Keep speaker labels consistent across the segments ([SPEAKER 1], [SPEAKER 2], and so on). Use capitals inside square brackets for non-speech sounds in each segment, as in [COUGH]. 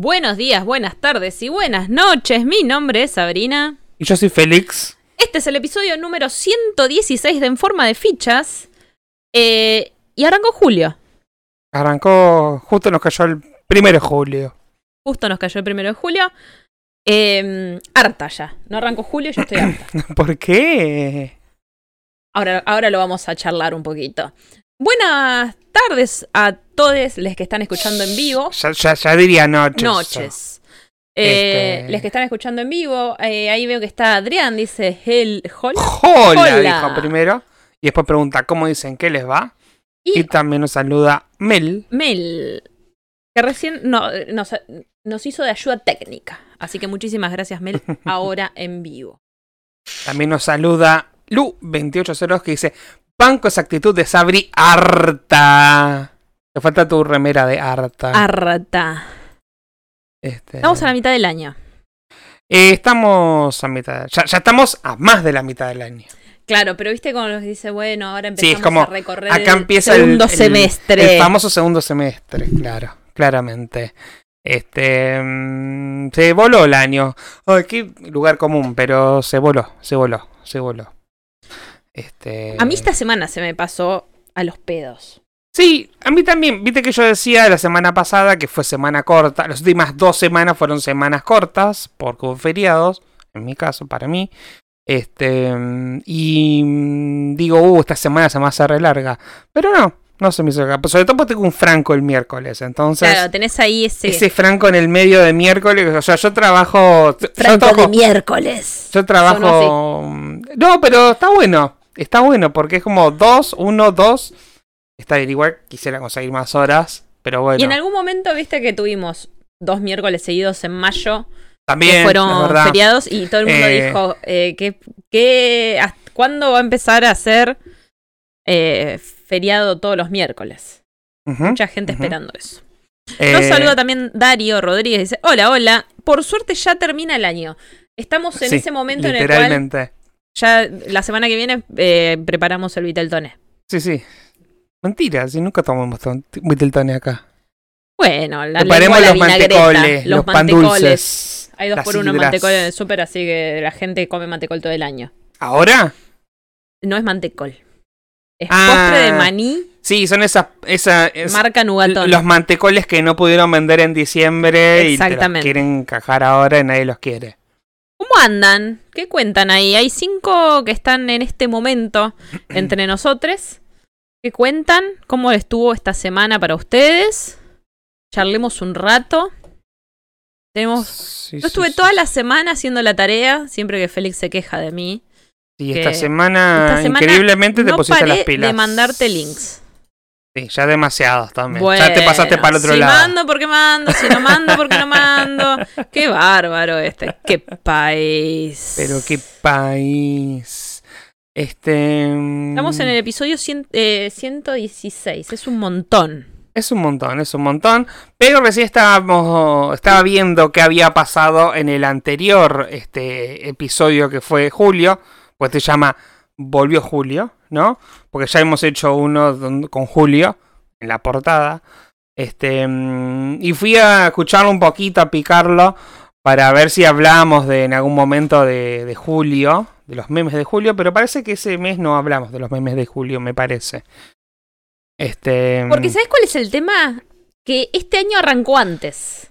[SPEAKER 1] Buenos días, buenas tardes y buenas noches. Mi nombre es Sabrina.
[SPEAKER 2] Y yo soy Félix.
[SPEAKER 1] Este es el episodio número 116 de En Forma de Fichas. Eh, y arrancó julio.
[SPEAKER 2] Arrancó, justo nos cayó el primero de julio.
[SPEAKER 1] Justo nos cayó el primero de julio. Eh, harta ya. No arrancó julio, yo estoy harta. [LAUGHS]
[SPEAKER 2] ¿Por qué?
[SPEAKER 1] Ahora, ahora lo vamos a charlar un poquito. Buenas tardes a todos los que están escuchando en vivo.
[SPEAKER 2] Ya, ya- ya diría noches.
[SPEAKER 1] Noches. Eh,
[SPEAKER 2] Este-
[SPEAKER 1] Los que están escuchando en vivo, eh, ahí veo que está Adrián, dice el hola.
[SPEAKER 2] Hola,
[SPEAKER 1] Hola.
[SPEAKER 2] dijo primero. Y después pregunta cómo dicen qué les va. Y,
[SPEAKER 1] Y
[SPEAKER 2] también nos saluda Mel.
[SPEAKER 1] Mel, que recién no- nos, nos hizo de ayuda técnica. Así que muchísimas gracias, Mel, [LAUGHS] ahora en vivo.
[SPEAKER 2] También nos saluda Lu280 que dice: Banco esa actitud de Sabri harta. Te falta tu remera de harta.
[SPEAKER 1] Harta.
[SPEAKER 2] Este,
[SPEAKER 1] Estamos a la mitad del año.
[SPEAKER 2] eh, estamos a mitad. Ya, ya estamos a más de la mitad del año.
[SPEAKER 1] Claro, pero viste como nos dice, bueno, ahora
[SPEAKER 2] Sí, es
[SPEAKER 1] empezamos
[SPEAKER 2] como,
[SPEAKER 1] a recorrer
[SPEAKER 2] Acá
[SPEAKER 1] el
[SPEAKER 2] empieza el-
[SPEAKER 1] segundo
[SPEAKER 2] el,
[SPEAKER 1] semestre.
[SPEAKER 2] El famoso segundo semestre, claro, claramente. Este mm, se voló el año. Ay, qué lugar común, pero se voló, se voló, se voló. Este.
[SPEAKER 1] A mí esta semana se me pasó a los pedos.
[SPEAKER 2] Sí, a mí también. Viste que yo decía la semana pasada que fue semana corta. Las últimas dos semanas fueron semanas cortas, porque hubo feriados, en mi caso, para mí. Este. mm, Y mm, digo, uh, esta semana se me hace re larga. Pero no, no se me hizo larga. Sobre todo porque tengo un franco el miércoles. Entonces.
[SPEAKER 1] Claro, tenés ahí ese
[SPEAKER 2] Ese franco en el medio de miércoles. O sea, yo trabajo. yo
[SPEAKER 1] franco
[SPEAKER 2] trabajo-
[SPEAKER 1] de miércoles.
[SPEAKER 2] yo trabajo. No, pero está bueno. Está bueno porque es como 2, 1, 2. Está bien, igual quisiera conseguir más horas. Pero bueno.
[SPEAKER 1] Y en algún momento viste que tuvimos dos miércoles seguidos en mayo
[SPEAKER 2] también.
[SPEAKER 1] que fueron feriados y todo el mundo
[SPEAKER 2] Eh.
[SPEAKER 1] dijo eh, que, que ¿cuándo va a empezar a ser eh, feriado todos los miércoles? Mucha gente esperando eso. Nos
[SPEAKER 2] Eh,
[SPEAKER 1] saluda también Darío Rodríguez. Dice, hola, hola. Por suerte ya termina el año. Estamos en
[SPEAKER 2] sí,
[SPEAKER 1] ese momento en el cual
[SPEAKER 2] Literalmente.
[SPEAKER 1] Ya la semana que viene eh, preparamos el Viteltoné.
[SPEAKER 2] Sí, sí. Mentira, si nunca tomamos ton- Whittletones acá.
[SPEAKER 1] Bueno, la
[SPEAKER 2] Preparemos los mantecoles, los pan
[SPEAKER 1] mantecoles.
[SPEAKER 2] dulces.
[SPEAKER 1] Hay dos por uno
[SPEAKER 2] sidras.
[SPEAKER 1] mantecol en el súper, así que la gente come mantecol todo el año.
[SPEAKER 2] ¿Ahora?
[SPEAKER 1] No es mantecol. Es
[SPEAKER 2] Ah,
[SPEAKER 1] postre de maní,
[SPEAKER 2] Sí, son esas. Esa, es-
[SPEAKER 1] marca Nugatón.
[SPEAKER 2] los mantecoles que no pudieron vender en diciembre y te los quieren encajar ahora y nadie los quiere.
[SPEAKER 1] ¿Cómo andan? ¿Qué cuentan ahí? Hay cinco que están en este momento [CLEARS THROAT] entre nosotros. ¿Qué cuentan? ¿Cómo estuvo esta semana para ustedes? Charlemos un rato. Tenemos.
[SPEAKER 2] Sí,
[SPEAKER 1] Yo
[SPEAKER 2] sí,
[SPEAKER 1] estuve
[SPEAKER 2] sí,
[SPEAKER 1] toda
[SPEAKER 2] sí.
[SPEAKER 1] la semana haciendo la tarea, siempre que Félix se queja de mí.
[SPEAKER 2] Y
[SPEAKER 1] que
[SPEAKER 2] esta semana,
[SPEAKER 1] esta semana
[SPEAKER 2] increíblemente, te pusiste las pilas.
[SPEAKER 1] de mandarte links.
[SPEAKER 2] Sí, ya demasiados también.
[SPEAKER 1] Bueno,
[SPEAKER 2] ya te pasaste para el otro
[SPEAKER 1] si
[SPEAKER 2] lado.
[SPEAKER 1] mando, porque mando. Si no mando, porque no mando. [LAUGHS] Qué bárbaro este. Qué país.
[SPEAKER 2] Pero qué país. Este.
[SPEAKER 1] Estamos en el episodio cien- eh, 116. Es un montón.
[SPEAKER 2] Es un montón, es un montón. Pero recién estábamos. Estaba viendo qué había pasado en el anterior este, episodio que fue Julio. Pues se llama Volvió Julio, ¿no? Porque ya hemos hecho uno con Julio en la portada. Este. mm, Y fui a escucharlo un poquito, a picarlo. Para ver si hablamos de en algún momento de, de Julio. De los memes de Julio. Pero parece que ese mes no hablamos de los memes de Julio, me parece. Este.
[SPEAKER 1] Porque ¿sabes cuál es el tema? Que este año arrancó antes.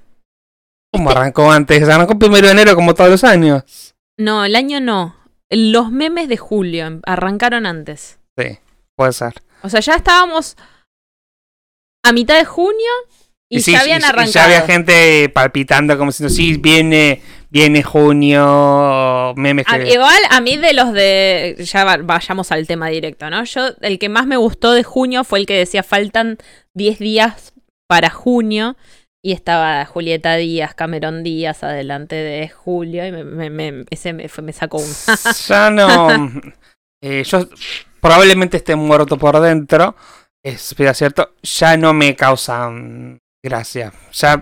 [SPEAKER 2] ¿Cómo arrancó antes? Arrancó primero de enero como todos los años.
[SPEAKER 1] No, el año no. Los memes de julio em- arrancaron antes.
[SPEAKER 2] Sí, puede ser.
[SPEAKER 1] O sea, ya estábamos a mitad de junio y,
[SPEAKER 2] sí,
[SPEAKER 1] ya habían
[SPEAKER 2] y- y
[SPEAKER 1] arrancado.
[SPEAKER 2] ya había gente palpitando como diciendo, sí, viene, viene junio, memes
[SPEAKER 1] A-
[SPEAKER 2] que...
[SPEAKER 1] igual a mí de los de... Ya va- vayamos al tema directo, ¿no? Yo, el que más me gustó de junio fue el que decía faltan 10 días para junio y estaba Julieta Díaz, Cameron Díaz adelante de julio y me, me- me- ese me, fue- me sacó un... [LAUGHS]
[SPEAKER 2] ya no... eh, yo probablemente esté muerto por dentro, es cierto, ya no me causan gracia. Ya,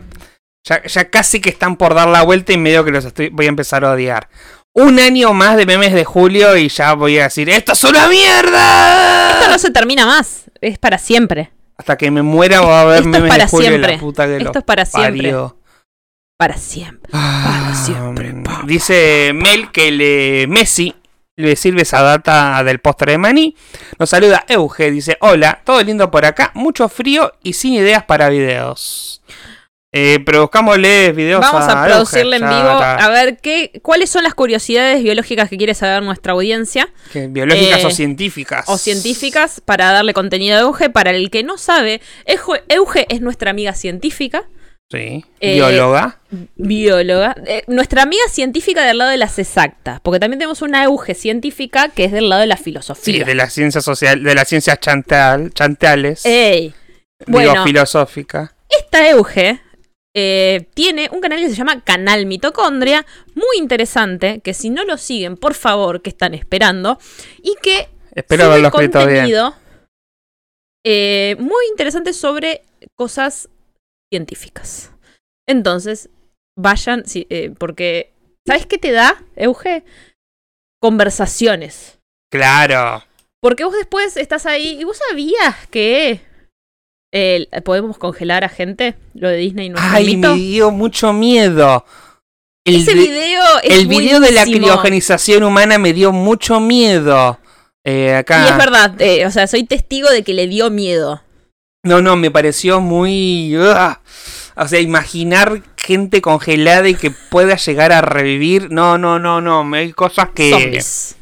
[SPEAKER 2] ya, ya casi que están por dar la vuelta y medio que los estoy, voy a empezar a odiar. Un año más de memes de julio y ya voy a decir, ¡esto es una mierda!
[SPEAKER 1] Esto no se termina más, es para siempre.
[SPEAKER 2] Hasta que me muera va a haber
[SPEAKER 1] Esto es
[SPEAKER 2] memes
[SPEAKER 1] para
[SPEAKER 2] de Julio
[SPEAKER 1] siempre.
[SPEAKER 2] la puta que lo
[SPEAKER 1] Esto es para siempre. para siempre. Para siempre,
[SPEAKER 2] Ah,
[SPEAKER 1] papá.
[SPEAKER 2] Dice Mel que le Messi le sirve esa data del postre de maní. Nos saluda Euge, dice, hola, todo lindo por acá, mucho frío y sin ideas para videos. Eh, produzcámosle videos
[SPEAKER 1] Vamos a
[SPEAKER 2] Euge,
[SPEAKER 1] producirle en vivo a ver qué, cuáles son las curiosidades biológicas que quiere saber nuestra audiencia
[SPEAKER 2] biológicas
[SPEAKER 1] eh,
[SPEAKER 2] o científicas.
[SPEAKER 1] o científicas para darle contenido a Euge. Para el que no sabe, Euge, es nuestra amiga científica,
[SPEAKER 2] Sí.
[SPEAKER 1] Eh,
[SPEAKER 2] Bióloga.
[SPEAKER 1] bióloga, eh, nuestra amiga científica del lado de las exactas, porque también tenemos una Euge científica que es del lado de la
[SPEAKER 2] Sí,
[SPEAKER 1] filosofía.
[SPEAKER 2] de la ciencia social, de las ciencias chantal, chantales.
[SPEAKER 1] Ey,
[SPEAKER 2] digo,
[SPEAKER 1] bueno.
[SPEAKER 2] filosófica.
[SPEAKER 1] Esta Euge eh, tiene un canal que se llama Canal Mitocondria, muy interesante, que si no lo siguen, por favor, que están esperando, y que
[SPEAKER 2] Espero
[SPEAKER 1] sube
[SPEAKER 2] escrito bien.
[SPEAKER 1] contenido eh, muy interesante sobre cosas científicas. Entonces, vayan, sí, eh, porque, ¿sabes qué te da, Euge? Conversaciones.
[SPEAKER 2] Claro.
[SPEAKER 1] Porque vos después estás ahí y vos sabías que eh, podemos congelar a gente, lo de Disney no es un
[SPEAKER 2] Ay,
[SPEAKER 1] mito.
[SPEAKER 2] me dio mucho miedo. El,
[SPEAKER 1] Ese
[SPEAKER 2] de-
[SPEAKER 1] video es
[SPEAKER 2] el video de la criogenización humana me dio mucho miedo. Eh, acá.
[SPEAKER 1] Y es verdad, eh, o sea, soy testigo de que le dio miedo.
[SPEAKER 2] No, no, me pareció muy. O sea, imaginar gente congelada y que pueda llegar a revivir. No, no, no, no. Hay cosas que.
[SPEAKER 1] Zombies.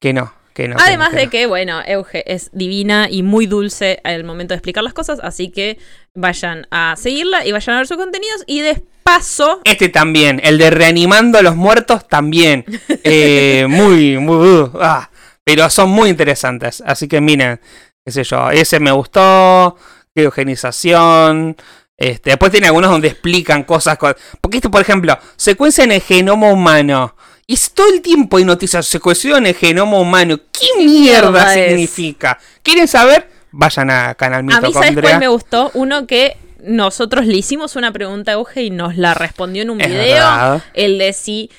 [SPEAKER 2] Que no, que no.
[SPEAKER 1] Además
[SPEAKER 2] que no,
[SPEAKER 1] de que, bueno, Euge es divina y muy dulce al momento de explicar las cosas, así que vayan a seguirla y vayan a ver sus contenidos y de paso,
[SPEAKER 2] Este también, el de reanimando a los muertos también. [LAUGHS] Eh, muy, muy. uh, ah, pero son muy interesantes. Así que miren, qué sé yo, ese me gustó. Criogenización. Este, después tiene algunos donde explican cosas. co- Porque este, por ejemplo, secuencia en el genoma humano. Y es todo el tiempo hay noticias, secuencia en el genoma humano. ¿Qué mierda significa? ¿Quieren saber? Vayan a Canal
[SPEAKER 1] a mí, ¿sabes
[SPEAKER 2] Mitocondria.
[SPEAKER 1] cuál me gustó? Uno que nosotros le hicimos una pregunta a Euge y nos la respondió en un
[SPEAKER 2] Es
[SPEAKER 1] video.
[SPEAKER 2] verdad.
[SPEAKER 1] El de si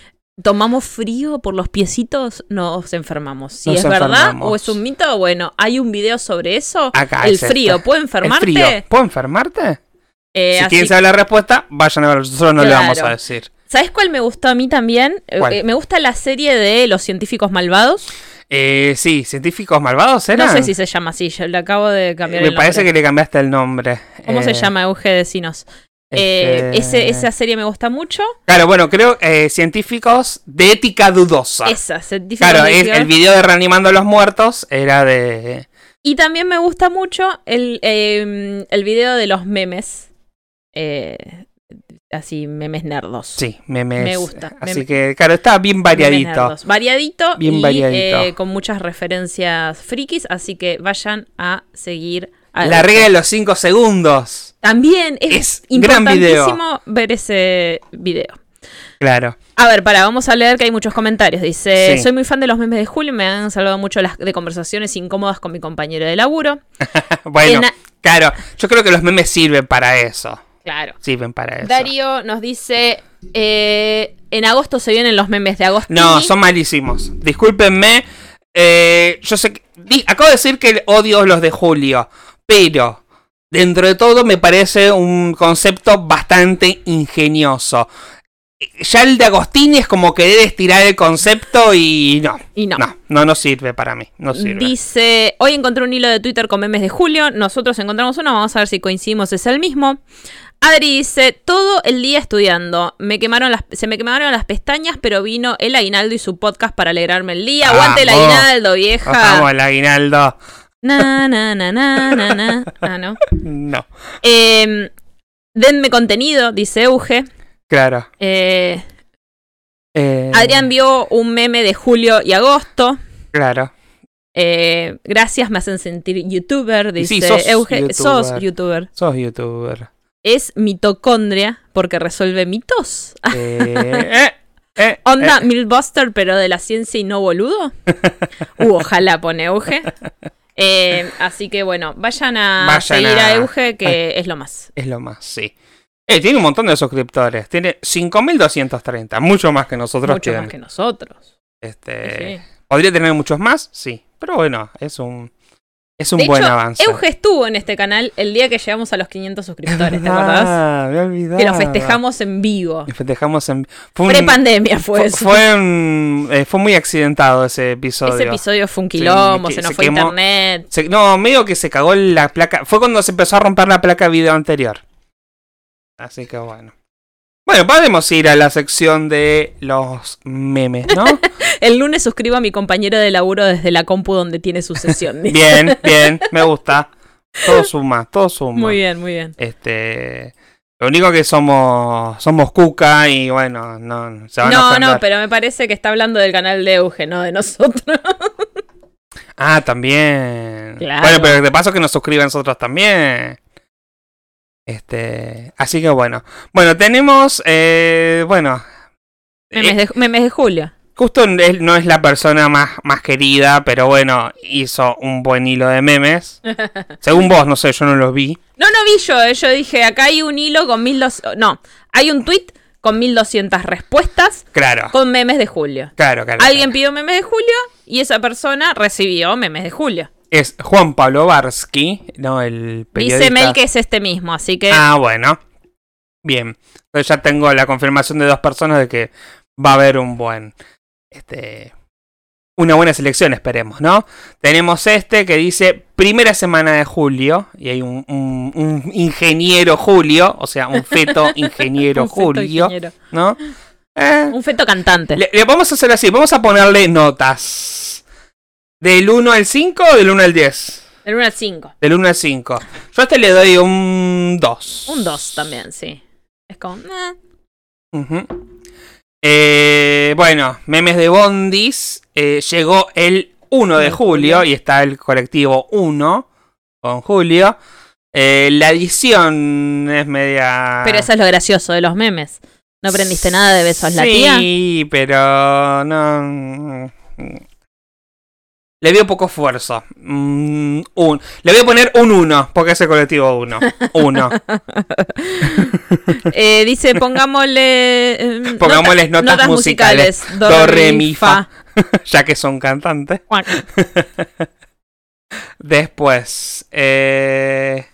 [SPEAKER 1] tomamos frío por los piecitos, nos enfermamos. Si
[SPEAKER 2] Nos
[SPEAKER 1] es verdad o es un mito, bueno, hay un video sobre eso.
[SPEAKER 2] Acá
[SPEAKER 1] el
[SPEAKER 2] es este.
[SPEAKER 1] frío, ¿puede
[SPEAKER 2] ¿El
[SPEAKER 1] enfermarte?
[SPEAKER 2] frío puede enfermarte?
[SPEAKER 1] Eh,
[SPEAKER 2] si
[SPEAKER 1] así
[SPEAKER 2] quieren saber la respuesta, vayan a ver. Nosotros no le vamos a decir.
[SPEAKER 1] ¿Sabes cuál me gustó a mí también? Eh, eh, me gusta la serie de los científicos malvados.
[SPEAKER 2] Eh, sí, científicos malvados eran.
[SPEAKER 1] No sé si se llama así, yo le acabo de cambiar
[SPEAKER 2] Me
[SPEAKER 1] el
[SPEAKER 2] parece
[SPEAKER 1] nombre.
[SPEAKER 2] que le cambiaste el nombre.
[SPEAKER 1] ¿Cómo se
[SPEAKER 2] Eh,
[SPEAKER 1] llama, Euge? Decinos. Eh,
[SPEAKER 2] este-
[SPEAKER 1] ese- esa serie me gusta mucho.
[SPEAKER 2] Claro, bueno, creo eh, científicos de ética dudosa.
[SPEAKER 1] Esa, científicos
[SPEAKER 2] Claro, es,
[SPEAKER 1] malvados.
[SPEAKER 2] el video de reanimando a los muertos era de.
[SPEAKER 1] Y también me gusta mucho el, eh, el video de los memes. Así, memes nerdos.
[SPEAKER 2] Sí, memes.
[SPEAKER 1] Me gusta,
[SPEAKER 2] Así que, claro, está bien variadito.
[SPEAKER 1] Variadito
[SPEAKER 2] Bien
[SPEAKER 1] y
[SPEAKER 2] variadito.
[SPEAKER 1] eh, con muchas referencias frikis, así que vayan a seguir. a
[SPEAKER 2] La regla de los 5 segundos.
[SPEAKER 1] También es,
[SPEAKER 2] Es gran video.
[SPEAKER 1] importantísimo ver ese video.
[SPEAKER 2] Claro.
[SPEAKER 1] A ver, para, vamos a leer que hay muchos comentarios. Dice,
[SPEAKER 2] Sí.
[SPEAKER 1] soy muy fan de los memes de Julio, me han salvado mucho las de conversaciones incómodas con mi compañero de laburo. [LAUGHS]
[SPEAKER 2] bueno,
[SPEAKER 1] En
[SPEAKER 2] claro. Yo creo que los memes sirven para eso.
[SPEAKER 1] Claro.
[SPEAKER 2] Sirven para eso.
[SPEAKER 1] Darío nos dice, eh, en agosto se vienen los memes de agosto.
[SPEAKER 2] No, son malísimos. Discúlpenme. eh, yo sé que. acabo de decir que odio los de Julio. Pero. Dentro de todo me parece un concepto bastante ingenioso. Ya el de Agostini es como que debe estirar el concepto y no.
[SPEAKER 1] Y no.
[SPEAKER 2] No, no, no sirve para mí. No sirve.
[SPEAKER 1] Dice, hoy encontré un hilo de Twitter con memes de Julio, nosotros encontramos uno, vamos a ver si coincidimos, es el mismo. Adri dice, todo el día estudiando, me quemaron las, se me quemaron las pestañas, pero vino el aguinaldo y su podcast para alegrarme el día. Aguante el aguinaldo, vieja.
[SPEAKER 2] Vamos, el aguinaldo.
[SPEAKER 1] Na, na, na, na, na, na. [LAUGHS] Ah, no.
[SPEAKER 2] No,
[SPEAKER 1] Eh, denme contenido, dice Euge.
[SPEAKER 2] claro.
[SPEAKER 1] Eh,
[SPEAKER 2] Eh,
[SPEAKER 1] Adrián vio un meme de julio y agosto.
[SPEAKER 2] Claro.
[SPEAKER 1] Eh, gracias, me hacen sentir youtuber, dice
[SPEAKER 2] sí, sos
[SPEAKER 1] Euge.
[SPEAKER 2] youtuber.
[SPEAKER 1] Sos youtuber.
[SPEAKER 2] Sos youtuber.
[SPEAKER 1] Es mitocondria porque resuelve mitos.
[SPEAKER 2] Eh, [LAUGHS] eh, eh,
[SPEAKER 1] Onda
[SPEAKER 2] eh.
[SPEAKER 1] Milbuster, pero de la ciencia y no boludo. [LAUGHS] Uh, ojalá pone Euge. Eh, así que bueno, vayan a
[SPEAKER 2] Vayan
[SPEAKER 1] seguir a,
[SPEAKER 2] a-
[SPEAKER 1] Euge, que es lo más.
[SPEAKER 2] Es lo más, sí. Eh, tiene un montón de suscriptores. Tiene 5.230. Mucho más que nosotros.
[SPEAKER 1] Mucho
[SPEAKER 2] tienen.
[SPEAKER 1] más que nosotros.
[SPEAKER 2] Este,
[SPEAKER 1] Sí.
[SPEAKER 2] ¿Podría tener muchos más? Sí. Pero bueno, es un... Es un
[SPEAKER 1] De
[SPEAKER 2] buen
[SPEAKER 1] hecho,
[SPEAKER 2] avance.
[SPEAKER 1] Euge estuvo en este canal el día que llegamos a los 500 suscriptores, ¿te acordás?
[SPEAKER 2] Ah, me he olvidado.
[SPEAKER 1] Que lo festejamos en vivo.
[SPEAKER 2] Lo festejamos en. Fue,
[SPEAKER 1] Pre-pandemia fue
[SPEAKER 2] fue,
[SPEAKER 1] eso.
[SPEAKER 2] fue un- eh, fue muy accidentado ese episodio.
[SPEAKER 1] Ese episodio fue un quilombo,
[SPEAKER 2] que
[SPEAKER 1] se nos
[SPEAKER 2] se
[SPEAKER 1] fue
[SPEAKER 2] quemó.
[SPEAKER 1] internet.
[SPEAKER 2] Se- no, medio que se cagó la placa. Fue cuando se empezó a romper la placa video anterior. Así que bueno. Bueno, podemos ir a la sección de los memes, ¿no? [LAUGHS]
[SPEAKER 1] El lunes suscribo a mi compañero de laburo desde la compu donde tiene su sesión. [LAUGHS]
[SPEAKER 2] bien, bien, me gusta. Todo [LAUGHS] suma, todo suma.
[SPEAKER 1] Muy bien, muy bien.
[SPEAKER 2] Este. Lo único que somos. Somos cuca y bueno, no. Se van a
[SPEAKER 1] No,
[SPEAKER 2] ofender.
[SPEAKER 1] no, pero me parece que está hablando del canal de Euge, no de nosotros.
[SPEAKER 2] Ah, también.
[SPEAKER 1] Claro.
[SPEAKER 2] Bueno, pero de paso que nos suscriban nosotros también. Este. Así que bueno. Bueno, tenemos. eh, bueno.
[SPEAKER 1] Memes
[SPEAKER 2] eh,
[SPEAKER 1] de, memes de Julio.
[SPEAKER 2] justo no es la persona más, más querida, pero bueno, hizo un buen hilo de memes. [LAUGHS] Según vos, no sé, yo no los vi.
[SPEAKER 1] No, no vi yo. eh, Yo dije, acá hay un hilo con 1200. No, hay un tweet con 1200 respuestas
[SPEAKER 2] Claro.
[SPEAKER 1] con memes de Julio.
[SPEAKER 2] Claro, claro.
[SPEAKER 1] Alguien
[SPEAKER 2] claro.
[SPEAKER 1] pidió memes de Julio y esa persona recibió memes de Julio.
[SPEAKER 2] Es Juan Pablo Barsky, ¿no? El periodista.
[SPEAKER 1] Dice Mel que es este mismo, así que.
[SPEAKER 2] Ah, bueno. Bien. Entonces ya tengo la confirmación de dos personas de que va a haber un buen. Este. Una buena selección, esperemos, ¿no? Tenemos este que dice primera semana de julio. Y hay un, un- un ingeniero Julio. O sea, un feto ingeniero [LAUGHS]
[SPEAKER 1] un feto
[SPEAKER 2] Julio.
[SPEAKER 1] ingeniero.
[SPEAKER 2] ¿No? Eh,
[SPEAKER 1] Un feto cantante.
[SPEAKER 2] le, le vamos a hacer así. Vamos a ponerle notas. ¿Del 1 al 5 o del 1 al 10?
[SPEAKER 1] El 1 al 5.
[SPEAKER 2] Del 1 al 5. Yo a este le doy un 2.
[SPEAKER 1] Un 2 también, sí. Es como. eh.
[SPEAKER 2] Ujú. Eh, bueno, memes de Bondis. eh, llegó el 1 de julio y está el colectivo 1 con Julio. Eh, la edición es media.
[SPEAKER 1] Pero eso es lo gracioso de los memes. ¿No aprendiste nada de besos la tía?
[SPEAKER 2] Sí, pero no. Le veo poco esfuerzo. Mm, un. Le voy a poner un 1, porque es el colectivo 1. 1. [LAUGHS]
[SPEAKER 1] Eh, dice, pongámosle. [LAUGHS] eh,
[SPEAKER 2] Pongámosles
[SPEAKER 1] nota-
[SPEAKER 2] notas musicales.
[SPEAKER 1] Do, re, mi, fa. [LAUGHS]
[SPEAKER 2] ya que son cantantes. Después, eh,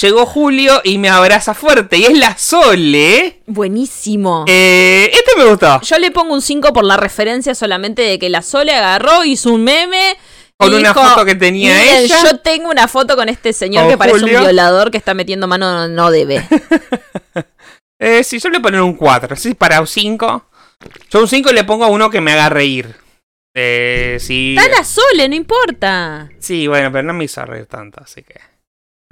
[SPEAKER 2] llegó Julio y me abraza fuerte. Y es la Sole.
[SPEAKER 1] Buenísimo.
[SPEAKER 2] Eh, este me gustó.
[SPEAKER 1] Yo le pongo un 5 por la referencia solamente de que la Sole agarró, hizo un meme.
[SPEAKER 2] Con una
[SPEAKER 1] dijo,
[SPEAKER 2] foto que tenía
[SPEAKER 1] "Miren,
[SPEAKER 2] ella".
[SPEAKER 1] Yo tengo una foto con este señor que parece
[SPEAKER 2] Julio.
[SPEAKER 1] un violador que está metiendo mano donde no debe. [LAUGHS]
[SPEAKER 2] Eh, sí, yo le pongo un 4. Sí, para un 5. Yo un 5 le pongo a uno que me haga reír. Eh, sí.
[SPEAKER 1] Está la Sole, no importa.
[SPEAKER 2] Sí, bueno, pero no me hizo reír tanto, así que.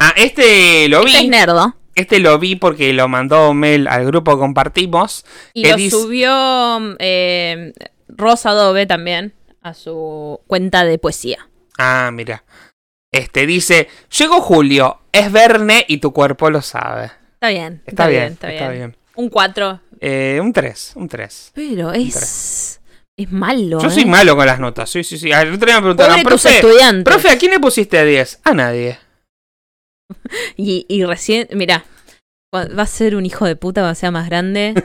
[SPEAKER 2] Ah, este lo
[SPEAKER 1] Este es
[SPEAKER 2] vi.
[SPEAKER 1] nerdo.
[SPEAKER 2] Este lo vi porque lo mandó Mel al grupo que compartimos.
[SPEAKER 1] Y
[SPEAKER 2] ¿Qué
[SPEAKER 1] lo
[SPEAKER 2] dice?
[SPEAKER 1] subió eh, Rosa Dove también a su cuenta de poesía.
[SPEAKER 2] Ah, mira. Este dice: Llegó Julio, es Verne y tu cuerpo lo sabe.
[SPEAKER 1] Está bien,
[SPEAKER 2] Está, bien, está, bien.
[SPEAKER 1] Un 4.
[SPEAKER 2] Eh, un 3, un 3.
[SPEAKER 1] Pero es. Es malo.
[SPEAKER 2] Yo
[SPEAKER 1] ¿eh?
[SPEAKER 2] soy malo con las notas. Sí, sí, sí. El otro día me preguntaron, profe,
[SPEAKER 1] estudiantes.
[SPEAKER 2] profe, ¿a quién le pusiste 10? A nadie. [LAUGHS]
[SPEAKER 1] Y, y recién, mira, va a ser un hijo de puta cuando sea más grande. [LAUGHS]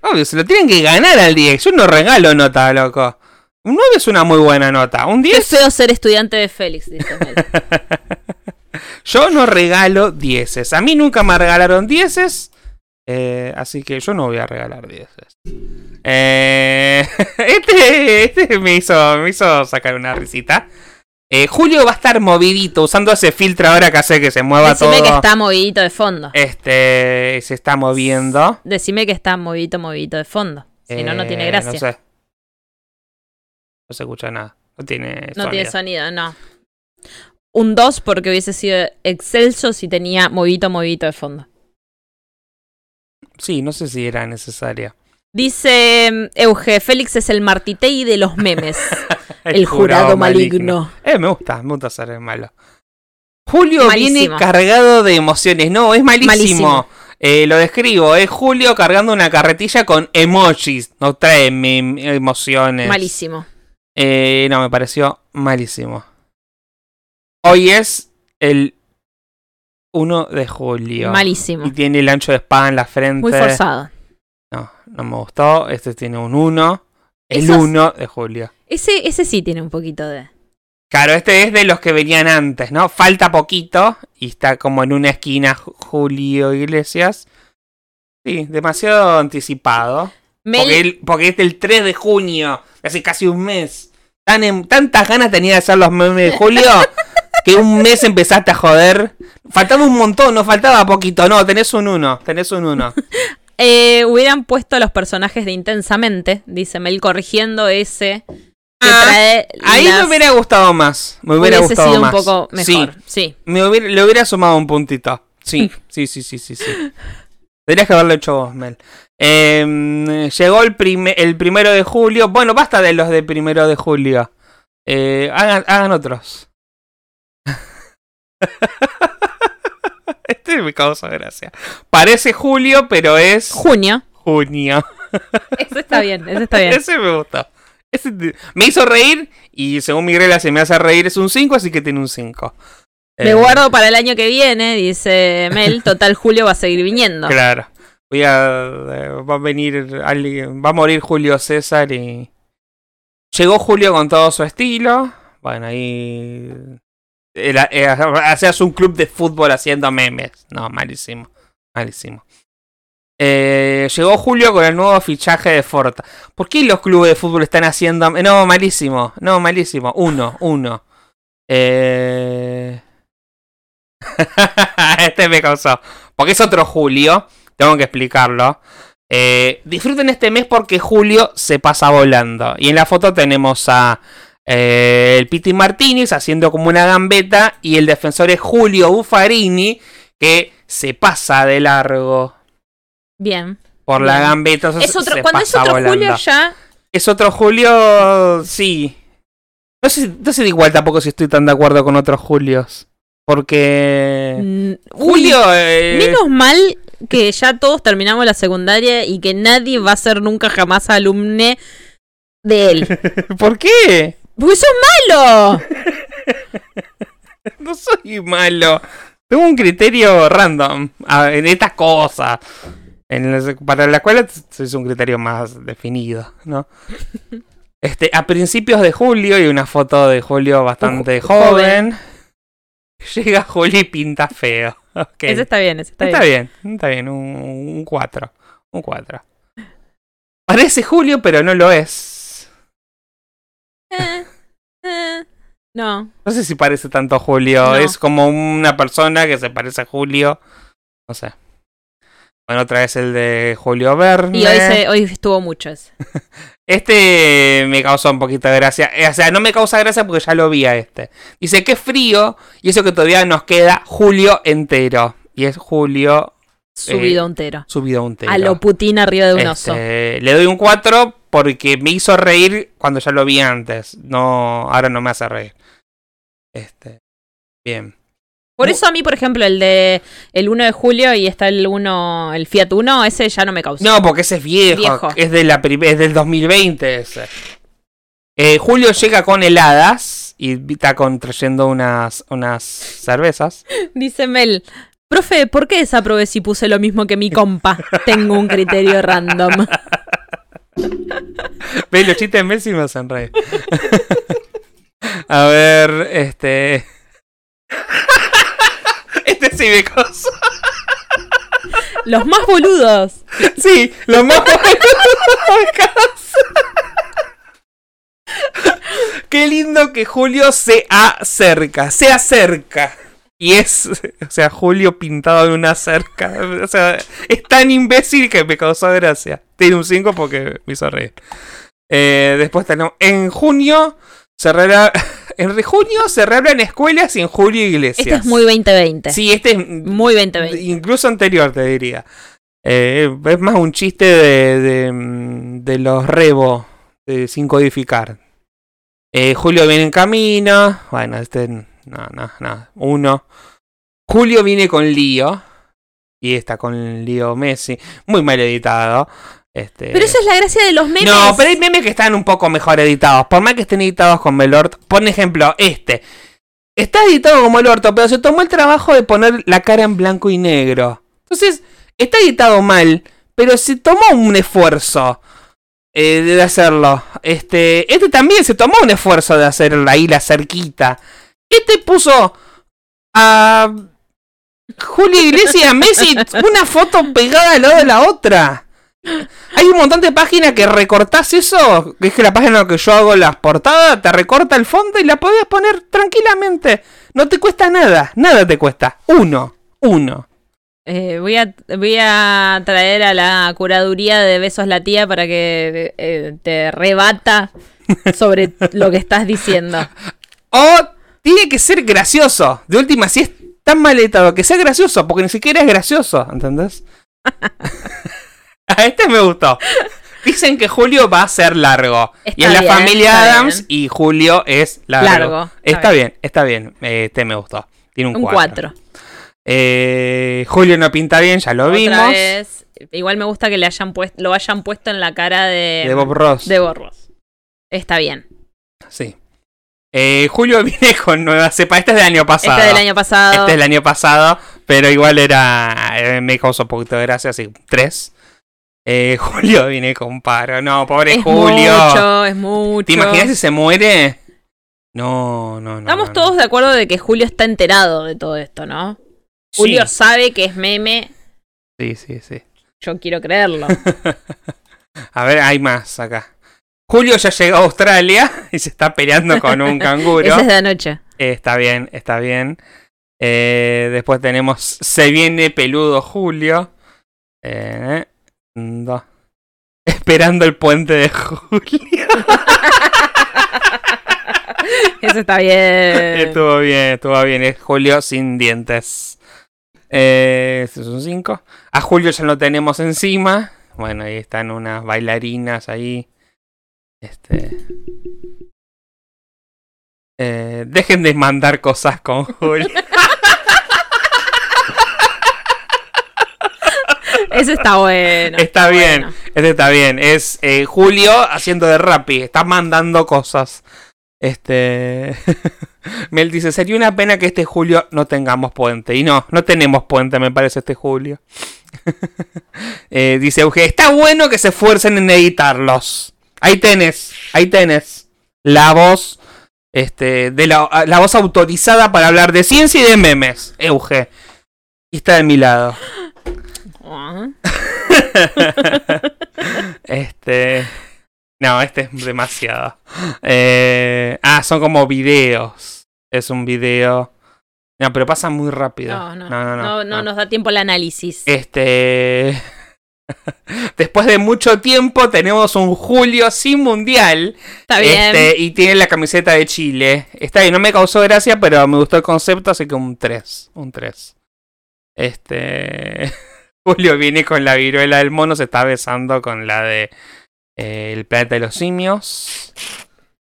[SPEAKER 2] Obvio, se lo tienen que ganar al 10. Yo no regalo nota, loco. Un 9 es una muy buena nota. Un
[SPEAKER 1] Qué
[SPEAKER 2] 10,
[SPEAKER 1] feo ser estudiante de Félix, dice [LAUGHS]
[SPEAKER 2] yo no regalo 10. A mí nunca me regalaron 10. Eh, así que yo no voy a regalar 10. Eh, este este me, hizo, me hizo sacar una risita. Eh, Julio va a estar movidito usando ese filtro ahora que hace que se mueva
[SPEAKER 1] Decime
[SPEAKER 2] todo.
[SPEAKER 1] que está movidito de fondo.
[SPEAKER 2] Este se está moviendo.
[SPEAKER 1] Decime que está movidito, movidito de fondo. Si no, no tiene
[SPEAKER 2] Eh,
[SPEAKER 1] gracia.
[SPEAKER 2] No sé. No se escucha nada. No tiene
[SPEAKER 1] No tiene
[SPEAKER 2] sonido.
[SPEAKER 1] sonido, no. Un 2 porque hubiese sido excelso si tenía movidito, movidito de fondo.
[SPEAKER 2] Sí, no sé si era necesaria.
[SPEAKER 1] Dice mm, Euge, Félix es el martitei de los memes. [LAUGHS] el jurado maligno.
[SPEAKER 2] Eh, me gusta, me gusta ser el malo. Julio
[SPEAKER 1] Malísimo.
[SPEAKER 2] viene cargado de emociones. No, es malísimo.
[SPEAKER 1] Malísimo.
[SPEAKER 2] Eh, lo describo. Es Julio cargando una carretilla con emojis. No trae emociones.
[SPEAKER 1] Malísimo.
[SPEAKER 2] Eh, no, me pareció malísimo. Hoy es el 1 de julio.
[SPEAKER 1] Malísimo.
[SPEAKER 2] Y tiene el ancho de espada en la frente.
[SPEAKER 1] Muy forzado.
[SPEAKER 2] No, no me gustó. Este tiene un 1. El
[SPEAKER 1] Esos-
[SPEAKER 2] 1 de julio.
[SPEAKER 1] Ese, ese sí tiene un poquito de.
[SPEAKER 2] Claro, este es de los que venían antes, ¿no? Falta poquito y está como en una esquina Ju- Julio Iglesias. Sí, demasiado anticipado.
[SPEAKER 1] Mel-
[SPEAKER 2] Porque, él- porque es del 3 de junio, hace casi un mes. Tan en- tantas ganas tenía de hacer los memes de Julio [LAUGHS] que un mes empezaste a joder. Faltaba un montón, no faltaba poquito. No, tenés un 1, tenés un 1. [LAUGHS]
[SPEAKER 1] Eh, hubieran puesto los personajes de Intensamente, dice Mel, corrigiendo ese trae.
[SPEAKER 2] Ahí
[SPEAKER 1] las-
[SPEAKER 2] me hubiera gustado más. Me hubiera
[SPEAKER 1] hubiese
[SPEAKER 2] gustado
[SPEAKER 1] sido
[SPEAKER 2] más.
[SPEAKER 1] un poco mejor.
[SPEAKER 2] Sí,
[SPEAKER 1] Sí.
[SPEAKER 2] me hubiera- le hubiera sumado un puntito. Sí, [LAUGHS] sí, sí, sí, sí. sí. Tendrías que haberlo hecho vos, Mel. Eh, llegó el, prime- el primero de julio. Bueno, basta de los de primero de julio. Eh, hagan, hagan otros. [LAUGHS] este me causa gracia. Parece julio, pero es
[SPEAKER 1] Junio.
[SPEAKER 2] junio. [LAUGHS]
[SPEAKER 1] Ese está bien, ese está bien.
[SPEAKER 2] Ese me gustó. Me hizo reír y según mi regla, si me hace reír es un 5, así que tiene un 5.
[SPEAKER 1] Me guardo para el año que viene, dice Mel. Total, Julio va a seguir viniendo.
[SPEAKER 2] Claro. Voy a. eh, Va a venir alguien. Va a morir Julio César y. Llegó Julio con todo su estilo. Bueno, ahí. Era- hacías un club de fútbol haciendo memes. No, malísimo. Malísimo. Eh, llegó Julio con el nuevo fichaje de Forta. ¿Por qué los clubes de fútbol están haciendo.? No, malísimo. No, malísimo. Uno, uno. Eh... [LAUGHS] este me causó. Porque es otro Julio. Tengo que explicarlo. Eh, disfruten este mes porque Julio se pasa volando. Y en la foto tenemos a el Piti Martínez haciendo como una gambeta. Y el defensor es Julio Buffarini que se pasa de largo
[SPEAKER 1] Bien.
[SPEAKER 2] por la gambeta. entonces
[SPEAKER 1] Es otro,
[SPEAKER 2] se
[SPEAKER 1] cuando es otro
[SPEAKER 2] volando.
[SPEAKER 1] Julio ya.
[SPEAKER 2] Es otro Julio, sí. No sé, no sé igual tampoco si estoy tan de acuerdo con otros Julios. Porque...
[SPEAKER 1] mm, uy,
[SPEAKER 2] Julio... eh,
[SPEAKER 1] Menos mal que ya todos terminamos la secundaria y que nadie va a ser nunca jamás alumne de él. [LAUGHS]
[SPEAKER 2] ¿Por qué?
[SPEAKER 1] ¡Porque sos malo! [LAUGHS]
[SPEAKER 2] No soy malo. Tengo un criterio random en estas cosas. En las- para la escuela es un criterio más definido, ¿no? [LAUGHS] Este, a principios de julio, y una foto de Julio bastante
[SPEAKER 1] Jo-
[SPEAKER 2] joven, llega Julio y pinta feo. [LAUGHS] Ok.
[SPEAKER 1] Ese está bien, ese está,
[SPEAKER 2] Está
[SPEAKER 1] bien.
[SPEAKER 2] bien, está bien, un 4. Un 4. Parece Julio, pero no lo es.
[SPEAKER 1] Eh, eh, no.
[SPEAKER 2] No sé si parece tanto Julio.
[SPEAKER 1] No.
[SPEAKER 2] Es como una persona que se parece a Julio. No sé. Bueno, otra vez el de Julio Verne.
[SPEAKER 1] Y hoy, se, hoy estuvo mucho ese. [LAUGHS]
[SPEAKER 2] Este me causó un poquito de gracia. Eh, O sea, no me causa gracia porque ya lo vi a este. Dice que frío. Y eso que todavía nos queda Julio entero. Y es Julio
[SPEAKER 1] Subido entero.
[SPEAKER 2] subido a un tero.
[SPEAKER 1] A lo Putin arriba de un oso.
[SPEAKER 2] Este, le doy un 4 porque me hizo reír cuando ya lo vi antes. No, ahora no me hace reír. Este, bien.
[SPEAKER 1] Por eso a mí, por ejemplo, el de el 1 de julio y está el 1, el Fiat 1, ese ya no me causa.
[SPEAKER 2] No, porque ese es viejo.
[SPEAKER 1] Viejo.
[SPEAKER 2] Es, de la es del 2020 ese. Eh, Julio llega con heladas y está con, trayendo unas, unas cervezas. [LAUGHS]
[SPEAKER 1] Dice Mel, profe, ¿por qué desaprobé si puse lo mismo que mi compa? Tengo un criterio random. [LAUGHS]
[SPEAKER 2] Ve, los chistes de Messi me hacen reír. [LAUGHS] A ver, este... [LAUGHS]
[SPEAKER 1] Los más boludos.
[SPEAKER 2] Sí, lo más [LAUGHS] Qué lindo que Julio se acerca, se acerca. Y es, o sea, Julio pintado en una cerca. O sea, es tan imbécil que me causó gracia. Tiene un 5 porque me hizo reír. Eh, después tenemos, en junio se reabra- en junio se reabren escuelas y en julio iglesias.
[SPEAKER 1] Este es muy 2020.
[SPEAKER 2] Sí, este es
[SPEAKER 1] Muy 2020.
[SPEAKER 2] Incluso anterior, te diría. Eh, es más un chiste de, de, mm, de los Rebo, de sin codificar. Eh, Julio viene en camino. Bueno, este. No, no, no. Uno. Julio viene con lío. Y está con lío Messi. Muy mal editado. Este,
[SPEAKER 1] Pero eso es la gracia de los memes.
[SPEAKER 2] no, pero hay memes que están un poco mejor editados. Por más que estén editados con Melort. Por ejemplo, este. Está editado como el orto, pero se tomó el trabajo de poner la cara en blanco y negro. Entonces, está editado mal, pero se tomó un esfuerzo. eh, de hacerlo. Este, este también se tomó un esfuerzo de hacer la cerquita. Este puso a Julio Iglesias y a Messi una foto pegada al lado de la otra. Hay un montón de páginas que recortás eso, que es que la página en la que yo hago las portadas, te recorta el fondo y la podés poner tranquilamente. No te cuesta nada, nada te cuesta. Uno, uno.
[SPEAKER 1] Eh, voy, a, voy a traer a la curaduría de Besos la Tía para que eh, te rebata sobre [LAUGHS] lo que estás diciendo.
[SPEAKER 2] O tiene que ser gracioso. De última, si es tan mal editado, que sea gracioso, porque ni siquiera es gracioso, ¿entendés? [LAUGHS] [LAUGHS] a este me gustó. Dicen que Julio va a ser largo.
[SPEAKER 1] Está
[SPEAKER 2] y es la familia Adams
[SPEAKER 1] bien.
[SPEAKER 2] y Julio es largo.
[SPEAKER 1] Largo, está
[SPEAKER 2] Está bien, está bien. Este me gustó. Tiene un
[SPEAKER 1] Un
[SPEAKER 2] 4.
[SPEAKER 1] 4.
[SPEAKER 2] Eh, Julio no pinta bien, ya lo
[SPEAKER 1] Otra
[SPEAKER 2] vimos.
[SPEAKER 1] vez. Igual me gusta que le hayan puesto, lo hayan puesto en la cara de,
[SPEAKER 2] De Bob Ross.
[SPEAKER 1] de Bob Ross. Está bien.
[SPEAKER 2] Sí. Eh, Julio [LAUGHS] viene con nueva cepa. Este es del año pasado.
[SPEAKER 1] Este del año pasado.
[SPEAKER 2] Este es del año pasado, pero igual era. eh, me causó un poquito de gracia, así. Tres. Eh, [LAUGHS] Julio viene con paro. No, pobre
[SPEAKER 1] es
[SPEAKER 2] Julio.
[SPEAKER 1] mucho, es mucho.
[SPEAKER 2] ¿Te imaginas si se muere? No, no, no.
[SPEAKER 1] Estamos
[SPEAKER 2] no, no.
[SPEAKER 1] todos de acuerdo de que Julio está enterado de todo esto, ¿no?
[SPEAKER 2] Sí,
[SPEAKER 1] Julio sabe que es meme.
[SPEAKER 2] Sí, sí, sí.
[SPEAKER 1] Yo quiero creerlo. [LAUGHS]
[SPEAKER 2] A ver, hay más acá. Julio ya llegó a Australia [LAUGHS] y se está peleando con un canguro.
[SPEAKER 1] Ese es de anoche.
[SPEAKER 2] Eh, está bien, está bien. Eh, después tenemos Se viene peludo Julio. Eh, dos. [LAUGHS] Esperando el puente de Julio. [LAUGHS]
[SPEAKER 1] Eso está bien.
[SPEAKER 2] estuvo bien, estuvo bien. Es Julio sin dientes. Eh, estos son cinco. A Julio ya lo tenemos encima. Bueno, ahí están unas bailarinas ahí. Este. Eh, dejen de mandar cosas con Julio. [LAUGHS]
[SPEAKER 1] Ese está bueno.
[SPEAKER 2] Está bien,
[SPEAKER 1] bueno.
[SPEAKER 2] este está bien. Es eh, Julio haciendo de Rappi, está mandando cosas. Este. [LAUGHS] Mel dice: Sería una pena que este Julio no tengamos puente. Y no, no tenemos puente, me parece, este Julio. [LAUGHS] Eh, dice Euge: Está bueno que se esfuercen en editarlos. Ahí tenés, ahí tenés. La voz. Este, de la, la voz autorizada para hablar de ciencia y de memes, Euge. Y está de mi lado. [LAUGHS] Este. No, este es demasiado. Eh, ah, son como videos. Es un video. No, pero pasa muy rápido.
[SPEAKER 1] No, no,
[SPEAKER 2] no, no,
[SPEAKER 1] no, no nos da tiempo el análisis.
[SPEAKER 2] Este. [LAUGHS] Después de mucho tiempo tenemos un Julio sin mundial.
[SPEAKER 1] Está bien.
[SPEAKER 2] Este, y tiene la camiseta de Chile. Está bien, no me causó gracia, pero me gustó el concepto, así que un 3. Un 3. Este. Julio viene con la viruela del mono, se está besando con la de eh, El planeta de los simios.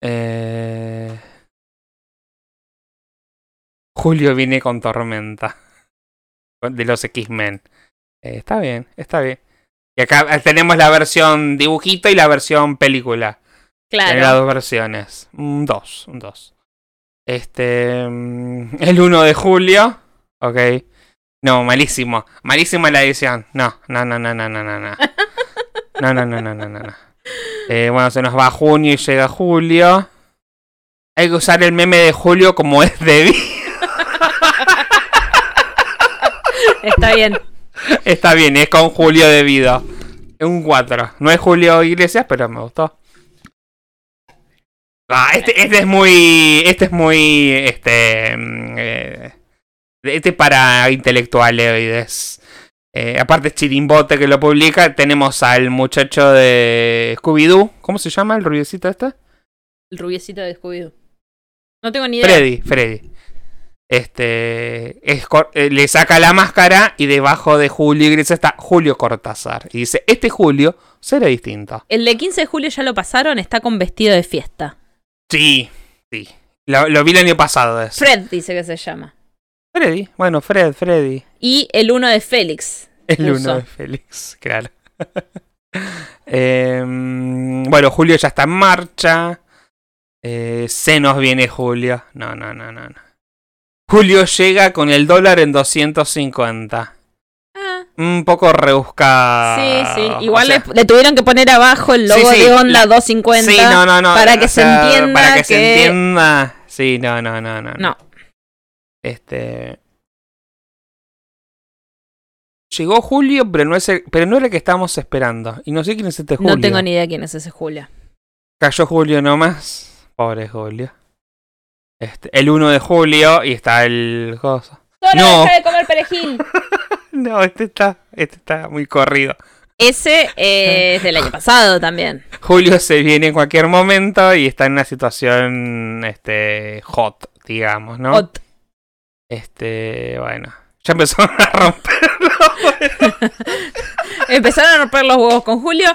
[SPEAKER 2] Eh, Julio viene con tormenta. De los X-Men. Eh, está bien, está bien. Y acá tenemos la versión dibujito y la versión película. Tiene las
[SPEAKER 1] claro.
[SPEAKER 2] dos versiones. Un 2, un 2. Este. mm, El 1 de julio. Ok. No, malísimo. Malísima la edición. No, no, no, no, no, no, no. No, no, no, no, no, no. no. Eh, bueno, se nos va junio y llega julio. Hay que usar el meme de julio como es debido.
[SPEAKER 1] Está bien.
[SPEAKER 2] Está bien, es con Julio debido. Un 4. No es Julio Iglesias, pero me gustó. Ah, este, este es muy. Este es muy. Este. mm, eh, este es para intelectuales. Eh, aparte es Chirimbote que lo publica. Tenemos al muchacho de Scooby-Doo. ¿Cómo se llama el rubiecito este?
[SPEAKER 1] El rubiecito de Scooby-Doo. No tengo ni idea.
[SPEAKER 2] Freddy, Freddy. Este. es eh, le saca la máscara y debajo de Julio Iglesias está Julio Cortázar. Y dice: Este Julio será distinto.
[SPEAKER 1] El de 15 de julio ya lo pasaron, está con vestido de fiesta.
[SPEAKER 2] Sí, sí. Lo, lo vi el año pasado.
[SPEAKER 1] Fred dice que se llama.
[SPEAKER 2] Freddy. Bueno, Fred, Freddy.
[SPEAKER 1] Y el uno de Félix.
[SPEAKER 2] El uno de Félix, [LAUGHS] claro. Em, bueno, Julio ya está en marcha. Eh, se nos viene Julio. No, no, no, no. no. Julio llega con el dólar en 250.
[SPEAKER 1] Ah,
[SPEAKER 2] un poco rebuscada.
[SPEAKER 1] Sí, sí.
[SPEAKER 2] o
[SPEAKER 1] Igual
[SPEAKER 2] sea,
[SPEAKER 1] le, le tuvieron que poner abajo el logo
[SPEAKER 2] Sí, sí,
[SPEAKER 1] de Onda
[SPEAKER 2] la-
[SPEAKER 1] 250
[SPEAKER 2] Sí, no, no, no.
[SPEAKER 1] para
[SPEAKER 2] o
[SPEAKER 1] que se entienda
[SPEAKER 2] Para que,
[SPEAKER 1] que...
[SPEAKER 2] se entienda. Sí, no, no, no, no.
[SPEAKER 1] No.
[SPEAKER 2] Este. Llegó Julio, pero no, es el- pero no era el que estábamos esperando. Y no sé quién es este Julio.
[SPEAKER 1] No tengo ni idea quién es ese Julio.
[SPEAKER 2] Cayó Julio nomás. Pobre Julio. Este, el 1 de julio y está el coso.
[SPEAKER 1] ¡Sora,
[SPEAKER 2] No.
[SPEAKER 1] deja de comer perejil! [LAUGHS]
[SPEAKER 2] No, este está, este está muy corrido.
[SPEAKER 1] Ese eh, es del año pasado también.
[SPEAKER 2] Julio se viene en cualquier momento y está en una situación este hot, digamos, ¿no?
[SPEAKER 1] Ot.
[SPEAKER 2] Este, bueno. Ya empezaron a romper. [LAUGHS]
[SPEAKER 1] Empezaron a romper los huevos con Julio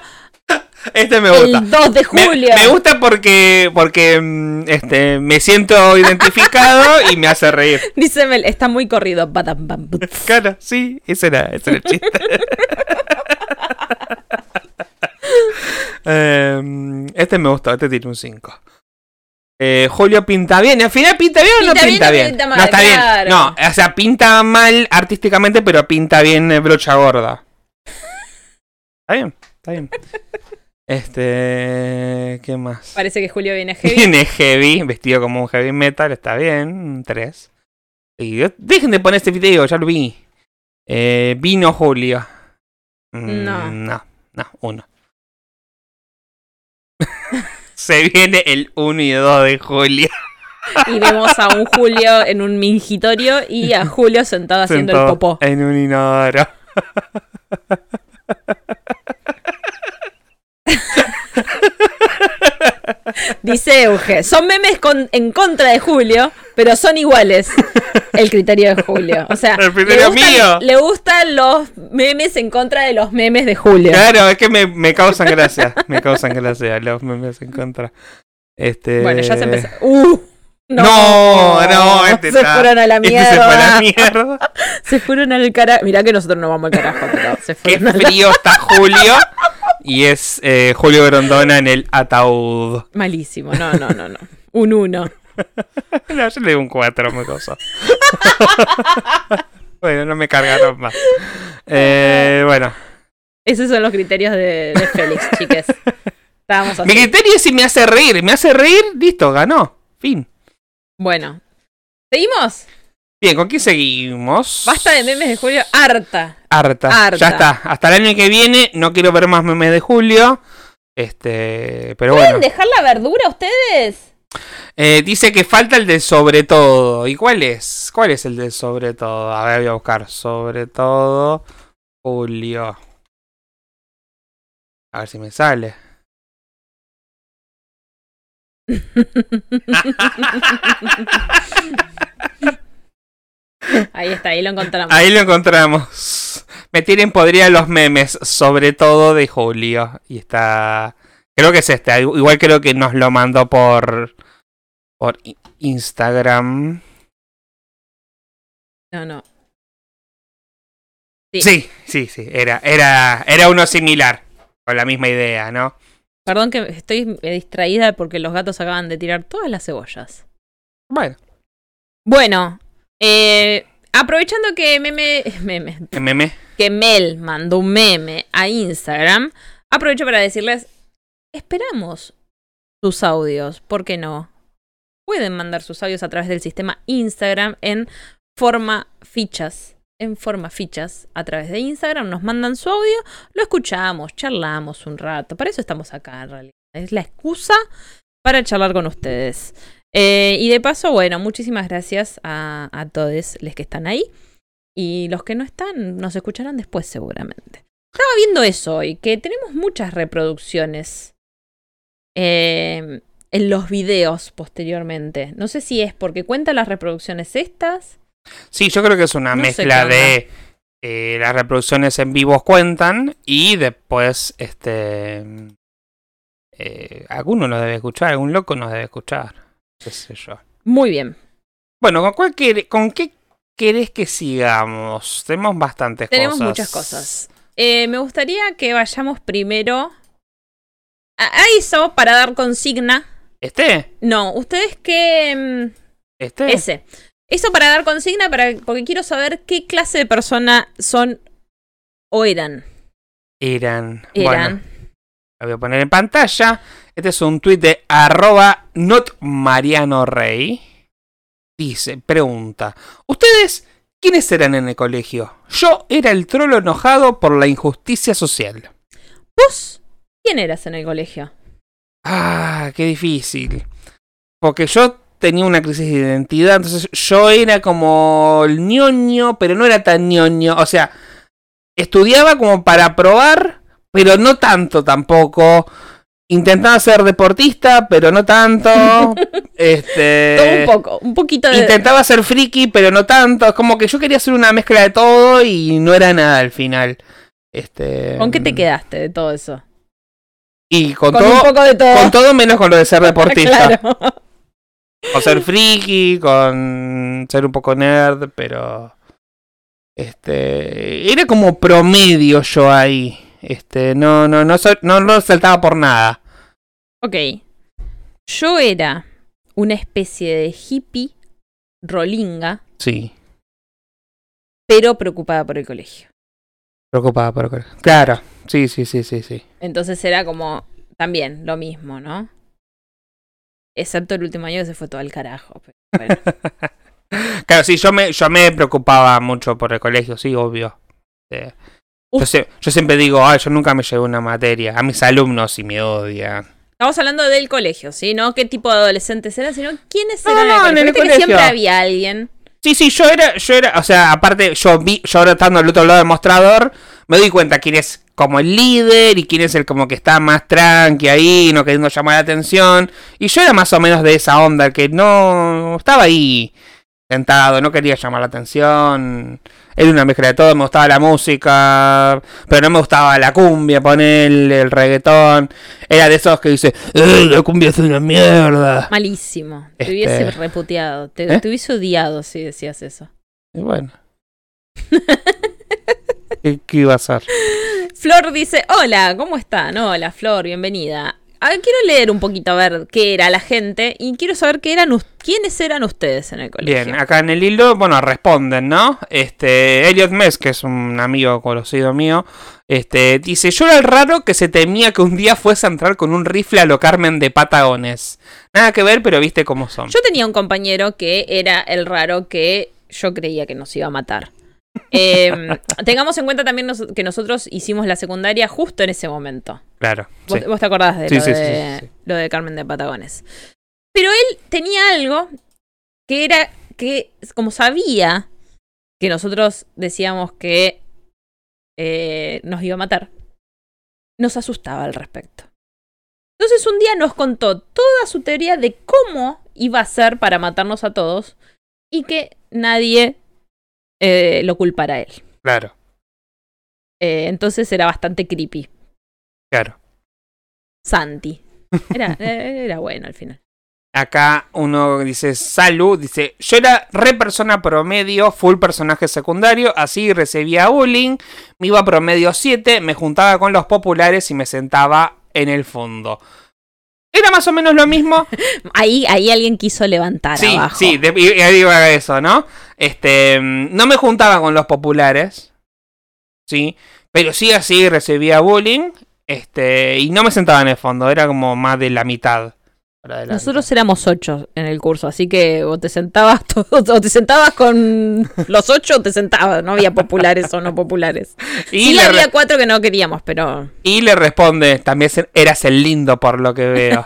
[SPEAKER 2] Este me gusta.
[SPEAKER 1] el 2 de julio.
[SPEAKER 2] me gusta porque porque mm, este me siento identificado y me hace reír. [LAUGHS]
[SPEAKER 1] Dice Mel, está muy corrido. Badam, bam.
[SPEAKER 2] Claro, sí, ese era, ese era el chiste. [LAUGHS] Em, este me gustó, este tiene un 5. Eh, Julio pinta bien, al final pinta bien o no
[SPEAKER 1] Pinta bien
[SPEAKER 2] pinta
[SPEAKER 1] o
[SPEAKER 2] bien.
[SPEAKER 1] pinta mal,
[SPEAKER 2] no, está
[SPEAKER 1] claro.
[SPEAKER 2] bien. No, o sea, pinta mal artísticamente, pero pinta bien eh, brocha gorda. Está bien, está bien. [LAUGHS] Este, ¿qué más?
[SPEAKER 1] Parece que Julio viene heavy.
[SPEAKER 2] Viene heavy, vestido como un heavy metal, está bien, 3. Y dejen de poner este video, ya lo vi. Eh, vino Julio. Mm,
[SPEAKER 1] No.
[SPEAKER 2] No, no, uno. Se viene el 1 y 2 de julio. [LAUGHS]
[SPEAKER 1] Y vemos a un Julio en un mingitorio y a Julio sentado haciendo el
[SPEAKER 2] sentado
[SPEAKER 1] popó.
[SPEAKER 2] En un inodoro. [LAUGHS]
[SPEAKER 1] Dice Euge, son memes con- en contra de Julio, pero son iguales. El criterio de Julio. O sea,
[SPEAKER 2] El criterio
[SPEAKER 1] le, gustan,
[SPEAKER 2] mío.
[SPEAKER 1] le gustan los memes en contra de los memes de Julio.
[SPEAKER 2] Claro, es que me, me causan gracia. Me causan gracia los memes en contra. Este...
[SPEAKER 1] Bueno, ya se empezó. ¡Uh!
[SPEAKER 2] No, no, este
[SPEAKER 1] se
[SPEAKER 2] está-
[SPEAKER 1] fueron a la
[SPEAKER 2] Este
[SPEAKER 1] mierda.
[SPEAKER 2] se fue a la mierda. [LAUGHS]
[SPEAKER 1] Se fueron al carajo. Mirá que nosotros no vamos al carajo, pero se
[SPEAKER 2] Qué
[SPEAKER 1] fueron a la-
[SPEAKER 2] frío está Julio. Y es eh, Julio Grondona en el ataúd.
[SPEAKER 1] Malísimo, no, no, no, no. Un uno. [LAUGHS]
[SPEAKER 2] No, yo le doy un 4, me cosa. bueno, no me cargaron más. Eh, bueno,
[SPEAKER 1] Esos son los criterios de, de Félix, [LAUGHS] chiques. Estábamos así.
[SPEAKER 2] mi criterio es si me hace reír. Me hace reír, listo, ganó. Fin.
[SPEAKER 1] Bueno. ¿Seguimos?
[SPEAKER 2] Bien, ¿con qué seguimos?
[SPEAKER 1] Basta de memes de Julio. Harta.
[SPEAKER 2] Harta.
[SPEAKER 1] Harta.
[SPEAKER 2] Ya está. Hasta el año que viene no quiero ver más memes de Julio. Este, pero
[SPEAKER 1] ¿Pueden
[SPEAKER 2] bueno.
[SPEAKER 1] dejar la verdura ustedes?
[SPEAKER 2] Eh, dice que falta el de sobre todo. ¿Y cuál es? ¿Cuál es el de sobre todo? A ver, voy a buscar. Sobre todo. Julio. A ver si me sale. [LAUGHS] [LAUGHS]
[SPEAKER 1] Ahí está, ahí lo encontramos.
[SPEAKER 2] Ahí lo encontramos. Me tienen podría los memes, sobre todo de Julio. Y está. Creo que es este. Igual creo que nos lo mandó por. Por Instagram.
[SPEAKER 1] No, no.
[SPEAKER 2] Sí, sí, sí. Era, era, era uno similar. Con la misma idea, ¿no?
[SPEAKER 1] Perdón que estoy distraída porque los gatos acaban de tirar todas las cebollas.
[SPEAKER 2] Bueno,
[SPEAKER 1] Bueno, eh, aprovechando que meme, meme,
[SPEAKER 2] el meme.
[SPEAKER 1] que Mel mandó un meme a Instagram, aprovecho para decirles, esperamos sus audios, ¿por qué no? Pueden mandar sus audios a través del sistema Instagram en forma fichas. En forma fichas a través de Instagram, nos mandan su audio, lo escuchamos, charlamos un rato. Para eso estamos acá en realidad. Es la excusa para charlar con ustedes. Eh, y de paso, bueno, muchísimas gracias a, a todos los que están ahí. Y los que no están, nos escucharán después seguramente. Estaba viendo eso hoy, que tenemos muchas reproducciones eh, en los videos posteriormente. No sé si es porque cuentan las reproducciones estas.
[SPEAKER 2] Sí, yo creo que es una
[SPEAKER 1] No
[SPEAKER 2] mezcla de eh, las reproducciones en vivos cuentan y después, este, eh, alguno nos debe escuchar, algún loco nos debe escuchar, qué sé yo.
[SPEAKER 1] Muy bien.
[SPEAKER 2] Bueno, ¿con, cuál quere- con qué querés que sigamos? Tenemos bastantes
[SPEAKER 1] Tenemos
[SPEAKER 2] cosas.
[SPEAKER 1] muchas cosas. Eh, me gustaría que vayamos primero a, eso para dar consigna.
[SPEAKER 2] ¿Este?
[SPEAKER 1] No, ustedes que... mm,
[SPEAKER 2] ¿Este?
[SPEAKER 1] Ese. Eso para dar consigna, para, porque quiero saber qué clase de persona son o eran.
[SPEAKER 2] Eran.
[SPEAKER 1] Eran.
[SPEAKER 2] Bueno, la voy a poner en pantalla. Este es un tuit de arroba not Mariano Rey. Dice, pregunta. ¿Ustedes quiénes eran en el colegio? Yo era el trolo enojado por la injusticia social.
[SPEAKER 1] ¿Vos quién eras en el colegio?
[SPEAKER 2] Ah, qué difícil. Porque yo tenía una crisis de identidad, entonces yo era como el ñoño, pero no era tan ñoño. O sea, estudiaba como para probar, pero no tanto tampoco. Intentaba ser deportista, pero no tanto. [LAUGHS] este.
[SPEAKER 1] Todo un poco, un poquito de.
[SPEAKER 2] Intentaba ser friki, pero no tanto. Es como que yo quería hacer una mezcla de todo y no era nada al final. Este.
[SPEAKER 1] ¿Con qué te quedaste de todo eso?
[SPEAKER 2] Y con,
[SPEAKER 1] Con
[SPEAKER 2] todo.
[SPEAKER 1] un poco de todo.
[SPEAKER 2] Con todo menos con lo de ser [LAUGHS] deportista.
[SPEAKER 1] Claro.
[SPEAKER 2] Con ser friki, con ser un poco nerd, pero. Este. Era como promedio yo ahí. Este, no, no, no, no, no saltaba por nada.
[SPEAKER 1] Ok. Yo era una especie de hippie rolinga,
[SPEAKER 2] Sí.
[SPEAKER 1] pero preocupada por el colegio.
[SPEAKER 2] Preocupada por Claro, sí, sí, sí, sí, sí.
[SPEAKER 1] Entonces era como también lo mismo, ¿no? Excepto el último año que se fue todo al carajo. pero bueno. [LAUGHS]
[SPEAKER 2] Claro, sí, yo me, yo me preocupaba mucho por el colegio, sí, obvio. Eh, yo,
[SPEAKER 1] Uf.
[SPEAKER 2] se- yo siempre digo, ay, yo nunca me llevé una materia. A mis alumnos sí me odian.
[SPEAKER 1] Estamos hablando del colegio, ¿sí? No qué tipo de adolescentes eran, sino quiénes
[SPEAKER 2] No,
[SPEAKER 1] eran
[SPEAKER 2] no,
[SPEAKER 1] en el
[SPEAKER 2] en el
[SPEAKER 1] colegio. Que siempre había alguien.
[SPEAKER 2] Sí, sí, yo era, yo era, o sea, aparte, yo vi, yo ahora estando al otro lado del mostrador, me doy cuenta quién es como el líder y quién es el como que está más tranqui ahí, no queriendo llamar la atención. Y yo era más o menos de esa onda, que no estaba ahí sentado, no quería llamar la atención. Era una mezcla de todo, me gustaba la música, pero no me gustaba la cumbia, poner el reggaetón. Era de esos que dice, "Eh, la cumbia es una mierda.
[SPEAKER 1] Malísimo. Te
[SPEAKER 2] Este-
[SPEAKER 1] hubiese reputeado. Te,
[SPEAKER 2] ¿Eh?
[SPEAKER 1] te hubiese odiado si decías eso.
[SPEAKER 2] Y bueno. [LAUGHS] ¿Qué, qué iba a ser?
[SPEAKER 1] Flor dice, hola, ¿cómo están? Hola, Flor, bienvenida. A ver, quiero leer un poquito a ver qué era la gente y quiero saber qué eran quiénes eran ustedes en el colegio.
[SPEAKER 2] Bien, acá en el hilo, bueno, responden, ¿no? Este, Elliot Mess, que es un amigo conocido mío, este, dice, yo era el raro que se temía que un día fuese a entrar con un rifle a lo Carmen de Patagones. Nada que ver, pero viste cómo son.
[SPEAKER 1] Yo tenía un compañero que era el raro que yo creía que nos iba a matar. Eh, [LAUGHS] tengamos en cuenta también nos- que nosotros hicimos la secundaria justo en ese momento.
[SPEAKER 2] Claro.
[SPEAKER 1] ¿Vos,
[SPEAKER 2] sí.
[SPEAKER 1] vos te acordás de,
[SPEAKER 2] Sí,
[SPEAKER 1] lo,
[SPEAKER 2] sí,
[SPEAKER 1] de
[SPEAKER 2] sí, sí.
[SPEAKER 1] lo de Carmen de Patagones? Pero él tenía algo que era que, como sabía que nosotros decíamos que eh, nos iba a matar, nos asustaba al respecto. Entonces un día nos contó toda su teoría de cómo iba a ser para matarnos a todos y que nadie eh, lo culpara a él.
[SPEAKER 2] Claro,
[SPEAKER 1] Eh, entonces era bastante creepy.
[SPEAKER 2] claro.
[SPEAKER 1] Santi. Era, [LAUGHS] eh, era bueno al final.
[SPEAKER 2] Acá uno dice, salud, dice, yo era re persona promedio, full personaje secundario, así recibía bullying, me iba promedio 7, me juntaba con los populares y me sentaba en el fondo. Era más o menos lo mismo. [LAUGHS]
[SPEAKER 1] Ahí, ahí alguien quiso levantar
[SPEAKER 2] Sí,
[SPEAKER 1] abajo.
[SPEAKER 2] sí, de- y- y ahí iba eso, ¿no? Este, mm, no me juntaba con los populares, sí, pero sí así recibía bullying, este, y no me sentaba en el fondo, era como más de la mitad. Adelante.
[SPEAKER 1] Nosotros éramos ocho en el curso, así que o te sentabas [LAUGHS] to- o te sentabas con los ocho o te sentabas, no había populares o no populares.
[SPEAKER 2] y,
[SPEAKER 1] Sí había cuatro que no queríamos, pero
[SPEAKER 2] y le responde, también eras el lindo por lo que veo.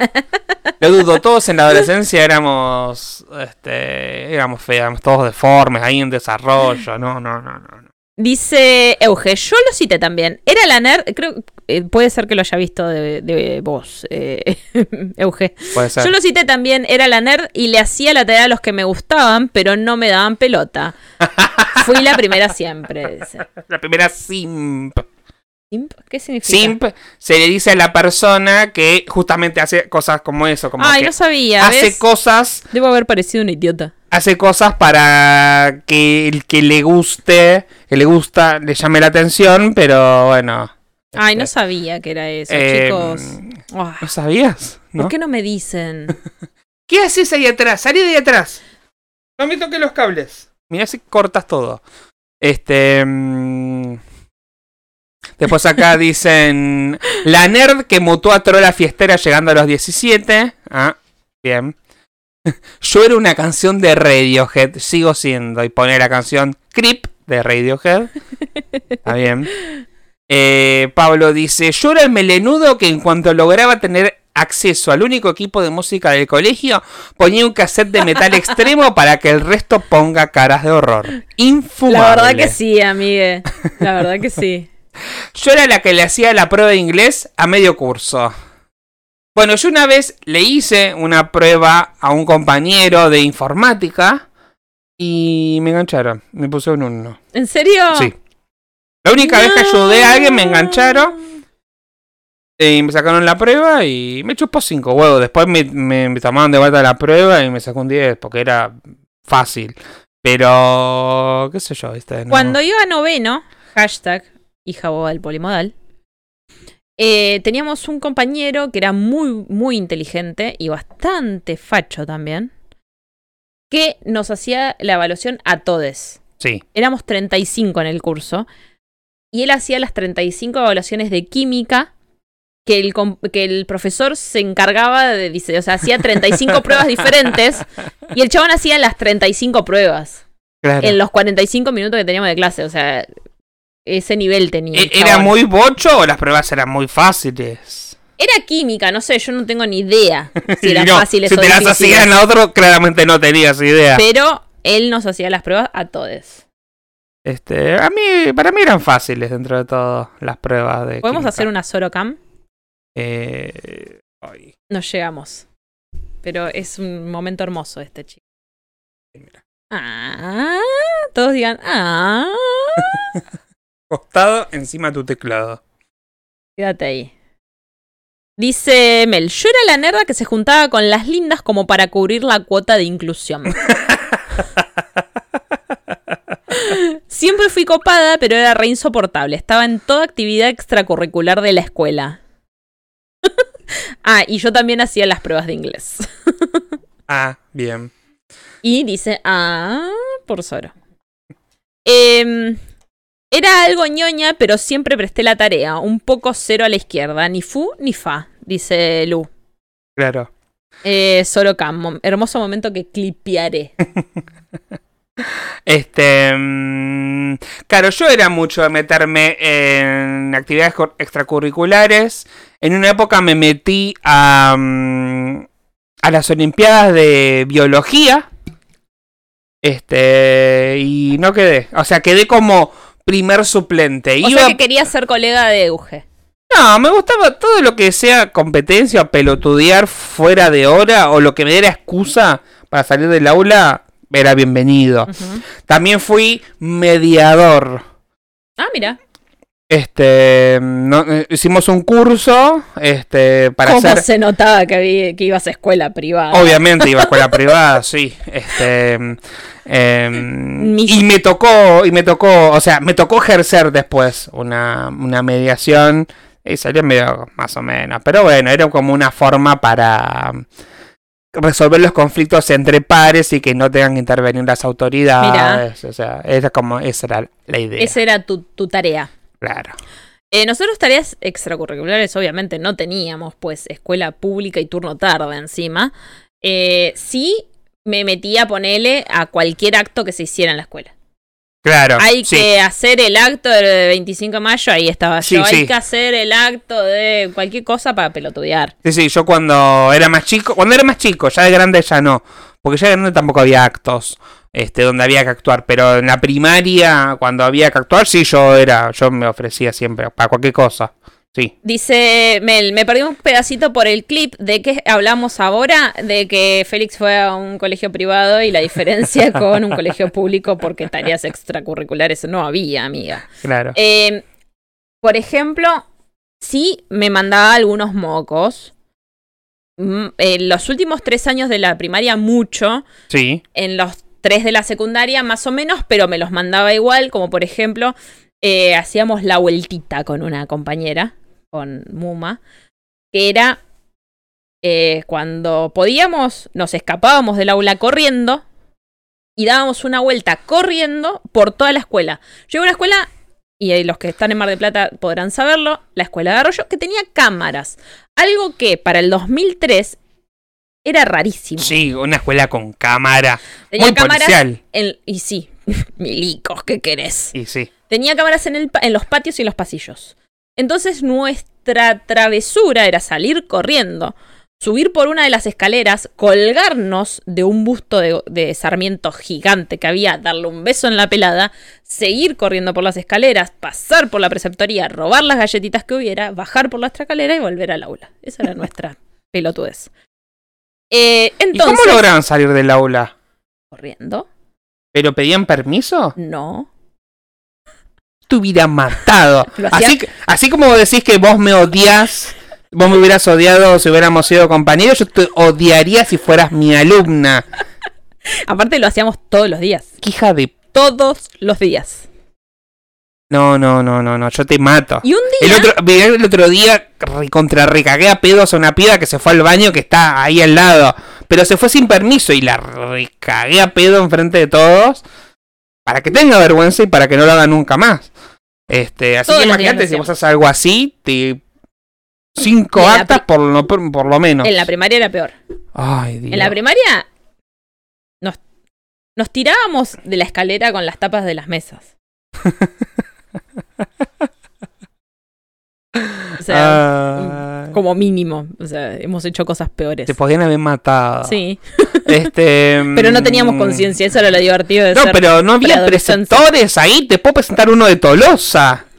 [SPEAKER 2] Lo dudo, todos en la adolescencia éramos, este, éramos feos, éramos todos deformes, ahí en desarrollo, no, no, no, no.
[SPEAKER 1] Dice Euge, yo lo cité también. Era la nerd, creo, eh, puede ser que lo haya visto de, de vos, eh, [LAUGHS] Euge.
[SPEAKER 2] Puede ser.
[SPEAKER 1] Yo lo cité también, era la nerd y le hacía la tarea a los que me gustaban, pero no me daban pelota. [LAUGHS] Fui la primera siempre, dice.
[SPEAKER 2] La primera simp.
[SPEAKER 1] ¿Simp? ¿Qué significa?
[SPEAKER 2] Simp se le dice a la persona que justamente hace cosas como eso, como
[SPEAKER 1] Ay,
[SPEAKER 2] que
[SPEAKER 1] no sabía.
[SPEAKER 2] hace
[SPEAKER 1] ¿ves?
[SPEAKER 2] cosas,
[SPEAKER 1] Debo haber parecido un idiota.
[SPEAKER 2] Hace cosas para que el que le guste, que le gusta, le llame la atención, pero bueno.
[SPEAKER 1] Ay, no
[SPEAKER 2] este,
[SPEAKER 1] sabía que era eso,
[SPEAKER 2] eh,
[SPEAKER 1] chicos.
[SPEAKER 2] ¿No sabías? ¿No?
[SPEAKER 1] ¿Por qué no me dicen? [LAUGHS]
[SPEAKER 2] ¿Qué haces ahí atrás? Salí de ahí atrás. No me toques los cables. Mirá si cortas todo. Este. mm, Después acá [LAUGHS] dicen la nerd que mutó a trola fiestera llegando a los 17. Ah, bien. [LAUGHS] Yo era una canción de Radiohead, sigo siendo. Y pone la canción Creep de Radiohead. [LAUGHS] Está bien. Eh, Pablo dice, yo era el melenudo que en cuanto lograba tener acceso al único equipo de música del colegio, ponía un cassette de metal [LAUGHS] extremo para que el resto ponga caras de horror. Infumable.
[SPEAKER 1] La verdad que sí, amigue. La verdad que sí.
[SPEAKER 2] Yo era la que le hacía la prueba de inglés a medio curso. Bueno, yo una vez le hice una prueba a un compañero de informática y me engancharon. Me puse un 1.
[SPEAKER 1] ¿En serio?
[SPEAKER 2] Sí. La única vez que ayudé a alguien me engancharon y me sacaron la prueba y me chupó 5 huevos. Después me, me, me tomaron de vuelta la prueba y me sacó un 10 porque era fácil. Pero, qué sé yo, ¿viste? No.
[SPEAKER 1] Cuando iba a noveno, hashtag hija boba del polimodal, eh, teníamos un compañero que era muy, muy inteligente y bastante facho también, que nos hacía la evaluación a todes.
[SPEAKER 2] Sí,
[SPEAKER 1] Éramos 35 en el curso y él hacía las 35 evaluaciones de química que el, que el profesor se encargaba de, dice, o sea, hacía 35 [LAUGHS] pruebas diferentes y el chabón hacía las 35 pruebas
[SPEAKER 2] claro.
[SPEAKER 1] en los 45 minutos que teníamos de clase, o sea, ese nivel tenía. el
[SPEAKER 2] ¿E- ¿Era muy bocho o las pruebas eran muy fáciles?
[SPEAKER 1] Era química, no sé, yo no tengo ni idea [LAUGHS] si eran
[SPEAKER 2] no,
[SPEAKER 1] fáciles
[SPEAKER 2] si
[SPEAKER 1] o
[SPEAKER 2] te las hacían a otro, claramente no tenías idea.
[SPEAKER 1] Pero él nos hacía las pruebas a todos.
[SPEAKER 2] Este, a mí, para mí eran fáciles dentro de todo las pruebas de.
[SPEAKER 1] ¿Podemos
[SPEAKER 2] química.
[SPEAKER 1] hacer una Sorocam?
[SPEAKER 2] Eh, ay,
[SPEAKER 1] No llegamos. Pero es un momento hermoso este chico.
[SPEAKER 2] mira.
[SPEAKER 1] Ah, todos digan, ah, [LAUGHS]
[SPEAKER 2] Costado encima de tu teclado.
[SPEAKER 1] quédate ahí. Dice Mel, yo era la nerda que se juntaba con las lindas como para cubrir la cuota de inclusión. [LAUGHS] Siempre fui copada, pero era re insoportable. Estaba en toda actividad extracurricular de la escuela. [LAUGHS] ah, y yo también hacía las pruebas de inglés. [LAUGHS]
[SPEAKER 2] Ah, bien.
[SPEAKER 1] Y dice, ah, por Soro. Em, era algo ñoña, pero siempre presté la tarea. Un poco cero a la izquierda. Ni fu ni fa, dice Lu.
[SPEAKER 2] Claro.
[SPEAKER 1] Eh, Sorocam, hermoso momento que clipearé. [LAUGHS]
[SPEAKER 2] Este. mm, claro, yo era mucho de meterme en actividades extracurriculares. En una época me metí a. mm, a las Olimpiadas de Biología. Este. Y no quedé. O sea, quedé como primer suplente.
[SPEAKER 1] O
[SPEAKER 2] Iba-
[SPEAKER 1] sea que quería ser colega de Euge.
[SPEAKER 2] No, me gustaba todo lo que sea competencia o pelotudear fuera de hora o lo que me diera excusa para salir del aula, era bienvenido. También fui mediador.
[SPEAKER 1] Ah, mira.
[SPEAKER 2] Este, no- eh, hicimos un curso, este, para
[SPEAKER 1] ¿Cómo
[SPEAKER 2] hacer,
[SPEAKER 1] se notaba que, vi- que ibas a escuela privada?
[SPEAKER 2] obviamente iba a escuela [LAUGHS] privada, sí, este, em,
[SPEAKER 1] Mis-
[SPEAKER 2] y me tocó, y me tocó, o sea, me tocó ejercer después una, una mediación y salió medio más o menos, pero bueno, era como una forma para resolver los conflictos entre pares y que no tengan que intervenir las autoridades, o sea, era como esa era la idea,
[SPEAKER 1] Esa era tu, tu tarea.
[SPEAKER 2] Claro.
[SPEAKER 1] Eh, nosotros tareas extracurriculares obviamente no teníamos, pues escuela pública y turno tarde encima. Eh, sí me metía, ponele, a cualquier acto que se hiciera en la escuela.
[SPEAKER 2] Claro,
[SPEAKER 1] Hay
[SPEAKER 2] sí.
[SPEAKER 1] que hacer el acto del 25 de mayo, ahí estaba
[SPEAKER 2] Sí,
[SPEAKER 1] yo. Hay
[SPEAKER 2] sí.
[SPEAKER 1] que hacer el acto de cualquier cosa para pelotudear.
[SPEAKER 2] Sí, sí, yo cuando era más chico, cuando era más chico, ya de grande ya no, porque ya de grande tampoco había actos este donde había que actuar, pero en la primaria cuando había que actuar sí yo era, yo me ofrecía siempre para cualquier cosa. Sí.
[SPEAKER 1] Dice Mel, me perdí un pedacito por el clip de que hablamos ahora, de que Félix fue a un colegio privado y la diferencia [LAUGHS] con un colegio público porque tareas extracurriculares no había, amiga.
[SPEAKER 2] Claro.
[SPEAKER 1] Eh, por ejemplo, sí me mandaba algunos mocos. Mm, En los últimos tres años de la primaria, mucho.
[SPEAKER 2] Sí.
[SPEAKER 1] En los tres de la secundaria, más o menos, pero me los mandaba igual. Como por ejemplo, eh, hacíamos la vueltita con una compañera, con Muma, que era eh, cuando podíamos, nos escapábamos del aula corriendo y dábamos una vuelta corriendo por toda la escuela. Yo iba a una escuela y los que están en Mar del Plata podrán saberlo, la escuela de Arroyo, que tenía cámaras. Algo que para el 2003 era rarísimo.
[SPEAKER 2] Sí, una escuela con cámara.
[SPEAKER 1] Tenía
[SPEAKER 2] muy
[SPEAKER 1] cámaras
[SPEAKER 2] policial.
[SPEAKER 1] en- y sí, [LAUGHS] milicos, ¿qué querés?
[SPEAKER 2] Y sí.
[SPEAKER 1] Tenía cámaras en, el en los patios y en los pasillos. Entonces nuestra travesura era salir corriendo, subir por una de las escaleras, colgarnos de un busto de, de Sarmiento gigante que había, darle un beso en la pelada, seguir corriendo por las escaleras, pasar por la preceptoría, robar las galletitas que hubiera, bajar por la escalera y volver al aula. Esa era nuestra [LAUGHS] pelotudez. Eh,
[SPEAKER 2] ¿Y
[SPEAKER 1] entonces,
[SPEAKER 2] cómo lograban salir del aula?
[SPEAKER 1] corriendo,
[SPEAKER 2] ¿Pero pedían permiso?
[SPEAKER 1] no.
[SPEAKER 2] Te hubiera matado. [LAUGHS] Así, así como decís que vos me odias, vos me hubieras odiado si hubiéramos sido compañeros, yo te odiaría si fueras mi alumna. [LAUGHS]
[SPEAKER 1] Aparte lo hacíamos todos los días.
[SPEAKER 2] Hija de...
[SPEAKER 1] Todos los días.
[SPEAKER 2] No, no, no, no, no, yo te mato.
[SPEAKER 1] Y un
[SPEAKER 2] El
[SPEAKER 1] día.
[SPEAKER 2] otro, el otro día contra recagué a pedos a una piba que se fue al baño que está ahí al lado. Pero se fue sin permiso y la recagué a pedo enfrente de todos. Para que tenga vergüenza y para que no lo haga nunca más. Este, así
[SPEAKER 1] Todos
[SPEAKER 2] que imagínate si vos haces algo así, te. Cinco actas por lo, por, por lo menos.
[SPEAKER 1] En la primaria era peor.
[SPEAKER 2] Ay, Dios.
[SPEAKER 1] En la primaria nos, nos tirábamos de la escalera con las tapas de las mesas. [LAUGHS] o sea,
[SPEAKER 2] Ah,
[SPEAKER 1] como mínimo. O sea, hemos hecho cosas peores.
[SPEAKER 2] te podían haber matado.
[SPEAKER 1] Sí, [LAUGHS]
[SPEAKER 2] Este, [LAUGHS]
[SPEAKER 1] pero no teníamos
[SPEAKER 2] mm,
[SPEAKER 1] conciencia. Eso era lo divertido de
[SPEAKER 2] No,
[SPEAKER 1] ser.
[SPEAKER 2] pero no había preceptores ahí. Te puedo presentar uno de Tolosa. [LAUGHS]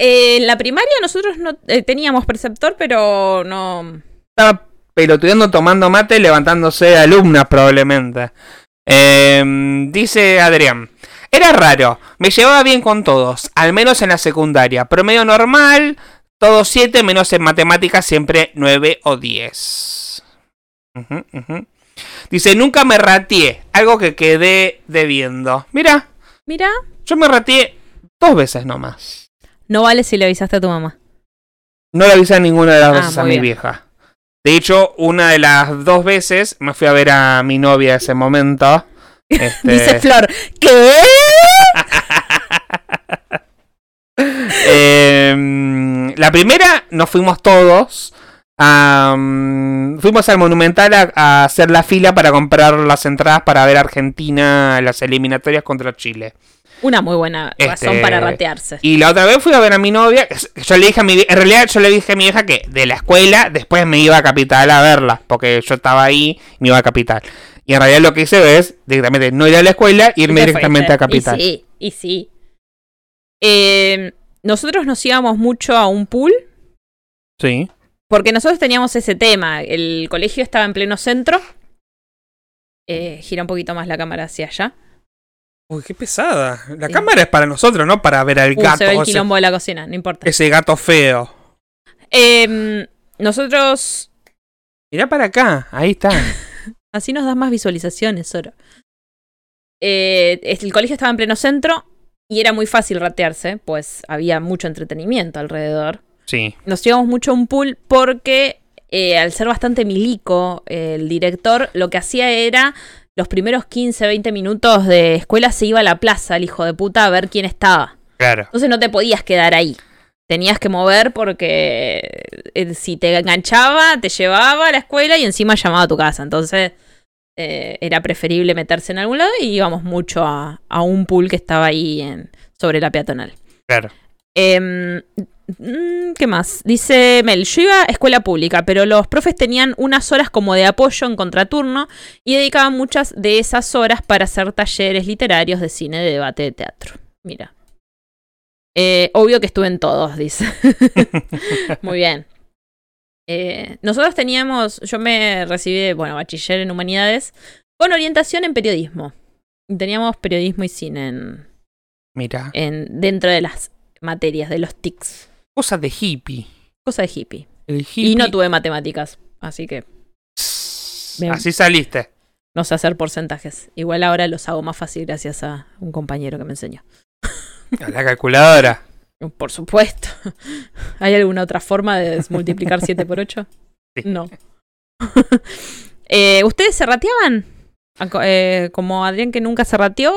[SPEAKER 1] En la primaria nosotros no eh, teníamos preceptor, pero no.
[SPEAKER 2] Estaba pelotudeando, tomando mate, levantándose de alumnas probablemente. Em, dice Adrián. Era raro, me llevaba bien con todos, al menos en la secundaria. Promedio normal, todos 7, menos en matemáticas, siempre 9 o 10. Ujú, ujú. Dice, nunca me rateé, algo que quedé debiendo. Mira,
[SPEAKER 1] Mira,
[SPEAKER 2] yo me rateé dos veces nomás.
[SPEAKER 1] no vale si le avisaste a tu mamá.
[SPEAKER 2] No le avisé a ninguna de las
[SPEAKER 1] Ah,
[SPEAKER 2] veces a mi
[SPEAKER 1] bien.
[SPEAKER 2] vieja. De hecho, una de las dos veces me fui a ver a mi novia ese momento. [LAUGHS] Este,
[SPEAKER 1] Dice Flor, ¿qué?
[SPEAKER 2] La primera nos fuimos todos. mm, fuimos al Monumental a, a hacer la fila para comprar las entradas para ver Argentina en las eliminatorias contra Chile.
[SPEAKER 1] Una muy buena razón
[SPEAKER 2] Este,
[SPEAKER 1] para ratearse.
[SPEAKER 2] Y la otra vez fui a ver a mi novia. Yo le dije a mi en realidad yo le dije a mi vieja que de la escuela después me iba a Capital a verla. Porque yo estaba ahí y me iba a Capital. Y en realidad lo que hice es directamente no ir a la escuela irme directamente a Capital.
[SPEAKER 1] Y sí, y sí. Eh, nosotros nos íbamos mucho a un pool
[SPEAKER 2] Sí.
[SPEAKER 1] porque nosotros teníamos ese tema. El colegio estaba en pleno centro. Eh, gira un poquito más la cámara hacia allá.
[SPEAKER 2] Uy, qué pesada. La
[SPEAKER 1] Sí.
[SPEAKER 2] cámara es para nosotros, no para ver al
[SPEAKER 1] Uh,
[SPEAKER 2] gato.
[SPEAKER 1] se ve el
[SPEAKER 2] ese,
[SPEAKER 1] quilombo de la cocina, no importa.
[SPEAKER 2] ese gato feo.
[SPEAKER 1] Eh, nosotros.
[SPEAKER 2] Mirá para acá. Ahí está. [LAUGHS]
[SPEAKER 1] Así nos das más visualizaciones, Oro. Eh, el colegio estaba en pleno centro y era muy fácil ratearse, pues había mucho entretenimiento alrededor.
[SPEAKER 2] Sí.
[SPEAKER 1] nos llevamos mucho a un pool porque eh, al ser bastante milico, eh, el director lo que hacía era los primeros 15, 20 minutos de escuela se iba a la plaza, el hijo de puta, a ver quién estaba.
[SPEAKER 2] Claro.
[SPEAKER 1] Entonces no te podías quedar ahí. Tenías que mover porque eh, si te enganchaba, te llevaba a la escuela y encima llamaba a tu casa. Entonces eh, era preferible meterse en algún lado y íbamos mucho a, a un pool que estaba ahí en, sobre la peatonal.
[SPEAKER 2] Claro.
[SPEAKER 1] Em, mm, ¿Qué más? Dice Mel, yo iba a escuela pública, pero los profes tenían unas horas como de apoyo en contraturno y dedicaban muchas de esas horas para hacer talleres literarios de cine, de debate, de teatro. Mira. Eh, obvio que estuve en todos, dice. [LAUGHS] Muy bien. Eh, nosotros teníamos, yo me recibí, bueno, bachiller en humanidades, con orientación en periodismo. Teníamos periodismo y cine en,
[SPEAKER 2] Mira.
[SPEAKER 1] en, dentro de las materias, de los TICs.
[SPEAKER 2] Cosas de hippie.
[SPEAKER 1] Cosa de hippie.
[SPEAKER 2] El hippie.
[SPEAKER 1] Y no tuve matemáticas, así que.
[SPEAKER 2] Así saliste.
[SPEAKER 1] no sé hacer porcentajes. Igual ahora los hago más fácil gracias a un compañero que me enseñó.
[SPEAKER 2] A la calculadora.
[SPEAKER 1] Por supuesto. [LAUGHS] ¿Hay alguna otra forma de multiplicar 7 por 8?
[SPEAKER 2] Sí.
[SPEAKER 1] No. [LAUGHS] Eh, ¿Ustedes se rateaban? A co- eh, ¿Como Adrián que nunca se rateó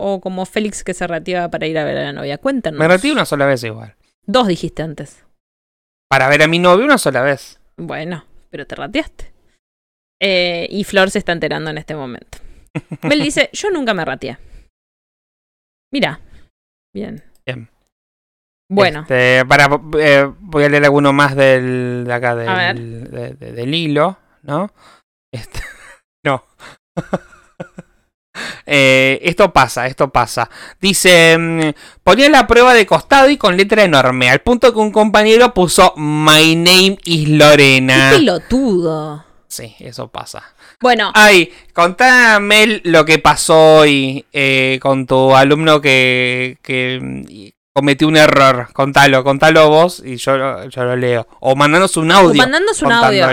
[SPEAKER 1] o como Félix que se rateaba para ir a ver a la novia? Cuéntanos.
[SPEAKER 2] Me retiré una sola vez igual.
[SPEAKER 1] Dos dijiste antes.
[SPEAKER 2] Para ver a mi novio una sola vez.
[SPEAKER 1] Bueno, pero te rateaste. Eh, y Flor se está enterando en este momento. [LAUGHS] Mel dice, yo nunca me rateé. Mira. Bien. Bueno,
[SPEAKER 2] Este, para, eh, voy a leer alguno más del, de acá, del, de- de- del hilo, ¿no? Este, [LAUGHS] no. [LAUGHS] Eh, esto pasa, esto pasa. Dice, mm, ponía la prueba de costado y con letra enorme, al punto que un compañero puso My name is
[SPEAKER 1] qué
[SPEAKER 2] Lorena.
[SPEAKER 1] pelotudo.
[SPEAKER 2] Sí, eso pasa.
[SPEAKER 1] Bueno,
[SPEAKER 2] Ay, contá, Mel, lo que pasó hoy eh, con tu alumno que, que cometió un error. Contalo, contalo vos y yo, lo- yo lo leo. O mandanos un audio.
[SPEAKER 1] mandándonos un audio.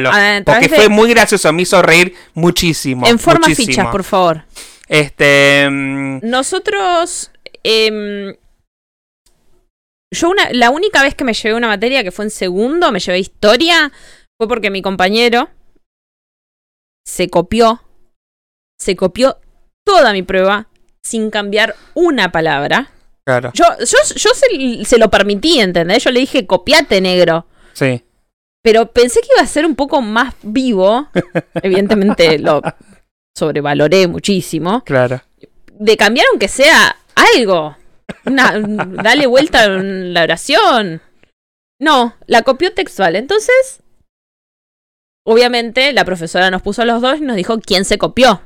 [SPEAKER 2] Porque
[SPEAKER 1] de-
[SPEAKER 2] fue muy gracioso, me hizo reír muchísimo.
[SPEAKER 1] en forma
[SPEAKER 2] muchísimo.
[SPEAKER 1] fichas, por favor.
[SPEAKER 2] Este. mm,
[SPEAKER 1] Nosotros. em, yo una, la única vez que me llevé una materia que fue en segundo, me llevé historia, fue porque mi compañero se copió. Se copió toda mi prueba sin cambiar una palabra.
[SPEAKER 2] Claro,
[SPEAKER 1] Yo, yo, yo se, se lo permití, ¿entendés? Yo le dije, copiate, negro.
[SPEAKER 2] sí.
[SPEAKER 1] Pero pensé que iba a ser un poco más vivo. [LAUGHS] Evidentemente lo sobrevaloré muchísimo.
[SPEAKER 2] Claro.
[SPEAKER 1] De cambiar aunque sea algo. Una- dale vuelta en la oración. No, la copió textual. Entonces, obviamente, la profesora nos puso a los dos y nos dijo quién se copió.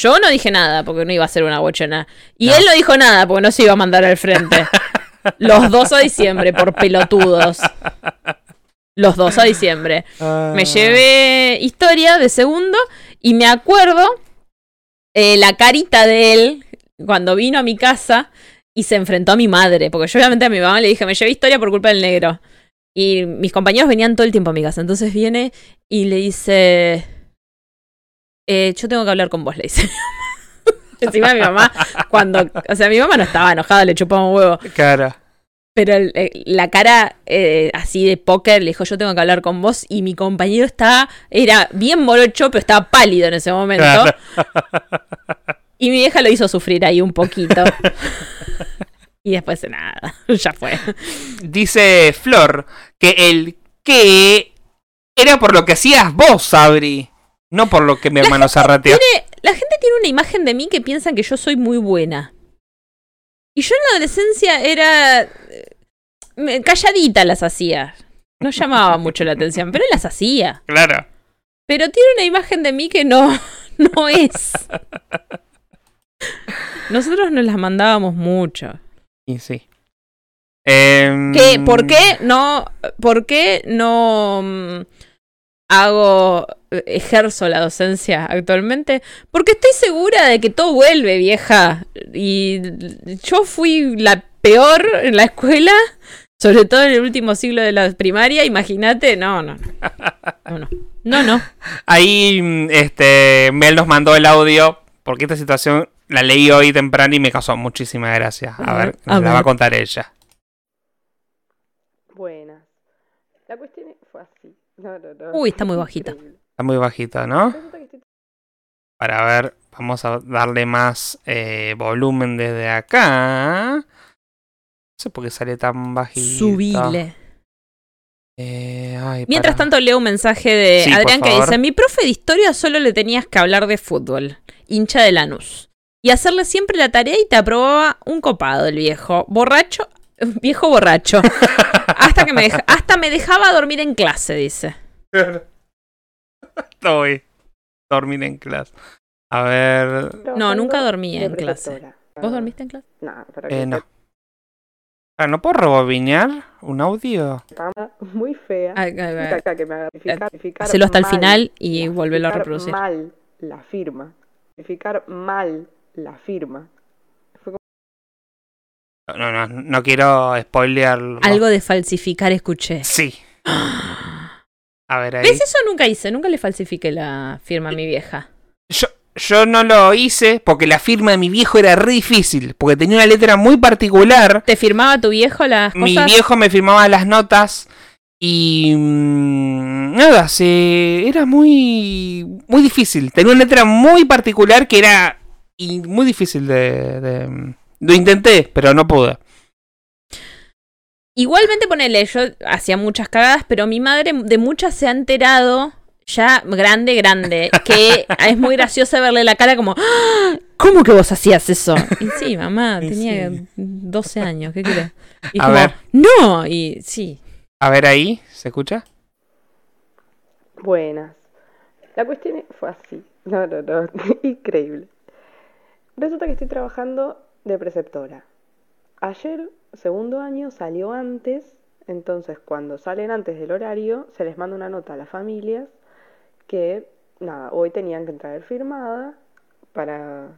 [SPEAKER 1] Yo no dije nada porque no iba a ser una bochona. Y
[SPEAKER 2] No.
[SPEAKER 1] él no dijo nada porque no se iba a mandar al frente. [LAUGHS] Los dos a diciembre, por pelotudos. Los dos a diciembre. Me
[SPEAKER 2] Ah,
[SPEAKER 1] llevé historia de segundo y me acuerdo eh, la carita de él cuando vino a mi casa y se enfrentó a mi madre. Porque yo obviamente a mi mamá le dije, me llevé historia por culpa del negro. Y mis compañeros venían todo el tiempo a mi casa. Entonces viene y le dice, eh, yo tengo que hablar con vos, le dice. [LAUGHS] Encima mi mamá, cuando, o sea, mi mamá no estaba enojada, le chupaba un huevo.
[SPEAKER 2] Claro.
[SPEAKER 1] Pero el- el- la cara eh, así de póker le dijo, yo tengo que hablar con vos. Y mi compañero estaba, era bien morocho, pero estaba pálido en ese momento.
[SPEAKER 2] Claro.
[SPEAKER 1] Y mi vieja lo hizo sufrir ahí un poquito. [LAUGHS] y después nada, [LAUGHS] ya fue.
[SPEAKER 2] Dice Flor que el que era por lo que hacías vos, Sabri. No por lo que mi hermano se rateó.
[SPEAKER 1] Tiene- la gente tiene una imagen de mí que piensan que yo soy muy buena. Y yo en la adolescencia era... eh, calladita las hacía. No llamaba mucho la atención, pero las hacía.
[SPEAKER 2] Claro.
[SPEAKER 1] Pero tiene una imagen de mí que no, [LAUGHS] no es. Nosotros nos las mandábamos mucho.
[SPEAKER 2] Y sí.
[SPEAKER 1] ¿Qué? ¿Por qué no? ¿Por qué no mm, hago ejerzo la docencia actualmente? Porque estoy segura de que todo vuelve, vieja. Y yo fui la peor en la escuela, sobre todo en el último siglo de la primaria. Imagínate, no, no, no. No, no.
[SPEAKER 2] Ahí, mm, este, Mel nos mandó el audio porque esta situación la leí hoy temprano y me causó muchísima gracia. A,
[SPEAKER 1] A
[SPEAKER 2] ver,
[SPEAKER 1] ver, a
[SPEAKER 2] la va a contar ella.
[SPEAKER 3] Buenas. La cuestión es-. No, no, no.
[SPEAKER 1] Uy, está muy bajita.
[SPEAKER 3] Increíble.
[SPEAKER 2] Está muy bajito, ¿no? Para ver, vamos a darle más eh, volumen desde acá. No sé por qué sale tan bajito.
[SPEAKER 1] Subile.
[SPEAKER 2] Eh, ay,
[SPEAKER 1] Mientras tanto leo un mensaje de
[SPEAKER 2] Sí,
[SPEAKER 1] Adrián que dice, mi profe de historia solo le tenías que hablar de fútbol, hincha de Lanús, y hacerle siempre la tarea y te aprobaba un copado el viejo, borracho, [LAUGHS] viejo borracho, [LAUGHS] hasta que me deja- hasta me dejaba dormir en clase, dice. [LAUGHS]
[SPEAKER 2] Estoy. Dormir en clase. A ver.
[SPEAKER 1] No, nunca dormía en clase. ¿Vos dormiste en clase?
[SPEAKER 3] No, pero
[SPEAKER 2] Eh, no. Ah, ¿No puedo rebobinear un audio?
[SPEAKER 3] muy fea.
[SPEAKER 1] Ay, ay, ay.
[SPEAKER 3] Acá que me haga verificar- verificar
[SPEAKER 1] Hacelo hasta el final y volvelo a reproducir.
[SPEAKER 3] mal la firma. Verificar mal la firma.
[SPEAKER 2] No, no, no quiero spoilear.
[SPEAKER 1] Algo de falsificar escuché.
[SPEAKER 2] Sí. A ver ahí.
[SPEAKER 1] ¿Ves? Eso nunca hice, nunca le falsifiqué la firma a mi vieja.
[SPEAKER 2] Yo, yo no lo hice porque la firma de mi viejo era re difícil. Porque tenía una letra muy particular.
[SPEAKER 1] ¿Te firmaba tu viejo las cosas?
[SPEAKER 2] Mi viejo me firmaba las notas Y mm, nada, se era muy muy difícil. Tenía una letra muy particular que era y muy difícil de, de- Lo intenté, pero no pude.
[SPEAKER 1] Igualmente, ponele, yo hacía muchas cagadas, pero mi madre de muchas se ha enterado, ya grande, grande, que [LAUGHS] es muy graciosa verle la cara como, "¡Ah! ¿cómo que vos hacías eso? Y sí, mamá, [LAUGHS] tenía
[SPEAKER 2] sí.
[SPEAKER 1] 12 años, ¿qué querés? [LAUGHS] Y
[SPEAKER 2] A
[SPEAKER 1] como,
[SPEAKER 2] ver.
[SPEAKER 1] no, y sí.
[SPEAKER 2] A ver ahí, ¿se escucha?
[SPEAKER 3] Buenas. La cuestión es- fue así. No, no, no. Increíble. Resulta que estoy trabajando de preceptora. Ayer, segundo año, salió antes. Entonces, cuando salen antes del horario, se les manda una nota a las familias que, nada, hoy tenían que traer firmada para,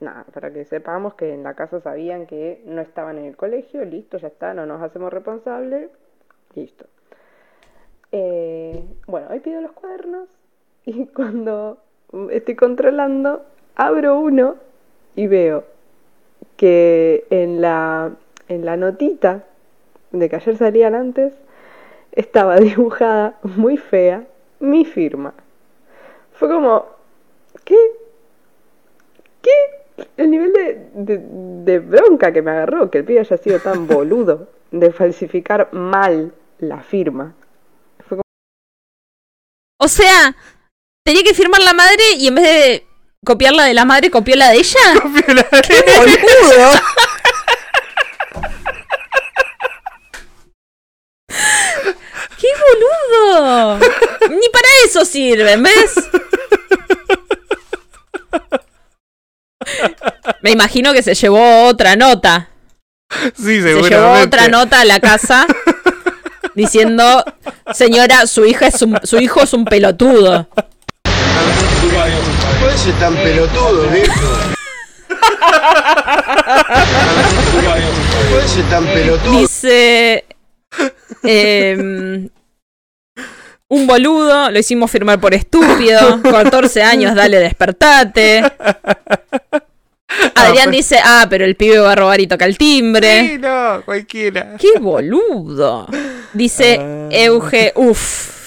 [SPEAKER 3] nada, para que sepamos que en la casa sabían que no estaban en el colegio. Listo, ya está, no nos hacemos responsables. Listo. Eh, bueno, hoy pido los cuadernos y [LAUGHS] cuando estoy controlando, abro uno y veo que en la, en la notita de que ayer salían antes estaba [LAUGHS] dibujada muy fea mi firma. Fue como, ¿qué? ¿Qué? El nivel de, de, de bronca que me agarró, que el pibe haya sido tan boludo de falsificar mal la firma.
[SPEAKER 1] O sea, tenía que firmar la madre y en vez de copiar la de la madre, copió la de ella. [LAUGHS] ¡Qué boludo! ¡Qué boludo! Ni para eso sirven, ¿ves? Me imagino que se llevó otra nota.
[SPEAKER 2] Sí,
[SPEAKER 1] Se llevó
[SPEAKER 2] seguramente.
[SPEAKER 1] otra nota a la casa diciendo, señora, su hija es un- su hijo es un pelotudo.
[SPEAKER 4] Puede ser tan pelotudo, viejo. [LAUGHS] puede ser tan pelotudo.
[SPEAKER 1] Dice. em, un boludo, lo hicimos firmar por estúpido. [LAUGHS] 14 años, dale, despertate. Adrián
[SPEAKER 2] pues-
[SPEAKER 1] dice: Ah, pero el pibe va a robar y toca el timbre.
[SPEAKER 2] Sí, no, cualquiera.
[SPEAKER 1] ¡Qué boludo! Dice
[SPEAKER 2] Ah.
[SPEAKER 1] Euge, uff,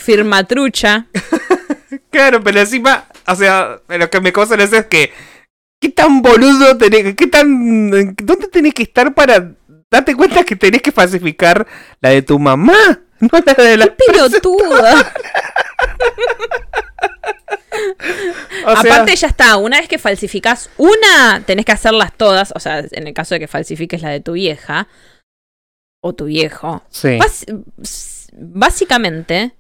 [SPEAKER 1] firma trucha. [LAUGHS] [LAUGHS]
[SPEAKER 2] Claro, pero encima, o sea, lo que me causa es que. ¿Qué tan boludo tenés? ¿Qué tan. ¿Dónde tenés que estar para darte cuenta que tenés que falsificar la de tu mamá? [LAUGHS] No la de la.
[SPEAKER 1] Pelotuda. [LAUGHS]
[SPEAKER 2] O sea,
[SPEAKER 1] Aparte ya está, una vez que falsificás una, tenés que hacerlas todas, o sea, en el caso de que falsifiques la de tu vieja o tu viejo.
[SPEAKER 2] Sí.
[SPEAKER 1] Básicamente,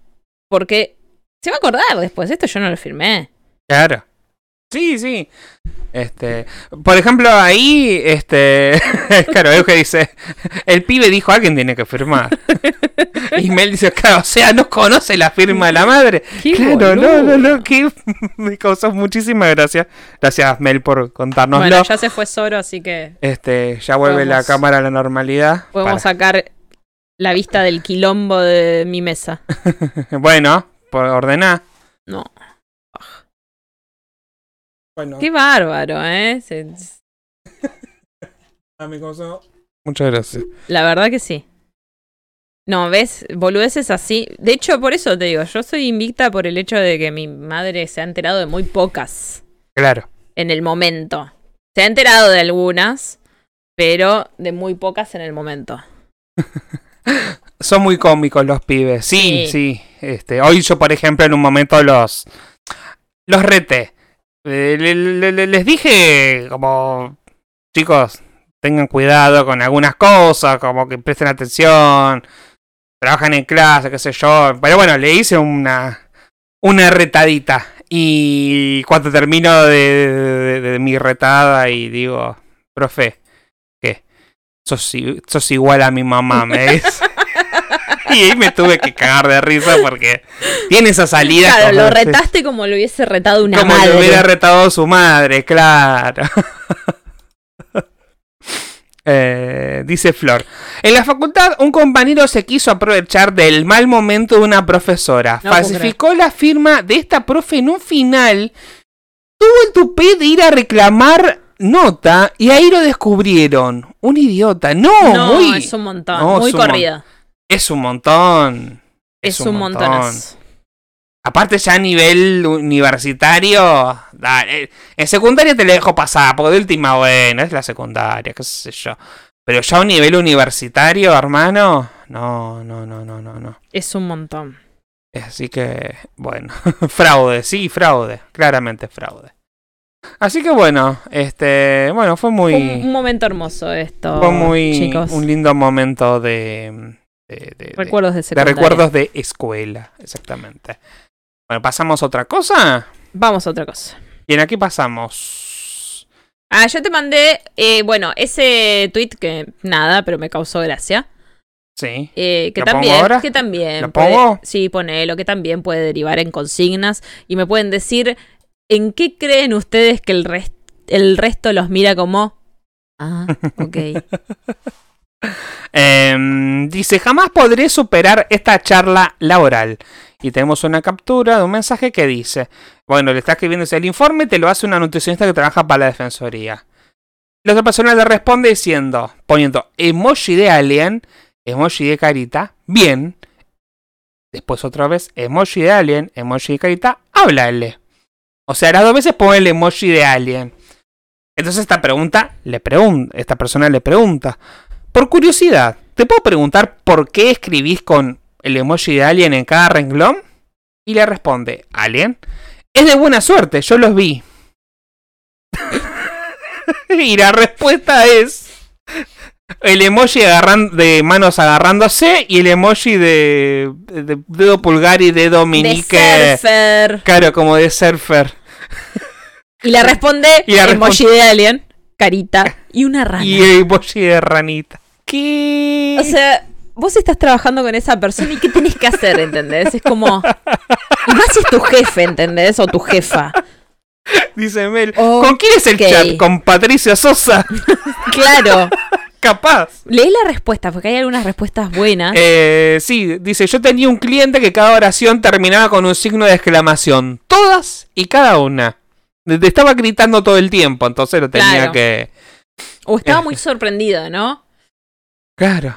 [SPEAKER 1] porque se va a acordar después, esto yo no lo firmé.
[SPEAKER 2] Claro. Sí, sí. Este, por ejemplo, ahí, este, [LAUGHS] claro, Euge dice, el pibe dijo, alguien tiene que firmar. Y Mel dice, claro, o sea, no conoce la firma de la madre. [LAUGHS] Claro, no, no, no, que [LAUGHS] me causó muchísima gracia. Gracias, Mel, por contárnoslo.
[SPEAKER 1] Bueno, ya se fue Zoro, así que
[SPEAKER 2] Este, ya vuelve la cámara a la normalidad.
[SPEAKER 1] podemos
[SPEAKER 2] Para-
[SPEAKER 1] sacar la vista del quilombo de mi mesa.
[SPEAKER 2] Bueno, por ordenar.
[SPEAKER 1] No,
[SPEAKER 2] Bueno,
[SPEAKER 1] qué bárbaro, ¿eh? Se- [LAUGHS]
[SPEAKER 2] muchas gracias.
[SPEAKER 1] La verdad que sí. No, ves, boludeces así. De hecho, por eso te digo, yo soy invicta por el hecho de que mi madre se ha enterado de muy pocas
[SPEAKER 2] Claro.
[SPEAKER 1] en el momento. Se ha enterado de algunas, pero de muy pocas en el momento. [LAUGHS]
[SPEAKER 2] Son muy cómicos los pibes. Sí, sí.
[SPEAKER 1] Sí.
[SPEAKER 2] Este, hoy yo, por ejemplo, en un momento los los reté. Eh, le- le- le- les dije como chicos, tengan cuidado con algunas cosas, como que presten atención, trabajan en clase, qué sé yo. Pero bueno, le hice una una retadita y cuando termino de, de- de- de mi retada y digo, profe, ¿qué? Sos, sos igual a mi mamá, me [LAUGHS] dice. [LAUGHS] Y ahí me tuve que cagar de risa porque tiene esa salida.
[SPEAKER 1] Claro,
[SPEAKER 2] como-
[SPEAKER 1] lo retaste como lo hubiese retado una
[SPEAKER 2] como
[SPEAKER 1] madre.
[SPEAKER 2] lo hubiera retado su madre, claro. [LAUGHS] Eh, dice Flor. En la facultad, un compañero se quiso aprovechar del mal momento de una profesora.
[SPEAKER 1] No
[SPEAKER 2] Falsificó la firma de esta profe en un final. Tuvo el tupé de ir a reclamar nota y ahí lo descubrieron. Un idiota. No,
[SPEAKER 1] no,
[SPEAKER 2] muy.
[SPEAKER 1] es un montón.
[SPEAKER 2] No,
[SPEAKER 1] muy
[SPEAKER 2] mon-
[SPEAKER 1] corrida.
[SPEAKER 2] Es un montón.
[SPEAKER 1] Es, un montonazo.
[SPEAKER 2] Aparte ya a nivel universitario, dale, en secundaria te le dejo pasar, porque de última, bueno, es la secundaria, qué sé yo. Pero ya a un nivel universitario, hermano, no, no, no, no, no, no.
[SPEAKER 1] Es un montón.
[SPEAKER 2] Así que, bueno, [LAUGHS] fraude, sí, fraude, claramente fraude. Así que bueno, este, bueno, fue muy...
[SPEAKER 1] Fue un momento hermoso esto,
[SPEAKER 2] Fue muy
[SPEAKER 1] chicos.
[SPEAKER 2] un lindo momento de, de, de-
[SPEAKER 1] Recuerdos de
[SPEAKER 2] de recuerdos de escuela, exactamente. Bueno, pasamos a otra cosa.
[SPEAKER 1] Vamos a otra cosa.
[SPEAKER 2] Bien, aquí pasamos.
[SPEAKER 1] Ah, yo te mandé, eh, bueno, ese tweet que nada, pero me causó gracia.
[SPEAKER 2] Sí.
[SPEAKER 1] Eh, que
[SPEAKER 2] ¿Lo pongo
[SPEAKER 1] también,
[SPEAKER 2] ahora?
[SPEAKER 1] que también.
[SPEAKER 2] ¿Lo
[SPEAKER 1] puede-
[SPEAKER 2] pongo?
[SPEAKER 1] sí, ponelo, que también puede derivar en consignas. Y me pueden decir, ¿en qué creen ustedes que el, res- el resto los mira como? Ah, ok. [LAUGHS]
[SPEAKER 2] Em, dice, jamás podré superar esta charla laboral. Y tenemos una captura de un mensaje que dice, bueno, le está escribiendo el informe, te lo hace una nutricionista que trabaja para la defensoría. La otra persona le responde diciendo, poniendo emoji de alien, emoji de carita, bien. Después otra vez, emoji de alien, emoji de carita, háblale. O sea, las dos veces pone el emoji de alien. Entonces esta pregunta le pregunta, esta persona le pregunta, por curiosidad, ¿te puedo preguntar por qué escribís con el emoji de alien en cada renglón? Y le responde, ¿alien? Es de buena suerte, yo los vi. [LAUGHS] y la respuesta es el emoji agarran- de manos agarrándose y el emoji de, de dedo pulgar y dedo
[SPEAKER 1] de surfer.
[SPEAKER 2] Claro, como de surfer.
[SPEAKER 1] Y le responde,
[SPEAKER 2] Y le
[SPEAKER 1] emoji de alien, carita y una rana.
[SPEAKER 2] Y el emoji de ranita. ¿Qué?
[SPEAKER 1] O sea, vos estás trabajando con esa persona y ¿qué tenés que hacer, entendés? Es como... Y más si es tu jefe, ¿entendés? O tu jefa.
[SPEAKER 2] Dice Mel.
[SPEAKER 1] Oh,
[SPEAKER 2] ¿Con quién es el chat? ¿Con Patricia Sosa? [LAUGHS]
[SPEAKER 1] Claro.
[SPEAKER 2] Capaz.
[SPEAKER 1] Leí la respuesta, porque hay algunas respuestas buenas.
[SPEAKER 2] Eh, sí, dice, yo tenía un cliente que cada oración terminaba con un signo de exclamación. Todas y cada una. Te estaba gritando todo el tiempo, entonces lo tenía
[SPEAKER 1] Claro.
[SPEAKER 2] que...
[SPEAKER 1] O estaba muy sorprendido, ¿no?
[SPEAKER 2] Claro.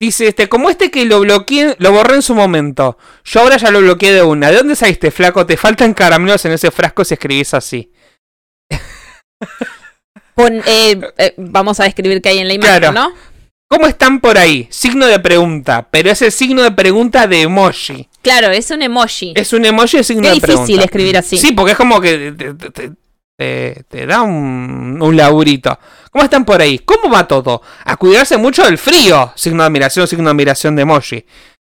[SPEAKER 2] Dice, este, como este que lo bloqueé, lo borré en su momento. Yo ahora ya lo bloqueé de una. ¿De dónde saliste, flaco? Te faltan caramelos en ese frasco si escribís así.
[SPEAKER 1] Pon, eh, eh, vamos a describir qué hay en la imagen,
[SPEAKER 2] Claro.
[SPEAKER 1] ¿no?
[SPEAKER 2] ¿Cómo están por ahí? Signo de pregunta, pero es el signo de pregunta de emoji.
[SPEAKER 1] Claro, es un emoji.
[SPEAKER 2] Es un emoji de signo
[SPEAKER 1] Qué
[SPEAKER 2] de
[SPEAKER 1] difícil
[SPEAKER 2] pregunta.
[SPEAKER 1] escribir así.
[SPEAKER 2] Sí, porque es como que te, te- te- te- da un, un laburito. ¿Cómo están por ahí? ¿Cómo va todo? A cuidarse mucho del frío. Signo de admiración, signo de admiración de emoji.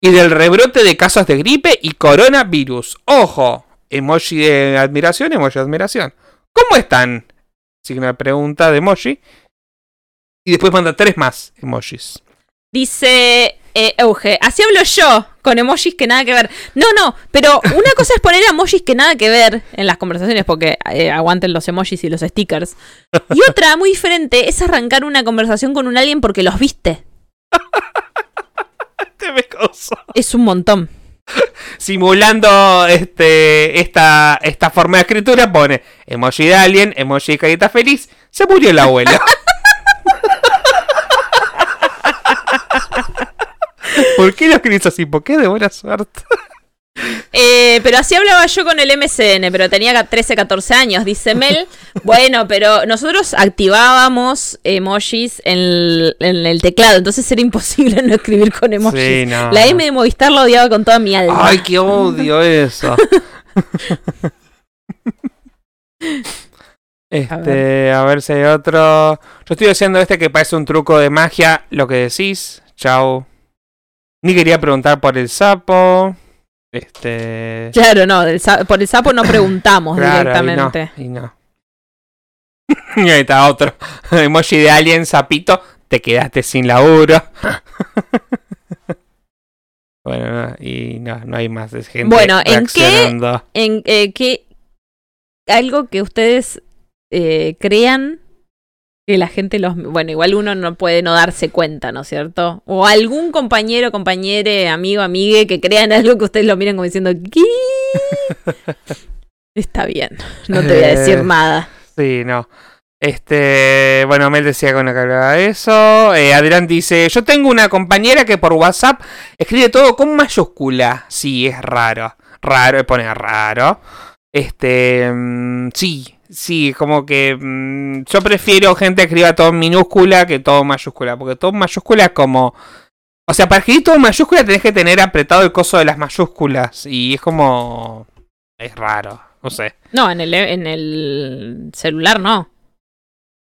[SPEAKER 2] Y del rebrote de casos de gripe y coronavirus. Ojo. Emoji de admiración, emoji de admiración. ¿Cómo están? Signo de pregunta de emoji. Y después manda tres más emojis.
[SPEAKER 1] Dice eh, Euge, así hablo yo, con emojis que nada que ver. No, no, pero una cosa es poner emojis que nada que ver en las conversaciones, porque eh, aguanten los emojis y los stickers. Y otra, muy diferente, es arrancar una conversación con un alien porque los viste. [LAUGHS]
[SPEAKER 2] Te me causó.
[SPEAKER 1] Es un montón.
[SPEAKER 2] simulando este esta, esta forma de escritura, pone emoji de alien, emoji de carita feliz, se murió el abuelo. [LAUGHS] ¿Por qué lo escribís así? ¿Por qué de buena suerte? [LAUGHS]
[SPEAKER 1] Eh, pero así hablaba yo con el MCN, pero tenía 13, 14 años, dice Mel. [LAUGHS] Bueno, pero nosotros activábamos emojis en el, en el teclado, entonces era imposible [LAUGHS] no escribir con emojis.
[SPEAKER 2] Sí, no.
[SPEAKER 1] La M de Movistar la odiaba con toda mi alma.
[SPEAKER 2] Ay, qué odio eso. Este, a ver si hay otro. Yo estoy haciendo este que parece un truco de magia, lo que decís. Chao. Ni quería preguntar por el sapo. Este.
[SPEAKER 1] Claro, no, del por el sapo no [COUGHS] preguntamos
[SPEAKER 2] Claro,
[SPEAKER 1] directamente.
[SPEAKER 2] no, y [LAUGHS] no. y ahí está otro. [LAUGHS] Emoji de alien, sapito. Te quedaste sin laburo. [LAUGHS] bueno, no, y no, no hay más. Es gente
[SPEAKER 1] Bueno, ¿en qué-. En eh, que algo que ustedes eh, crean que la gente los bueno igual uno no puede no darse cuenta no es cierto o algún compañero compañere amigo amigue que crean algo que ustedes lo miran como diciendo ¿qué? [LAUGHS] está bien no te voy a decir
[SPEAKER 2] Eh,
[SPEAKER 1] nada
[SPEAKER 2] Sí, no. Este, bueno, Mel decía con que hablaba de eso. Eh, Adrián dice, yo tengo una compañera que por WhatsApp escribe todo con mayúscula. Sí, es raro. Raro, pone raro. Este, mm, sí, sí, como que mm, yo prefiero gente que escriba todo en minúscula que todo en mayúscula. Porque todo en mayúscula es como... O sea, para escribir todo en mayúscula tenés que tener apretado el coso de las mayúsculas. Y es como... Es raro, no sé.
[SPEAKER 1] No, en el, en el celular no.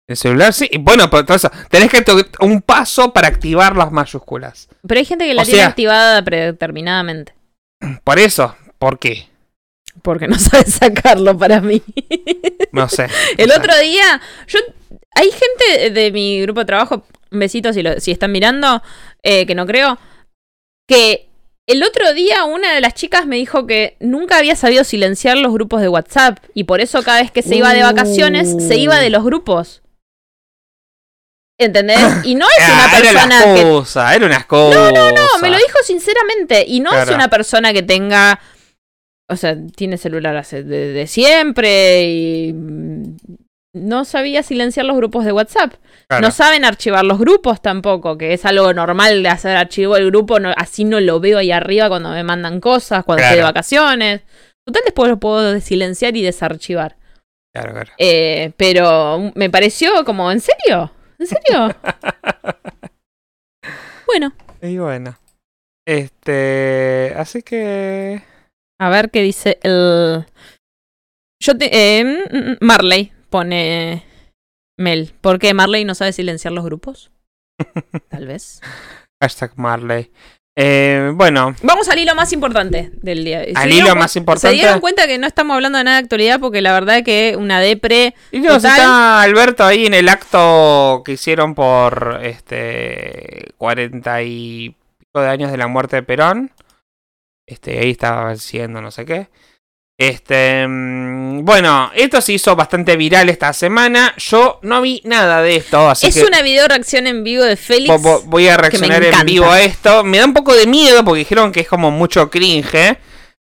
[SPEAKER 2] El celular sí. Bueno, pero eso, tenés que un paso para activar las mayúsculas.
[SPEAKER 1] Pero hay gente que la
[SPEAKER 2] O
[SPEAKER 1] tiene
[SPEAKER 2] sea-
[SPEAKER 1] activada predeterminadamente.
[SPEAKER 2] Por eso, ¿por qué?
[SPEAKER 1] Porque no [LAUGHS] sabe sacarlo para mí.
[SPEAKER 2] No sé. [LAUGHS]
[SPEAKER 1] El
[SPEAKER 2] no sé.
[SPEAKER 1] otro día, yo hay gente de mi grupo de trabajo, besitos si, lo- si están mirando, eh, que no creo, que el otro día una de las chicas me dijo que nunca había sabido silenciar los grupos de WhatsApp y por eso cada vez que se iba de vacaciones se iba de los grupos. ¿Entendés? Y no es [LAUGHS] una
[SPEAKER 2] Ah, era una
[SPEAKER 1] persona que
[SPEAKER 2] excusa, era una excusa.
[SPEAKER 1] no, no, me lo dijo sinceramente. Y no es una persona que tenga. O sea, tiene celular hace de, de siempre y. mm, No sabía silenciar los grupos de WhatsApp.
[SPEAKER 2] Claro.
[SPEAKER 1] No saben archivar los grupos tampoco, que es algo normal de hacer archivo el grupo. no- así no lo veo ahí arriba cuando me mandan cosas, cuando estoy de vacaciones. Total, después lo puedo silenciar y desarchivar.
[SPEAKER 2] Claro, claro.
[SPEAKER 1] Eh, pero me pareció como, ¿en serio? ¿En serio? [LAUGHS] bueno,
[SPEAKER 2] Y bueno. Este. Así que.
[SPEAKER 1] A ver qué dice el. Yo te. eh, mm, mm, Marley pone. Mel. ¿Por qué Marley no sabe silenciar los grupos? [LAUGHS] Tal vez.
[SPEAKER 2] Hashtag Marley. Eh, bueno,
[SPEAKER 1] Vamos al hilo más importante del día. ¿Se
[SPEAKER 2] Al hilo más importante.
[SPEAKER 1] Se dieron cuenta que no estamos hablando de nada de actualidad porque la verdad que una depre.
[SPEAKER 2] y no,
[SPEAKER 1] Total.
[SPEAKER 2] está Alberto ahí en el acto que hicieron por este 40 y pico de años de la muerte de Perón. Este, ahí estaba haciendo no sé qué. Este, mm, bueno, esto se hizo bastante viral esta semana. Yo no vi nada de esto, así
[SPEAKER 1] es
[SPEAKER 2] que
[SPEAKER 1] una video reacción en vivo de Félix.
[SPEAKER 2] vo- vo- voy a reaccionar en vivo a esto. Me da un poco de miedo porque dijeron que es como mucho cringe.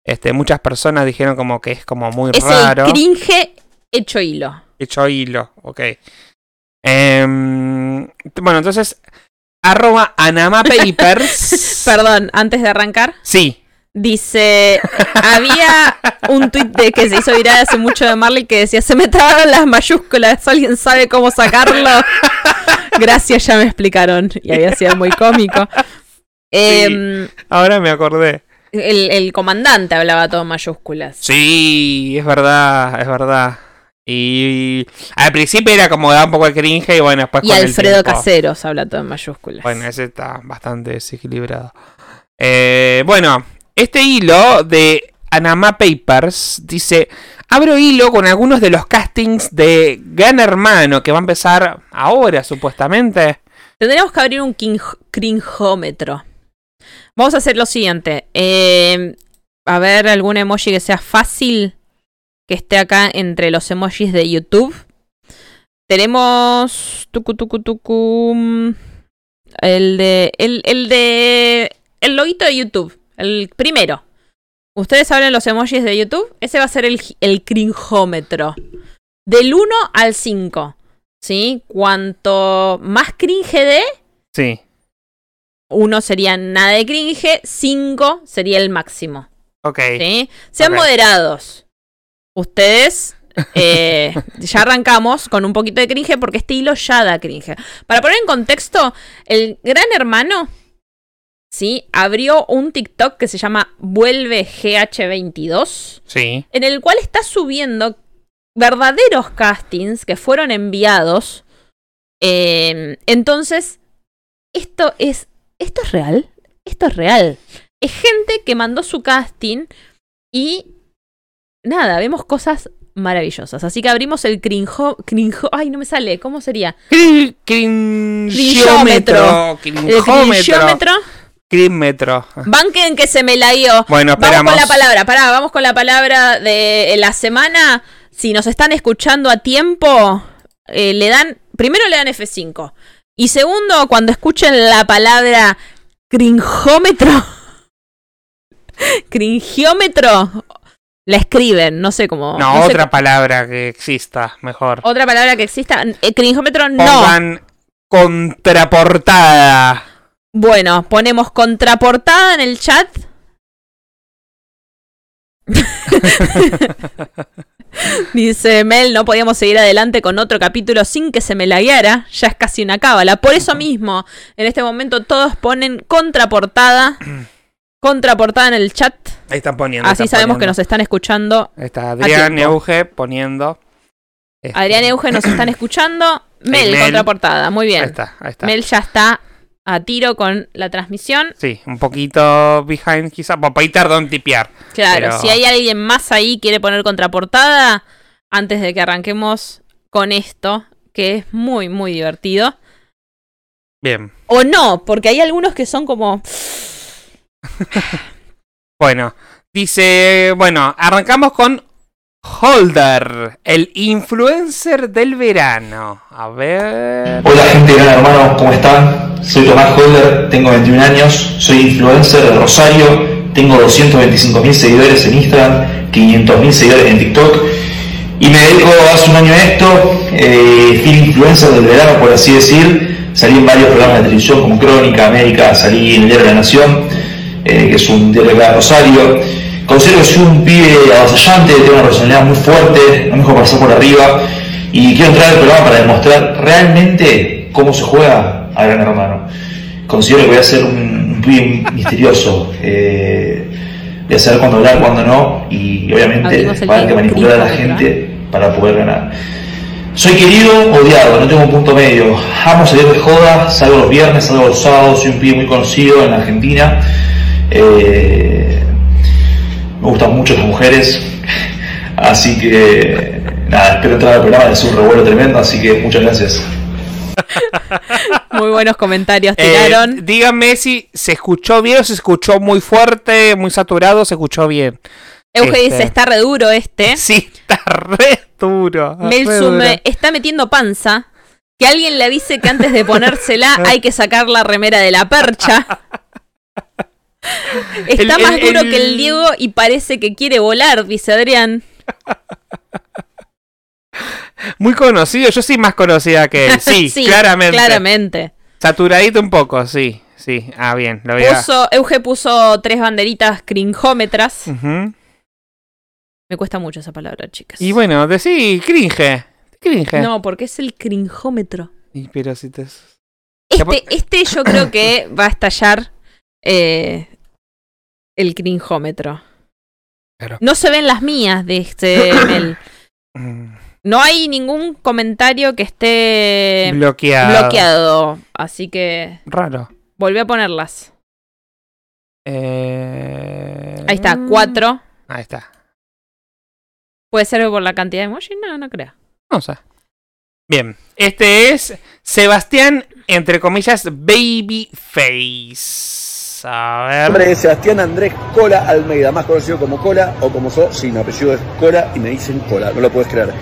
[SPEAKER 2] Este, muchas personas dijeron como que es como muy
[SPEAKER 1] es
[SPEAKER 2] raro.
[SPEAKER 1] el cringe hecho hilo.
[SPEAKER 2] Hecho hilo, ok. Em, bueno, entonces, arroba Anama Papers. [LAUGHS]
[SPEAKER 1] Perdón, antes de arrancar.
[SPEAKER 2] Sí,
[SPEAKER 1] Dice, había un tuit de que se hizo viral hace mucho de Marley que decía, se me trabaron las mayúsculas, ¿alguien sabe cómo sacarlo? [LAUGHS] Gracias, ya me explicaron. Y había sido muy cómico. Em,
[SPEAKER 2] ahora me acordé.
[SPEAKER 1] el, el comandante hablaba todo en mayúsculas.
[SPEAKER 2] Sí, es verdad, es verdad. Y al principio era como daba un poco de cringe y bueno, después
[SPEAKER 1] Y
[SPEAKER 2] con el
[SPEAKER 1] Alfredo
[SPEAKER 2] tiempo-
[SPEAKER 1] Caseros habla todo en mayúsculas.
[SPEAKER 2] Bueno, ese está bastante desequilibrado. Eh, bueno, este hilo de Anama Papers dice: Abro hilo con algunos de los castings de Gran Hermano que va a empezar ahora, supuestamente.
[SPEAKER 1] Tendríamos que abrir un crinjómetro. Vamos a hacer lo siguiente. eh, a ver, algún emoji que sea fácil que esté acá entre los emojis de YouTube. Tenemos. Tucu, tucu, tucu. El de. El, el de. El loguito de YouTube. El primero. Ustedes hablan los emojis de YouTube. Ese va a ser el, el crinjómetro. Del 1 al 5. ¿Sí? Cuanto más cringe de,
[SPEAKER 2] Sí,
[SPEAKER 1] uno sería nada de cringe, 5 sería el máximo.
[SPEAKER 2] ok.
[SPEAKER 1] ¿Sí? Sean moderados. Ustedes. [LAUGHS] eh, ya arrancamos con un poquito de cringe porque este hilo ya da cringe. Para poner en contexto, el gran hermano. ¿Sí? Abrió un TikTok que se llama Vuelve GH22
[SPEAKER 2] Sí,
[SPEAKER 1] en el cual está subiendo verdaderos castings que fueron enviados. Eh, entonces, esto es. ¿Esto es real? Esto es real. Es gente que mandó su casting y. Nada, vemos cosas maravillosas. Así que abrimos el crinjo. crinjo ay, no me sale. ¿Cómo sería?
[SPEAKER 2] Crin- cringiómetro.
[SPEAKER 1] El
[SPEAKER 2] Crinjómetro.
[SPEAKER 1] cringiómetro.
[SPEAKER 2] Crinmetro.
[SPEAKER 1] Banquen que se me la dio.
[SPEAKER 2] Bueno,
[SPEAKER 1] Vamos
[SPEAKER 2] esperamos.
[SPEAKER 1] con la palabra, pará, vamos con la palabra de la semana. Si nos están escuchando a tiempo, eh, le dan, primero le dan F5. Y segundo, cuando escuchen la palabra crinjómetro, [LAUGHS] cringiómetro, La escriben, no sé cómo.
[SPEAKER 2] No,
[SPEAKER 1] no
[SPEAKER 2] otra palabra que exista, mejor.
[SPEAKER 1] Otra palabra que exista. El crinjómetro no.
[SPEAKER 2] Pongan contraportada.
[SPEAKER 1] Bueno, ponemos contraportada en el chat. [LAUGHS] Dice Mel, no podíamos seguir adelante con otro capítulo sin que se me lagueara. Ya es casi una cábala. Por eso mismo, en este momento todos ponen contraportada. Contraportada en el chat.
[SPEAKER 2] Ahí están poniendo.
[SPEAKER 1] Así
[SPEAKER 2] están
[SPEAKER 1] sabemos que nos están escuchando.
[SPEAKER 2] Ahí está Adrián
[SPEAKER 1] tiempo.
[SPEAKER 2] Euge poniendo. este,
[SPEAKER 1] Adrián y Euge nos están escuchando. Mel,
[SPEAKER 2] Mel.
[SPEAKER 1] contraportada. Muy bien.
[SPEAKER 2] Ahí está, ahí está.
[SPEAKER 1] Mel ya está a tiro con la transmisión.
[SPEAKER 2] Sí, un poquito behind quizás. Bueno, ahí tardó en tipear.
[SPEAKER 1] Claro,
[SPEAKER 2] Pero-
[SPEAKER 1] si hay alguien más ahí quiere poner contraportada, antes de que arranquemos con esto, que es muy, muy divertido.
[SPEAKER 2] Bien.
[SPEAKER 1] O no, porque hay algunos que son como... [LAUGHS]
[SPEAKER 2] Bueno, dice, bueno, arrancamos con Holder, el influencer del verano. A ver.
[SPEAKER 5] Hola gente Gran Hermano, ¿cómo están? Soy Tomás Holder, tengo 21 años, soy influencer de Rosario, tengo 225.000 seguidores en Instagram, 500.000 seguidores en TikTok y me dedico hace un año a esto, eh, fui influencer del verano por así decir, salí en varios programas de televisión como Crónica, América, salí en el Diario de la Nación, eh, que es un diario de Rosario. Considero que soy un pibe avasallante, tengo una personalidad muy fuerte, no me dejo pasar por arriba y quiero entrar al programa para demostrar realmente cómo se juega a Gran Hermano. Considero que voy a ser un, un pibe misterioso, eh, voy a saber cuándo hablar, cuándo no y obviamente va a haber que manipular a la gente para poder ganar. Soy querido, odiado, no tengo un punto medio. Amo salir de joda, salgo los viernes, salgo los sábados, soy un pibe muy conocido en la Argentina. Eh, me gustan mucho las mujeres, así que nada, espero entrar al programa, es un revuelo tremendo, así que muchas gracias.
[SPEAKER 1] Muy buenos comentarios [LAUGHS]
[SPEAKER 2] Eh,
[SPEAKER 1] tiraron.
[SPEAKER 2] díganme si se escuchó bien o se escuchó muy fuerte, muy saturado, se escuchó bien.
[SPEAKER 1] Euge
[SPEAKER 2] este-
[SPEAKER 1] dice, está re duro este. [LAUGHS]
[SPEAKER 2] Sí, está re duro.
[SPEAKER 1] Mel
[SPEAKER 2] re
[SPEAKER 1] Sume
[SPEAKER 2] duro.
[SPEAKER 1] está metiendo panza. Que alguien le avise que antes de ponérsela [LAUGHS] hay que sacar la remera de la percha. Está
[SPEAKER 2] El-
[SPEAKER 1] más
[SPEAKER 2] el-
[SPEAKER 1] duro
[SPEAKER 2] el-
[SPEAKER 1] que el Diego y parece que quiere volar, dice Adrián. [LAUGHS]
[SPEAKER 2] Muy conocido, yo soy más conocida que él. [LAUGHS] Sí, claramente.
[SPEAKER 1] Claramente.
[SPEAKER 2] Saturadito un poco, sí. Sí, ah, bien, lo voy a...
[SPEAKER 1] Euge puso tres banderitas crinjómetras. Me cuesta mucho esa palabra, chicas.
[SPEAKER 2] Y bueno, decí cringe. Cringe.
[SPEAKER 1] No, porque es el crinjómetro.
[SPEAKER 2] Y pero si te... Ya po-
[SPEAKER 1] Este, este yo creo que va a estallar eh, el crinjómetro.
[SPEAKER 2] Claro.
[SPEAKER 1] No se ven las mías de este [CLEARS THROAT] Mel. No hay ningún comentario que esté
[SPEAKER 2] Bloqueado.
[SPEAKER 1] bloqueado. Así que
[SPEAKER 2] Raro.
[SPEAKER 1] volví a ponerlas.
[SPEAKER 2] Eh...
[SPEAKER 1] Ahí está, cuatro.
[SPEAKER 2] Ahí está.
[SPEAKER 1] ¿Puede ser por la cantidad de emojis? No, no creo.
[SPEAKER 2] No sé. Bien. Este es Sebastián, entre comillas, Babyface. A ver.
[SPEAKER 6] nombre es Sebastián Andrés Cola Almeida, más conocido como Cola o como So, mi apellido es Cola y me dicen Cola, no lo puedes creer.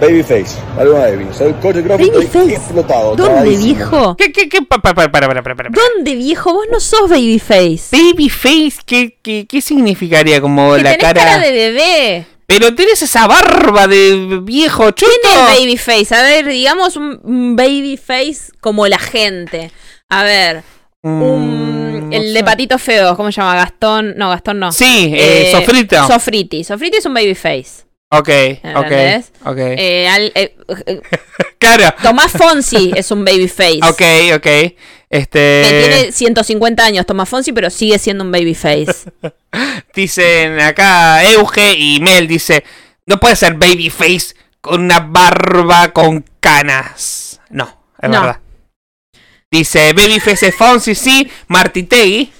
[SPEAKER 6] Babyface, algo baby. Soy coach de estoy
[SPEAKER 1] Babyface.
[SPEAKER 6] explotado.
[SPEAKER 1] ¿Dónde, viejo?
[SPEAKER 2] ¿Qué, qué, qué? Pa- pa- pa- Para, para, para, para.
[SPEAKER 1] ¿Dónde, viejo? Vos no sos babyface.
[SPEAKER 2] Babyface, ¿qué, qué, qué significaría? Como
[SPEAKER 1] Que
[SPEAKER 2] la
[SPEAKER 1] tenés
[SPEAKER 2] cara...
[SPEAKER 1] cara de bebé.
[SPEAKER 2] Pero tenés esa barba de viejo chuto.
[SPEAKER 1] ¿Quién es babyface? A ver, digamos un babyface como la gente. A ver, un,
[SPEAKER 2] Mm, no
[SPEAKER 1] el de
[SPEAKER 2] sé.
[SPEAKER 1] patito feo, ¿cómo se llama? Gastón. No, Gastón no.
[SPEAKER 2] Sí, eh, Sofrito.
[SPEAKER 1] Sofriti. Sofriti es un babyface.
[SPEAKER 2] ok, ok,
[SPEAKER 1] ¿Entendés?
[SPEAKER 2] ok.
[SPEAKER 1] Eh, al- eh, eh, [LAUGHS]
[SPEAKER 2] claro.
[SPEAKER 1] Tomás Fonsi [LAUGHS] es un babyface.
[SPEAKER 2] Ok, ok.
[SPEAKER 1] Que
[SPEAKER 2] Este.
[SPEAKER 1] tiene 150 años Tomás Fonsi, pero sigue siendo un babyface. [LAUGHS]
[SPEAKER 2] Dicen acá Euge y Mel dice, no puede ser babyface con una barba con canas. No, es
[SPEAKER 1] No.
[SPEAKER 2] verdad. Dice babyface es Fonsi, sí, Martitegui.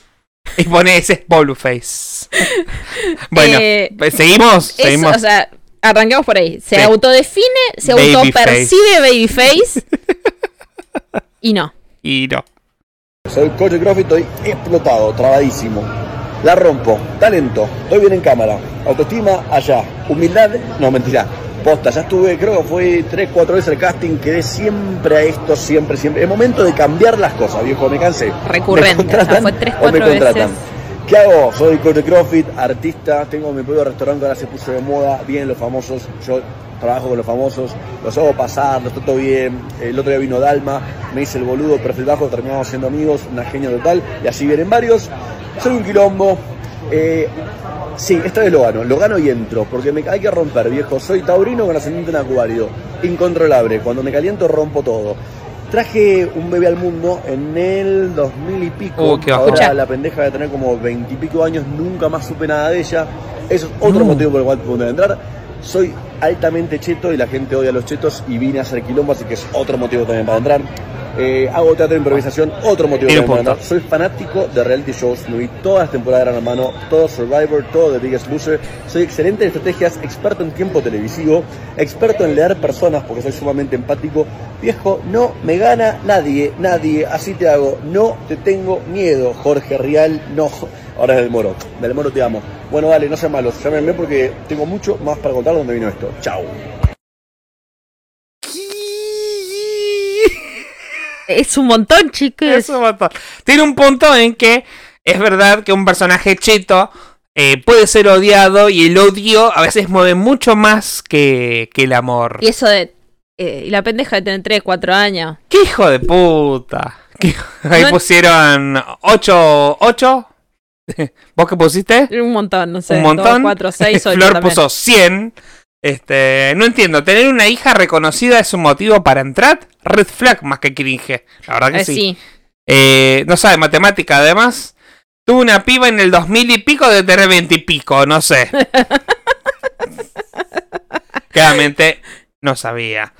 [SPEAKER 2] Y pone ese es Boluface. [LAUGHS] bueno,
[SPEAKER 1] Eh,
[SPEAKER 2] pues, seguimos, seguimos.
[SPEAKER 1] o sea, arranquemos por ahí. Se
[SPEAKER 2] Sí.
[SPEAKER 1] autodefine, se
[SPEAKER 2] Babyface.
[SPEAKER 1] autopercibe babyface. y no.
[SPEAKER 2] Y no.
[SPEAKER 6] Soy coach de CrossFit, estoy explotado, trabadísimo. La rompo, talento, estoy bien en cámara, autoestima allá, humildad, no mentira. Posta, ya estuve, creo que fue 3, 4 veces el casting, quedé siempre a esto, siempre, siempre. Es momento de cambiar las cosas, viejo, me cansé.
[SPEAKER 1] Recurrente,
[SPEAKER 6] ¿Me contratan
[SPEAKER 1] o sea, fue tres,
[SPEAKER 6] o me
[SPEAKER 1] cuatro
[SPEAKER 6] contratan?
[SPEAKER 1] veces.
[SPEAKER 6] ¿Qué hago? Soy coach de CrossFit, artista, tengo mi propio restaurante ahora se puso de moda, bien los famosos, yo trabajo con los famosos, los hago pasar, los trato bien, el otro día vino Dalma, me hice el boludo, perfil bajo, terminamos siendo amigos, una genia total, y así vienen varios, soy un quilombo, eh, sí, esta vez lo gano, lo gano y entro, porque me, hay que romper, viejo, soy taurino con ascendiente en acuario, incontrolable, cuando me caliento rompo todo. Traje un bebé al mundo en el 2000 y pico.
[SPEAKER 2] Oh, qué.
[SPEAKER 6] Ahora
[SPEAKER 1] Escucha.
[SPEAKER 6] la pendeja de tener como 20 y pico años, nunca más supe nada de ella. Eso es otro
[SPEAKER 2] No.
[SPEAKER 6] motivo por el cual pude entrar. Soy altamente cheto y la gente odia a los chetos y vine a hacer quilombo, así que es otro motivo también para entrar. Eh, hago teatro de improvisación, otro motivo entrar. Soy fanático de reality shows, me vi todas las temporadas de Gran Hermano, todo Survivor, todo The Biggest Loser. Soy excelente en estrategias, experto en tiempo televisivo, experto en leer personas porque soy sumamente empático. Viejo, no me gana nadie, nadie, así te hago. No te tengo miedo, Jorge Rial, no. Ahora es del Moro, del Moro te amo. Bueno, dale, no sean malos, llámenme porque tengo mucho más para contar donde vino esto. Chau.
[SPEAKER 1] Es un montón, chicos.
[SPEAKER 2] Es un montón. Tiene un punto en que es verdad que un personaje cheto eh, puede ser odiado y el odio a veces mueve mucho más que, que el amor.
[SPEAKER 1] Y eso de. eh, y la pendeja de tener 3, 4 años.
[SPEAKER 2] ¡Qué hijo de puta! ¿Qué- Ahí
[SPEAKER 1] No-
[SPEAKER 2] pusieron 8, 8. [LAUGHS] ¿Vos qué pusiste?
[SPEAKER 1] Un montón, no sé.
[SPEAKER 2] un montón.
[SPEAKER 1] 4, 6, 8.
[SPEAKER 2] Flor puso 100. Este, no entiendo, ¿tener una hija reconocida es un motivo para entrar? Red flag más que cringe. La verdad que sí.
[SPEAKER 1] sí.
[SPEAKER 2] Eh, no sabe matemática, además. Tuvo una piba en el 2000 y pico de tener 20 y pico, no sé. [LAUGHS] Claramente no sabía.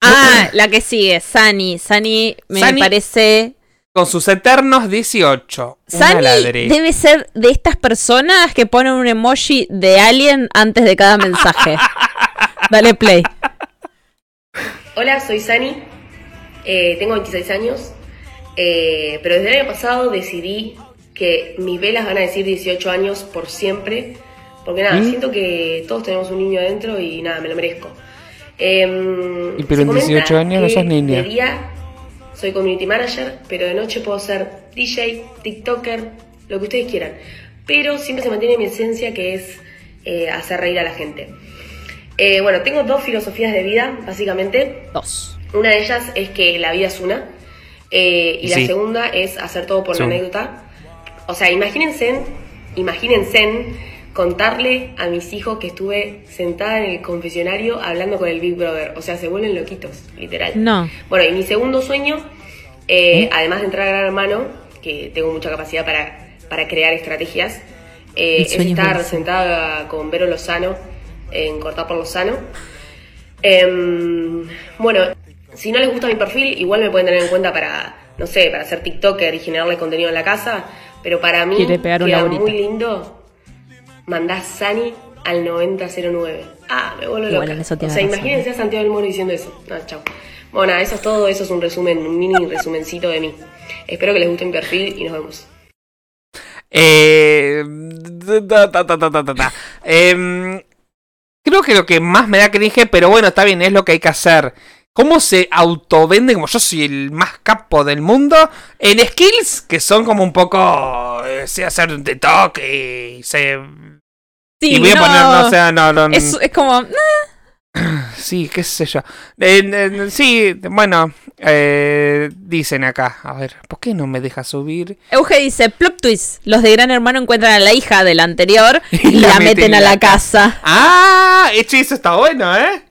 [SPEAKER 1] Ah, la que sigue, Sani. Sani me parece.
[SPEAKER 2] Con sus eternos 18. Una
[SPEAKER 1] Sani debe ser de estas personas que ponen un emoji de alien antes de cada mensaje. [LAUGHS] Dale play.
[SPEAKER 7] Hola, soy Sani, eh, tengo 26 años, eh, pero desde el año pasado decidí que mis velas van a decir 18 años por siempre, porque nada, siento que todos tenemos un niño adentro y nada, me lo merezco. Em,
[SPEAKER 2] Y pero en
[SPEAKER 7] comenta
[SPEAKER 2] 18 años no sos niña.
[SPEAKER 7] Día soy community manager, pero de noche puedo ser DJ, TikToker, lo que ustedes quieran. Pero siempre se mantiene mi esencia que es eh, hacer reír a la gente. Eh, bueno, tengo dos filosofías de vida, básicamente.
[SPEAKER 1] Dos.
[SPEAKER 7] Una de ellas es que la vida es una. eh, y la
[SPEAKER 2] Sí.
[SPEAKER 7] segunda es hacer todo por
[SPEAKER 2] Sí.
[SPEAKER 7] la anécdota. O sea, imagínense, imagínense contarle a mis hijos que estuve sentada en el confesionario hablando con el Big Brother. O sea, se vuelven loquitos, literal.
[SPEAKER 1] No.
[SPEAKER 7] Bueno, y mi segundo sueño, eh, además de entrar a Gran Hermano, que tengo mucha capacidad para, para crear estrategias, eh, es
[SPEAKER 1] es
[SPEAKER 7] estar sentada con Vero Lozano en Cortar por Lozano. Em, bueno, si no les gusta mi perfil, igual me pueden tener en cuenta para, no sé, para ser TikToker y generarle contenido en la casa, pero para mí
[SPEAKER 1] pegar
[SPEAKER 7] queda muy lindo mandar Sani al 9009. Ah, me vuelvo
[SPEAKER 1] bueno,
[SPEAKER 7] loca.
[SPEAKER 1] en eso
[SPEAKER 7] o sea,
[SPEAKER 1] razón,
[SPEAKER 7] imagínense a Santiago del Moro diciendo eso. No, chao. Bueno, nada, eso es todo, eso es un resumen, un mini resumencito de mí. Espero que les guste mi perfil y nos vemos.
[SPEAKER 2] Eh, ta, ta, ta, ta, ta, ta, ta. Em, creo que lo que más me da cringe, pero bueno, está bien, es lo que hay que hacer. ¿Cómo se autovende como yo soy el más capo del mundo? En skills que son como un poco. eh, sé hacer un TikTok y sé.
[SPEAKER 1] Sí,
[SPEAKER 2] y voy a
[SPEAKER 1] no,
[SPEAKER 2] poner, no sé, no, no.
[SPEAKER 1] es, es como. "Nah". [CLEARS THROAT]
[SPEAKER 2] Sí, qué sé yo. Eh, eh, sí, bueno, eh, dicen acá. A ver, ¿por qué no me deja subir?
[SPEAKER 1] Euge dice: Plop twist. Los de Gran Hermano encuentran a la hija del anterior [LAUGHS] y,
[SPEAKER 2] Y la meten
[SPEAKER 1] meten
[SPEAKER 2] en
[SPEAKER 1] a
[SPEAKER 2] la
[SPEAKER 1] la casa.
[SPEAKER 2] ¡Ah! Eso está bueno, ¿eh?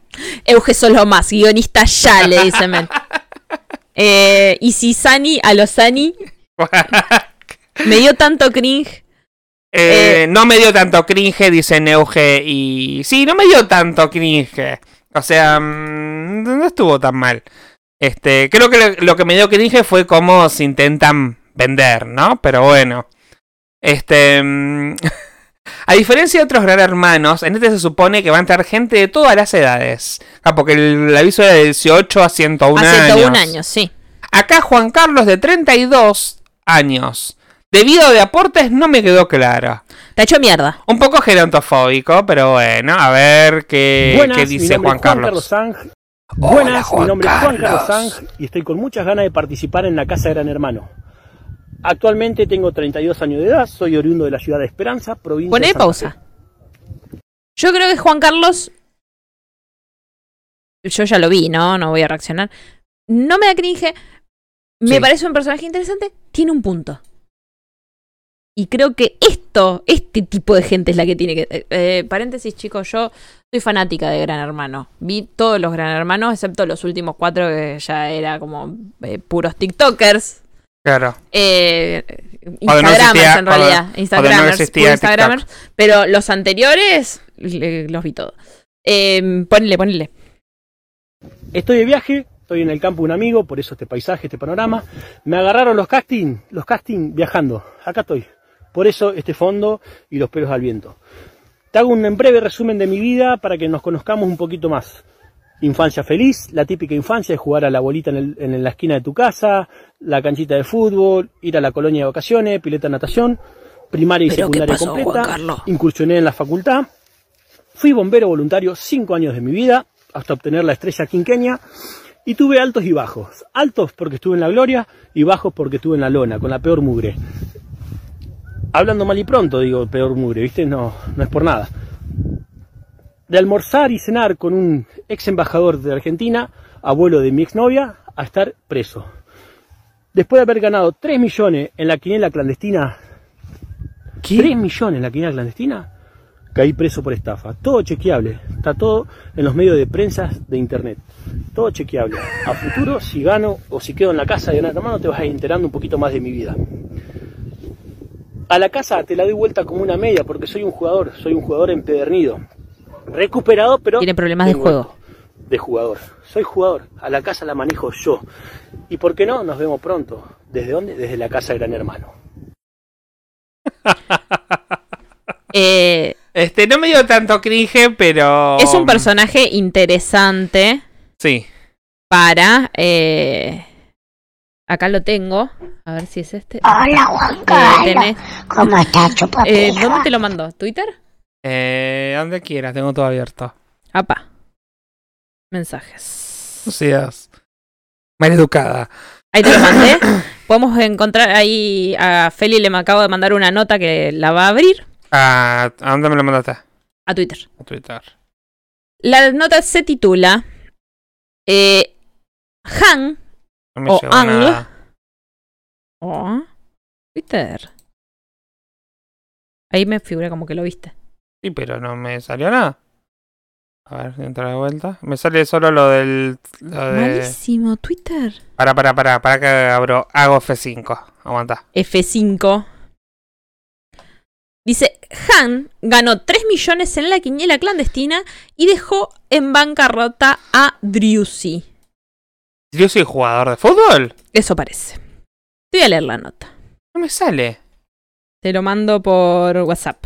[SPEAKER 1] Euge sos lo más. Guionista ya, le dice Men. [LAUGHS] Eh, y si Sani a los Sani me dio tanto cringe.
[SPEAKER 2] Eh,
[SPEAKER 1] Eh,
[SPEAKER 2] no me dio tanto cringe, dice Neuge. Y sí, no me dio tanto cringe. O sea, mm, no estuvo tan mal. Este, creo que lo, que me dio cringe fue cómo se intentan vender, ¿no? Pero bueno. Este. mm, [LAUGHS] A diferencia de otros gran hermanos, en este se supone que va a entrar gente de todas las edades. Ah, porque el, aviso era de 18 a 101
[SPEAKER 1] a 101
[SPEAKER 2] años.
[SPEAKER 1] años, sí.
[SPEAKER 2] Acá Juan Carlos de 32 años. Debido de aportes no me quedó claro.
[SPEAKER 1] Te ha hecho mierda.
[SPEAKER 2] Un poco gerontofóbico, pero bueno, a ver qué,
[SPEAKER 8] Buenas,
[SPEAKER 2] qué dice Juan Carlos.
[SPEAKER 8] Buenas,
[SPEAKER 2] Juan
[SPEAKER 8] mi nombre es Juan
[SPEAKER 2] Carlos.
[SPEAKER 8] Sanz y estoy con muchas ganas de participar en la Casa de Gran Hermano. Actualmente tengo 32 años de edad, soy oriundo de la ciudad de Esperanza, provincia
[SPEAKER 1] Poné
[SPEAKER 8] de Santa
[SPEAKER 1] pausa.
[SPEAKER 8] Fe.
[SPEAKER 1] Yo creo que Juan Carlos. Yo ya lo vi, ¿no? No voy a reaccionar. No me da cringe. Me
[SPEAKER 2] Sí.
[SPEAKER 1] parece un personaje interesante. Tiene un punto. Y creo que esto, este tipo de gente es la que tiene que. eh, eh, paréntesis, chicos, yo soy fanática de Gran Hermano. Vi todos los Gran Hermanos, excepto los últimos cuatro que ya era como eh, puros TikTokers.
[SPEAKER 2] Claro.
[SPEAKER 1] Eh,
[SPEAKER 2] no
[SPEAKER 1] Instagramers
[SPEAKER 2] existía-
[SPEAKER 1] en realidad. Instagramers, Instagramers. Pero los anteriores le- los vi todos. Eh, ponle, ponle.
[SPEAKER 8] Estoy de viaje, estoy en el campo de un amigo, por eso este paisaje, este panorama. Me agarraron los casting, los casting viajando. Acá estoy. Por eso este fondo y los pelos al viento. Te hago un breve resumen de mi vida para que nos conozcamos un poquito más. Infancia feliz, la típica infancia de jugar a la bolita en, el- en la esquina de tu casa, la canchita de fútbol, ir a la colonia de vacaciones, pileta de natación, primaria y
[SPEAKER 1] ¿Pero qué
[SPEAKER 8] secundaria
[SPEAKER 1] pasó,
[SPEAKER 8] completa, incursioné en la facultad, fui bombero voluntario cinco años de mi vida, hasta obtener la estrella quinqueña, y tuve altos y bajos. Altos porque estuve en la gloria y bajos porque estuve en la lona, con la peor mugre. Hablando mal y pronto, digo peor mugre, ¿viste? No, no es por nada. De almorzar y cenar con un ex embajador de Argentina, abuelo de mi exnovia, a estar preso. Después de haber ganado 3 millones en la quiniela clandestina, 3 millones en la quiniela clandestina, caí preso por estafa. Todo chequeable. Está todo en los medios de prensa de internet. Todo chequeable. A futuro, si gano o si quedo en la casa de Gran Hermano, te vas a ir enterando un poquito más de mi vida. A la casa te la doy vuelta como una media porque soy un jugador, soy un jugador empedernido. Recuperado, pero.
[SPEAKER 1] Tiene problemas de juego.
[SPEAKER 8] De jugador. Soy jugador. A la casa la manejo yo. ¿Y por qué no? Nos vemos pronto. ¿Desde dónde? Desde la casa de Gran Hermano. [LAUGHS]
[SPEAKER 1] Eh,
[SPEAKER 2] Este, no me dio tanto cringe, pero.
[SPEAKER 1] es un personaje interesante
[SPEAKER 2] Sí.
[SPEAKER 1] para. eh, acá lo tengo. A ver si es este.
[SPEAKER 9] Hola, Juan Carlos. ¿Cómo estás,
[SPEAKER 1] eh, ¿Dónde te lo mandó? ¿Twitter?
[SPEAKER 2] Eh, donde quieras, tengo todo abierto.
[SPEAKER 1] Apa. Mensajes.
[SPEAKER 2] No seas mal educada.
[SPEAKER 1] Ahí te lo mandé. [COUGHS] Podemos encontrar ahí a Feli le me acabo de mandar una nota que la va a abrir
[SPEAKER 2] Ah, ¿A dónde me lo mandaste?
[SPEAKER 1] a Twitter.
[SPEAKER 2] A Twitter.
[SPEAKER 1] La nota se titula eh, Han
[SPEAKER 2] No me
[SPEAKER 1] O
[SPEAKER 2] llegó
[SPEAKER 1] Ang.
[SPEAKER 2] nada.
[SPEAKER 1] o Twitter. Ahí me figura como que lo viste.
[SPEAKER 2] Sí, pero no me salió nada. A ver, entra de vuelta. Me sale solo lo del. Lo de...
[SPEAKER 1] Malísimo, Twitter.
[SPEAKER 2] Para, para, para, para que abro. Hago F5. Aguanta.
[SPEAKER 1] F5. Dice, Han ganó 3 millones en la quiniela clandestina y dejó en bancarrota a Driussi.
[SPEAKER 2] ¿Yo soy jugador de fútbol?
[SPEAKER 1] Eso parece. Te voy a leer la nota.
[SPEAKER 2] No me sale.
[SPEAKER 1] Te lo mando por WhatsApp.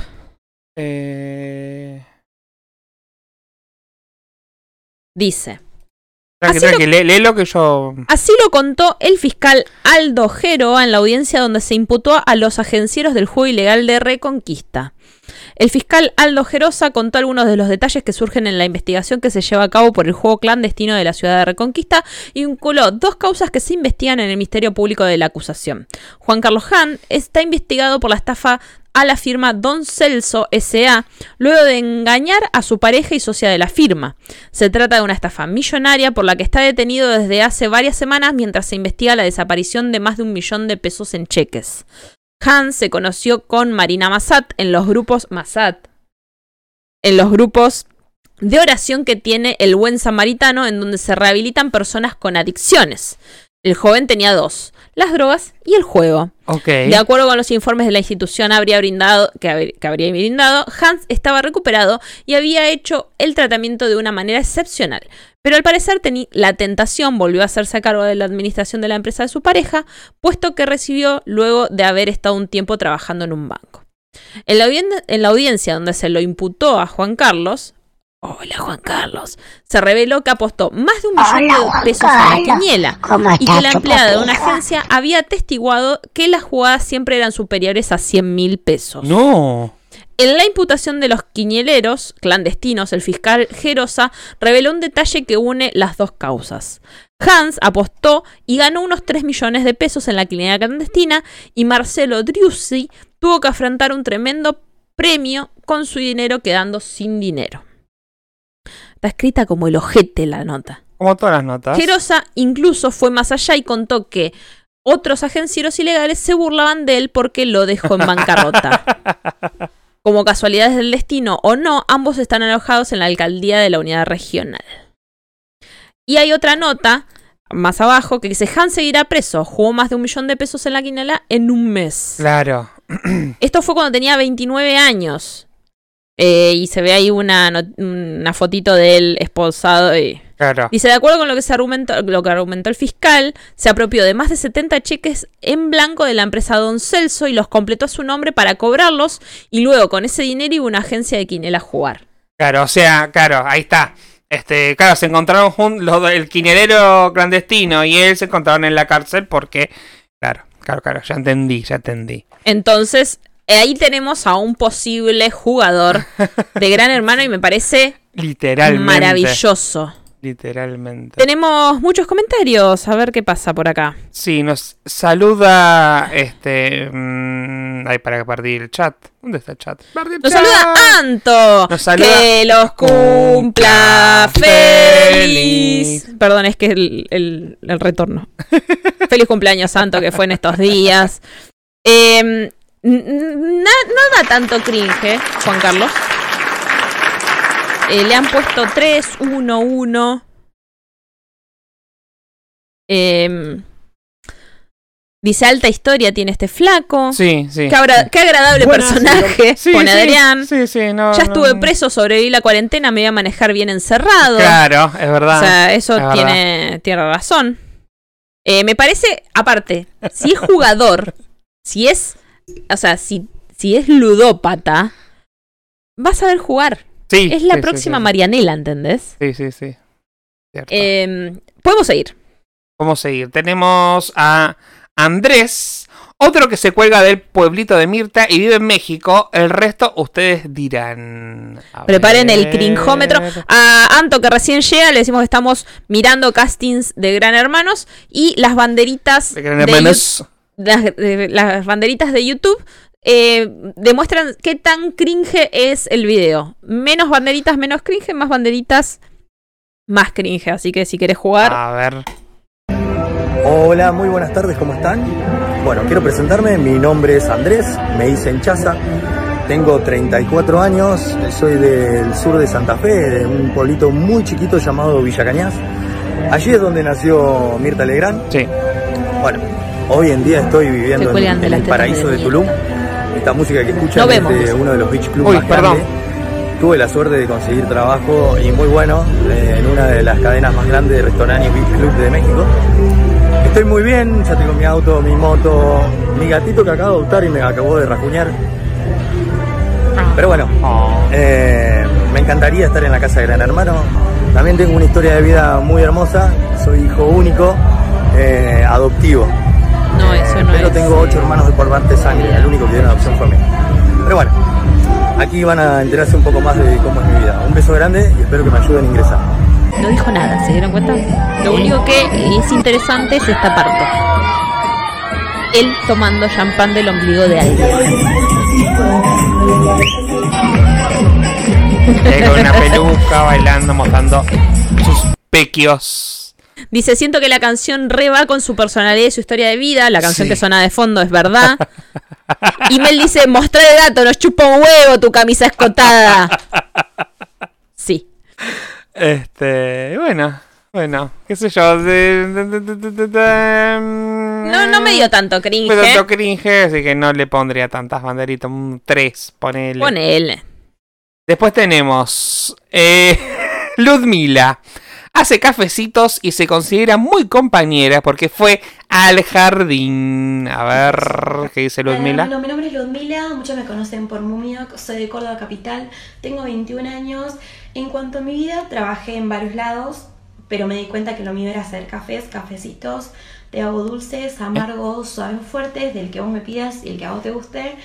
[SPEAKER 2] Eh...
[SPEAKER 1] Dice,
[SPEAKER 2] Tranqui,
[SPEAKER 1] Así lo-
[SPEAKER 2] tranqui, lee, lee lo que yo.
[SPEAKER 1] así lo contó el fiscal Aldo Geroa en la audiencia donde se imputó a los agencieros del juego ilegal de Reconquista. El fiscal Aldo Gerosa contó algunos de los detalles que surgen en la investigación que se lleva a cabo por el juego clandestino de la ciudad de Reconquista y vinculó dos causas que se investigan en el Ministerio Público de la acusación. Juan Carlos Han está investigado por la estafa a la firma Don Celso S.A. luego de engañar a su pareja y socia de la firma. Se trata de una estafa millonaria por la que está detenido desde hace varias semanas mientras se investiga la desaparición de más de un millón de pesos en cheques. Han se conoció con Marina Massat en los grupos Massat, en los grupos de oración que tiene el buen samaritano en donde se rehabilitan personas con adicciones. El joven tenía dos, las drogas y el juego.
[SPEAKER 2] Ok.
[SPEAKER 1] De acuerdo con los informes de la institución habría brindado, que, hab- que habría brindado, Hans estaba recuperado y había hecho el tratamiento de una manera excepcional. Pero al parecer la tentación volvió a hacerse a cargo de la administración de la empresa de su pareja, puesto que recibió luego de haber estado un tiempo trabajando en un banco. En la, audien- en la audiencia donde se lo imputó a Juan Carlos, hola Juan Carlos, se reveló que apostó más de un millón
[SPEAKER 9] Hola,
[SPEAKER 1] de pesos en la quiniela
[SPEAKER 9] ¿Cómo
[SPEAKER 1] y que la empleada de una agencia había atestiguado que las jugadas siempre eran superiores a 100 mil pesos.
[SPEAKER 2] No.
[SPEAKER 1] En la imputación de los quiñeleros clandestinos, el fiscal Gerosa reveló un detalle que une las dos causas. Hans apostó y ganó unos 3 millones de pesos en la clínica clandestina y Marcelo Driussi tuvo que afrontar un tremendo premio con su dinero quedando sin dinero. Está escrita como el ojete la nota.
[SPEAKER 2] Como todas las notas.
[SPEAKER 1] Gerosa incluso fue más allá y contó que otros agencieros ilegales se burlaban de él porque lo dejó en bancarrota. [LAUGHS] Como casualidades del destino o no, ambos están alojados en la alcaldía de la unidad regional. Y hay otra nota más abajo que dice: Han seguirá preso. Jugó más de un millón de pesos en la quinela en un mes.
[SPEAKER 2] Claro.
[SPEAKER 1] Esto fue cuando tenía 29 años. Eh, y se ve ahí una, una fotito de él esposado. Y...
[SPEAKER 2] Claro.
[SPEAKER 1] Dice, de acuerdo con lo que, se argumentó, lo que argumentó el fiscal, se apropió de más de 70 cheques en blanco de la empresa Don Celso y los completó a su nombre para cobrarlos y luego con ese dinero iba a una agencia de quinela a jugar.
[SPEAKER 2] Claro, o sea, claro, ahí está. Este, claro, se encontraron jun- los do- el quinelero clandestino y él se encontraron en la cárcel porque, claro, claro, claro, ya entendí, ya entendí.
[SPEAKER 1] Entonces, eh, ahí tenemos a un posible jugador de Gran Hermano y me parece
[SPEAKER 2] Literalmente.
[SPEAKER 1] maravilloso.
[SPEAKER 2] Literalmente.
[SPEAKER 1] Tenemos muchos comentarios, a ver qué pasa por acá.
[SPEAKER 2] Sí, nos saluda este. mm, ay, para partir el chat. ¿Dónde está el chat? Perdí el
[SPEAKER 1] Nos
[SPEAKER 2] chat.
[SPEAKER 1] saluda Anto.
[SPEAKER 2] Nos saluda-
[SPEAKER 1] Que los cumpla feliz.
[SPEAKER 2] feliz.
[SPEAKER 1] Perdón, es que el, el- el retorno. [LAUGHS] feliz cumpleaños, Santo, que fue en estos días. Eh, na- no da tanto cringe, Juan Carlos. Eh, le han puesto 3, 1, 1. Em, dice alta historia tiene este flaco.
[SPEAKER 2] Sí, sí.
[SPEAKER 1] Qué, agra- qué agradable
[SPEAKER 8] Buenas,
[SPEAKER 1] personaje,
[SPEAKER 2] Sí,
[SPEAKER 1] pone
[SPEAKER 2] sí,
[SPEAKER 1] Adrián.
[SPEAKER 2] Sí, sí, no.
[SPEAKER 1] Ya
[SPEAKER 2] no-
[SPEAKER 1] estuve preso, sobreviví la cuarentena, me voy a manejar bien encerrado.
[SPEAKER 2] Claro, es verdad.
[SPEAKER 1] o sea, eso
[SPEAKER 2] es verdad.
[SPEAKER 1] tiene, tiene razón. Eh, me parece, aparte, si es jugador, [LAUGHS] si es, o sea, si, si es ludópata, va a saber jugar.
[SPEAKER 2] Sí,
[SPEAKER 1] Es la
[SPEAKER 2] sí,
[SPEAKER 1] próxima
[SPEAKER 2] sí.
[SPEAKER 1] Marianela, ¿entendés?
[SPEAKER 2] Sí, sí, sí. Cierto.
[SPEAKER 1] Eh, Podemos seguir.
[SPEAKER 2] A seguir. Tenemos a Andrés, otro que se cuelga del pueblito de Mirta y vive en México. El resto ustedes dirán. A
[SPEAKER 1] Preparen el crinjómetro. A Anto, que recién llega, le decimos que estamos mirando castings de Gran Hermanos y las banderitas
[SPEAKER 2] De Gran
[SPEAKER 1] de
[SPEAKER 2] Hermanos.
[SPEAKER 1] Las, de- las banderitas de YouTube eh, demuestran qué tan cringe es el video. Menos banderitas, menos cringe, más banderitas, más cringe. Así que si querés jugar,
[SPEAKER 2] A ver.
[SPEAKER 10] Hola, muy buenas tardes, ¿cómo están? Bueno, quiero presentarme, mi nombre es Andrés, me hice en Chaza, tengo 34 años, soy del sur de Santa Fe, de un pueblito muy chiquito llamado Villa Cañas. Allí es donde nació Mirta Legrand.
[SPEAKER 2] Sí.
[SPEAKER 10] Bueno, hoy en día estoy viviendo en, el paraíso
[SPEAKER 1] de
[SPEAKER 10] de Tulum. Esta música que escuchan
[SPEAKER 1] No
[SPEAKER 10] es de uno de los beach clubs
[SPEAKER 2] Uy,
[SPEAKER 10] más
[SPEAKER 2] perdón.
[SPEAKER 10] grandes. Tuve la suerte de conseguir trabajo y muy bueno eh, en una de las cadenas más grandes de restaurantes y beach club de México. Estoy muy bien, ya tengo mi auto, mi moto, mi gatito que acabo de adoptar y me acabó de rajuñar. Pero bueno, eh, me encantaría estar en la casa de Gran Hermano. También tengo una historia de vida muy hermosa. Soy hijo único, eh, adoptivo.
[SPEAKER 1] No, eso no
[SPEAKER 10] Pero
[SPEAKER 1] es.
[SPEAKER 10] tengo ocho hermanos de de sangre. El único que dio una adopción fue a mí. Pero bueno, aquí van a enterarse un poco más de cómo es mi vida. Un beso grande y espero que me ayuden a ingresar.
[SPEAKER 1] No dijo nada, ¿se dieron cuenta? Lo único que es interesante es esta parte. Él tomando champán del ombligo de alguien.
[SPEAKER 2] Con una [LAUGHS] peluca, bailando, mostrando sus pequios.
[SPEAKER 1] Dice, siento que la canción re va con su personalidad y su historia de vida. La canción
[SPEAKER 2] Sí.
[SPEAKER 1] que suena de fondo es verdad. Y Mel dice, mostrá el gato, nos chupa un huevo tu camisa escotada. Sí.
[SPEAKER 2] Este, bueno, bueno, qué sé yo. de-
[SPEAKER 1] No, no me dio tanto cringe.
[SPEAKER 2] Pero tanto cringe, así que no le pondría tantas banderitas. Un 3, ponele.
[SPEAKER 1] Ponele.
[SPEAKER 2] Después tenemos eh, [LAUGHS] Ludmila. Hace cafecitos y se considera muy compañera porque fue al jardín. A ver, ¿qué dice Ludmila?
[SPEAKER 11] Bueno, mi nombre es Ludmila, muchos me conocen por Mumia, soy de Córdoba Capital, tengo 21 años. En cuanto a mi vida, trabajé en varios lados, pero me di cuenta que lo mío era hacer cafés, cafecitos. Te hago dulces, amargos, suaves, fuertes, del que vos me pidas y el que a vos te guste.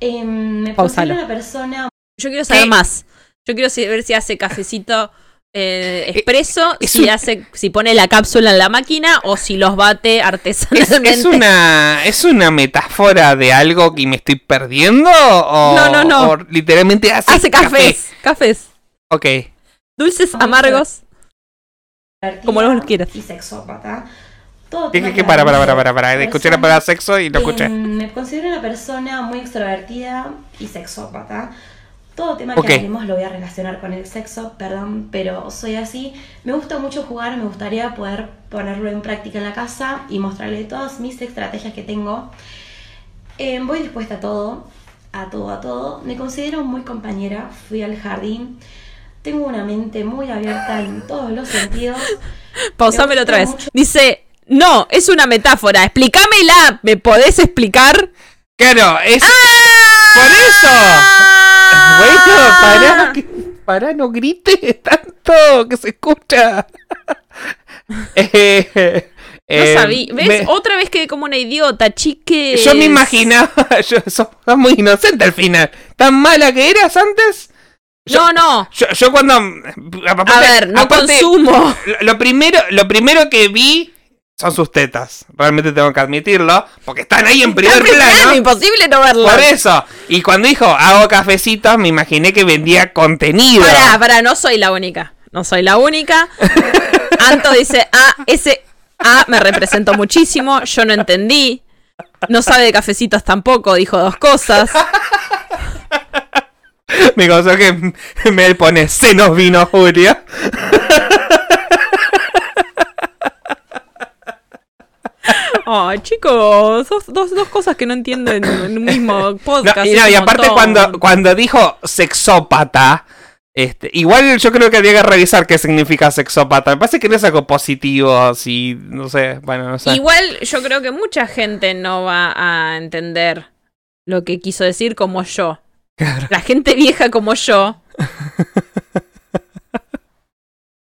[SPEAKER 11] Em, me
[SPEAKER 1] Pausalo.
[SPEAKER 11] considero una persona
[SPEAKER 1] Yo quiero saber más. Yo quiero ver si hace cafecito eh, expreso
[SPEAKER 2] es
[SPEAKER 1] si
[SPEAKER 2] un-
[SPEAKER 1] hace, si pone la cápsula en la máquina o si los bate
[SPEAKER 2] ¿Es,
[SPEAKER 1] artesanalmente.
[SPEAKER 2] es una, ¿Es una metáfora de algo que me estoy perdiendo? O,
[SPEAKER 1] No, no, no.
[SPEAKER 2] o literalmente hace,
[SPEAKER 1] Hace cafés, cafés.
[SPEAKER 2] Ok.
[SPEAKER 1] Dulces, amargos, como los quieras.
[SPEAKER 11] Y sexópata. Todo
[SPEAKER 2] ¿Qué,
[SPEAKER 11] tema
[SPEAKER 2] qué, qué?
[SPEAKER 11] que
[SPEAKER 2] Para, para, para, para, para. Escuché la palabra sexo y no escuché.
[SPEAKER 11] Em, me considero una persona muy extrovertida y sexópata. Todo tema que hablemos lo voy a relacionar con el sexo, perdón, pero soy así. Me gusta mucho jugar, me gustaría poder ponerlo en práctica en la casa y mostrarle todas mis estrategias que tengo. Em, voy dispuesta a todo, a todo, a todo. Me considero muy compañera, fui al jardín. Tengo una mente muy abierta en todos los sentidos. [LAUGHS]
[SPEAKER 1] Pausámelo
[SPEAKER 11] Me
[SPEAKER 1] otra vez.
[SPEAKER 11] mucho-
[SPEAKER 1] Dice, no, es una metáfora. Explícamela. ¿Me podés explicar?
[SPEAKER 2] Claro, es. ¡Por eso! Bueno, pará, que- pará, no grites tanto que se escucha. [LAUGHS] Eh,
[SPEAKER 1] No
[SPEAKER 2] eh,
[SPEAKER 1] sabía. ¿Ves?
[SPEAKER 2] me-
[SPEAKER 1] Otra vez quedé como una idiota, chique.
[SPEAKER 2] Yo me imaginaba, [LAUGHS] yo, sos, muy inocente al final. ¿Tan mala que eras antes?
[SPEAKER 1] No, no.
[SPEAKER 2] Yo, yo cuando.
[SPEAKER 1] A ver, no consumo.
[SPEAKER 2] Lo, lo primero, lo primero que vi son sus tetas. Realmente tengo que admitirlo. Porque están ahí en primer plano.
[SPEAKER 1] imposible no verlo.
[SPEAKER 2] Por eso. Y cuando dijo hago cafecitos, me imaginé que vendía contenido.
[SPEAKER 1] Pará, pará, no soy la única. No soy la única. [LAUGHS] Anto dice, ah, ese A me representó muchísimo. Yo no entendí. No sabe de cafecitos tampoco, dijo dos cosas. [LAUGHS]
[SPEAKER 2] Me gozó que me pone senos vino Julia. [LAUGHS]
[SPEAKER 1] Ay, chicos, dos, dos, dos cosas que no entiendo en, un mismo [LAUGHS]
[SPEAKER 2] No,
[SPEAKER 1] podcast.
[SPEAKER 2] y, no, aparte
[SPEAKER 1] montón.
[SPEAKER 2] cuando, cuando dijo sexópata, este, igual yo creo que habría que revisar qué significa sexópata. Me parece que no es algo positivo, así, no sé, bueno, no sé.
[SPEAKER 1] Igual yo creo que mucha gente no va a entender lo que quiso decir como yo. La gente vieja como yo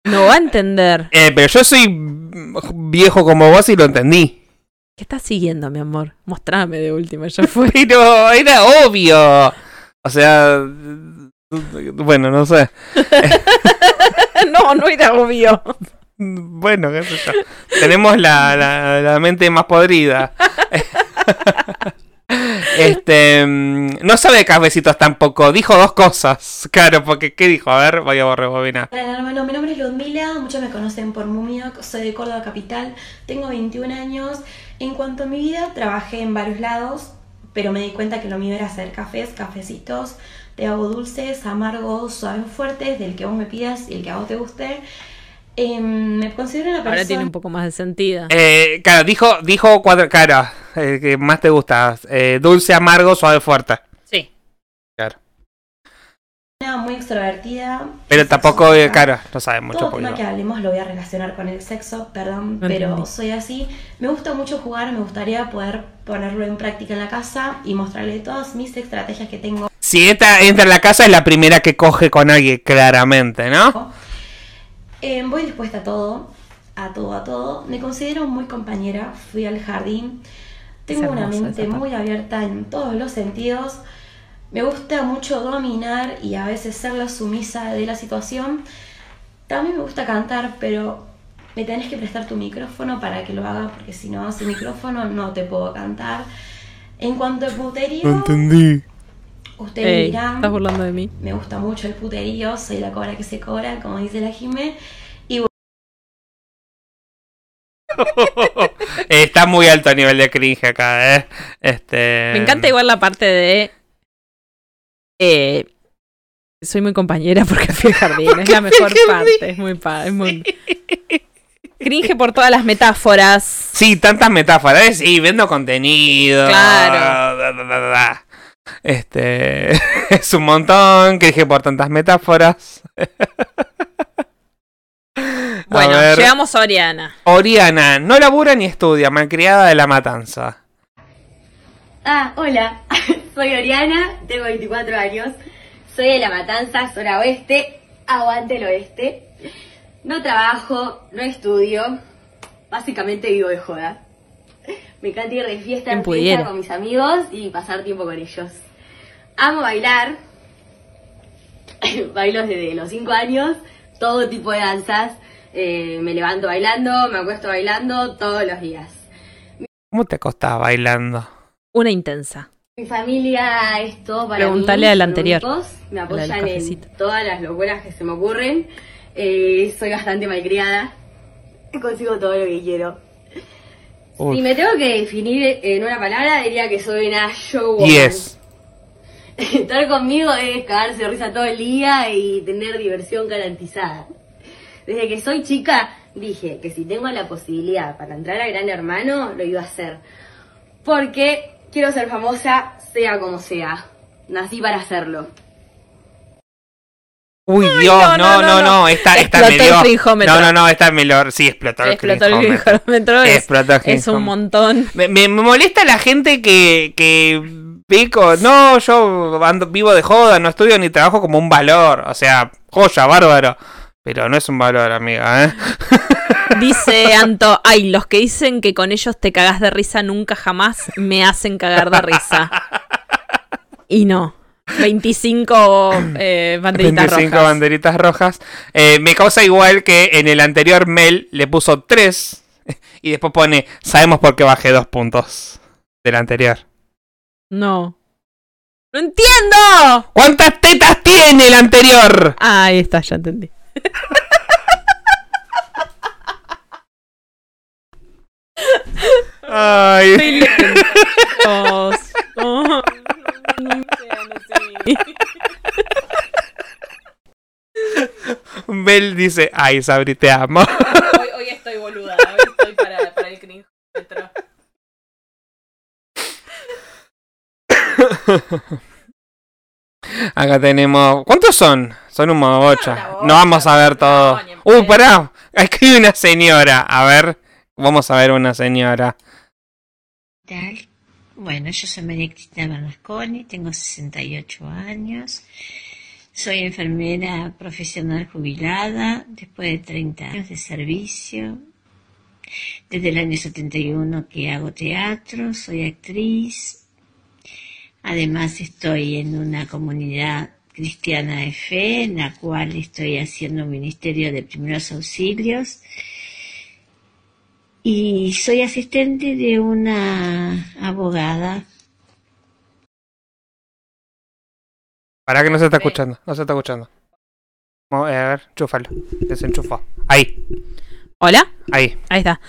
[SPEAKER 1] no va a entender.
[SPEAKER 2] Eh, pero yo soy viejo como vos y lo entendí.
[SPEAKER 1] ¿Qué estás siguiendo, mi amor? Mostrame de última, ya fue. [LAUGHS]
[SPEAKER 2] Pero era obvio. O sea, bueno, no sé. [LAUGHS]
[SPEAKER 1] no, no era obvio.
[SPEAKER 2] Bueno, qué sé yo. Tenemos la, la, la mente más podrida. [LAUGHS] Este. mm, No sabe de cafecitos tampoco. Dijo dos cosas. Claro, porque ¿qué dijo? A ver, voy a rebobinar.
[SPEAKER 11] Hola hermano, mi nombre es Ludmila, muchos me conocen por Mumioc, soy de Córdoba Capital, tengo 21 años. En cuanto a mi vida, trabajé en varios lados, pero me di cuenta que lo mío era hacer cafés, cafecitos. Te hago dulces, amargos, suaves, fuertes, del que vos me pidas y el que a vos te guste. Em, me considero una persona...
[SPEAKER 1] Ahora tiene un poco más de sentido.
[SPEAKER 2] Eh, claro, dijo, dijo cuatro. Claro, el que más te gusta. Eh, dulce, amargo, suave, fuerte.
[SPEAKER 11] Muy extrovertida.
[SPEAKER 2] Pero tampoco, eh, claro, no sabe mucho
[SPEAKER 11] Todo
[SPEAKER 2] por
[SPEAKER 11] tema que hablemos lo voy a relacionar con el sexo, perdón,
[SPEAKER 1] No
[SPEAKER 11] pero
[SPEAKER 1] entendí.
[SPEAKER 11] soy así. Me gusta mucho jugar, me gustaría poder ponerlo en práctica en la casa y mostrarle todas mis estrategias que tengo.
[SPEAKER 2] Si esta entra en la casa es la primera que coge con alguien, claramente, ¿no?
[SPEAKER 11] Eh, voy dispuesta a todo, a todo, a todo. Me considero muy compañera, fui al jardín. Tengo una mente muy abierta en todos los sentidos. Me gusta mucho dominar y a veces ser la sumisa de la situación. También me gusta cantar, pero me tenés que prestar tu micrófono para que lo haga, porque si no hace micrófono no te puedo cantar. En cuanto a puterío,
[SPEAKER 2] entendí.
[SPEAKER 11] ustedes
[SPEAKER 1] Ey,
[SPEAKER 11] dirán,
[SPEAKER 1] estás burlando de mí.
[SPEAKER 11] me gusta mucho el puterío, soy la cobra que se cobra, como dice la Jime.
[SPEAKER 2] Eh, [LAUGHS] Está muy alto a nivel de cringe acá, ¿eh? Este...
[SPEAKER 1] Me encanta igual la parte de. Eh, soy muy compañera porque fui al jardín. Es la mejor parte. Es muy pa- es muy. Cringe por todas las metáforas.
[SPEAKER 2] Sí, tantas metáforas. Sí, vendo contenido.
[SPEAKER 1] Claro.
[SPEAKER 2] da, da, da, da. Este. [LAUGHS] es un montón. Cringe por tantas metáforas. [LAUGHS]
[SPEAKER 1] Bueno, llegamos a Oriana.
[SPEAKER 2] Oriana, no labura ni estudia, malcriada de la matanza.
[SPEAKER 12] Ah, hola, soy Oriana, tengo 24 años, soy de La Matanza, zona oeste, aguante el oeste. No trabajo, no estudio, básicamente vivo de joda. Me encanta ir de fiesta en fiesta con mis amigos y pasar tiempo con ellos. Amo bailar, [COUGHS] bailo desde los 5 años, todo tipo de danzas. Eh, me levanto bailando, me acuesto bailando todos los días.
[SPEAKER 2] ¿Cómo te acostás bailando?
[SPEAKER 1] Una intensa.
[SPEAKER 12] Mi familia es todo para
[SPEAKER 1] Preguntale
[SPEAKER 12] mí,
[SPEAKER 1] al anterior.
[SPEAKER 12] Me apoyan en todas las locuras que se me ocurren. Eh, soy bastante malcriada. Consigo todo lo que quiero.
[SPEAKER 2] Uf.
[SPEAKER 12] Si me tengo que definir en una palabra, diría que soy una showwoman.
[SPEAKER 2] Yes. [LAUGHS]
[SPEAKER 12] Estar conmigo es cagarse de risa todo el día y tener diversión garantizada. Desde que soy chica dije que si tengo la posibilidad para entrar a Gran Hermano, lo iba a hacer. Porque quiero ser famosa, sea como sea. Nací para hacerlo.
[SPEAKER 2] Uy, Dios, no, no, no, no, esta, esta me
[SPEAKER 1] Explotó el
[SPEAKER 2] dio. No, no, no, esta me lo. Sí, explotó el
[SPEAKER 1] Explotó el
[SPEAKER 2] crinjómetro,
[SPEAKER 1] es-
[SPEAKER 2] Explotó el
[SPEAKER 1] es un montón.
[SPEAKER 2] Me, molesta la gente que, que ve co- no, yo ando, vivo de joda, no estudio ni trabajo como un valor. O sea, joya, bárbaro. Pero no es un valor, amiga, ¿eh?
[SPEAKER 1] Dice Anto, ay, los que dicen que con ellos te cagás de risa nunca jamás me hacen cagar de risa. Y no. 25 eh, banderitas
[SPEAKER 2] 25
[SPEAKER 1] rojas.
[SPEAKER 2] banderitas rojas. Eh, me causa igual que en el anterior Mel le puso 3 y después pone, sabemos por qué bajé dos puntos del anterior.
[SPEAKER 1] No. ¡No entiendo!
[SPEAKER 2] ¿Cuántas tetas tiene el anterior?
[SPEAKER 1] Ah, ahí está, ya entendí. [LAUGHS]
[SPEAKER 2] Ay.
[SPEAKER 1] Lentos. Oh, no.
[SPEAKER 2] Mel dice, ay, Sabri, te amo.
[SPEAKER 1] Hoy, hoy estoy boluda, hoy estoy para, para el crinjómetro.
[SPEAKER 2] Acá tenemos. ¿Cuántos son? Son un mogocho. No vamos a ver todo. Uh, pará. Aquí hay una señora. A ver. Vamos a ver una señora.
[SPEAKER 9] tal? Bueno, yo soy María Cristina Bernasconi, tengo 68 años, soy enfermera profesional jubilada después de 30 años de servicio. Desde el año 71 que hago teatro, soy actriz. Además estoy en una comunidad cristiana de fe en la cual estoy haciendo un ministerio de primeros auxilios y soy asistente de una abogada.
[SPEAKER 2] Para que no se está escuchando. No se está escuchando. Vamos, a ver, chúfalo. Desenchufó. Ahí.
[SPEAKER 1] ¿Hola?
[SPEAKER 2] Ahí.
[SPEAKER 1] Ahí está.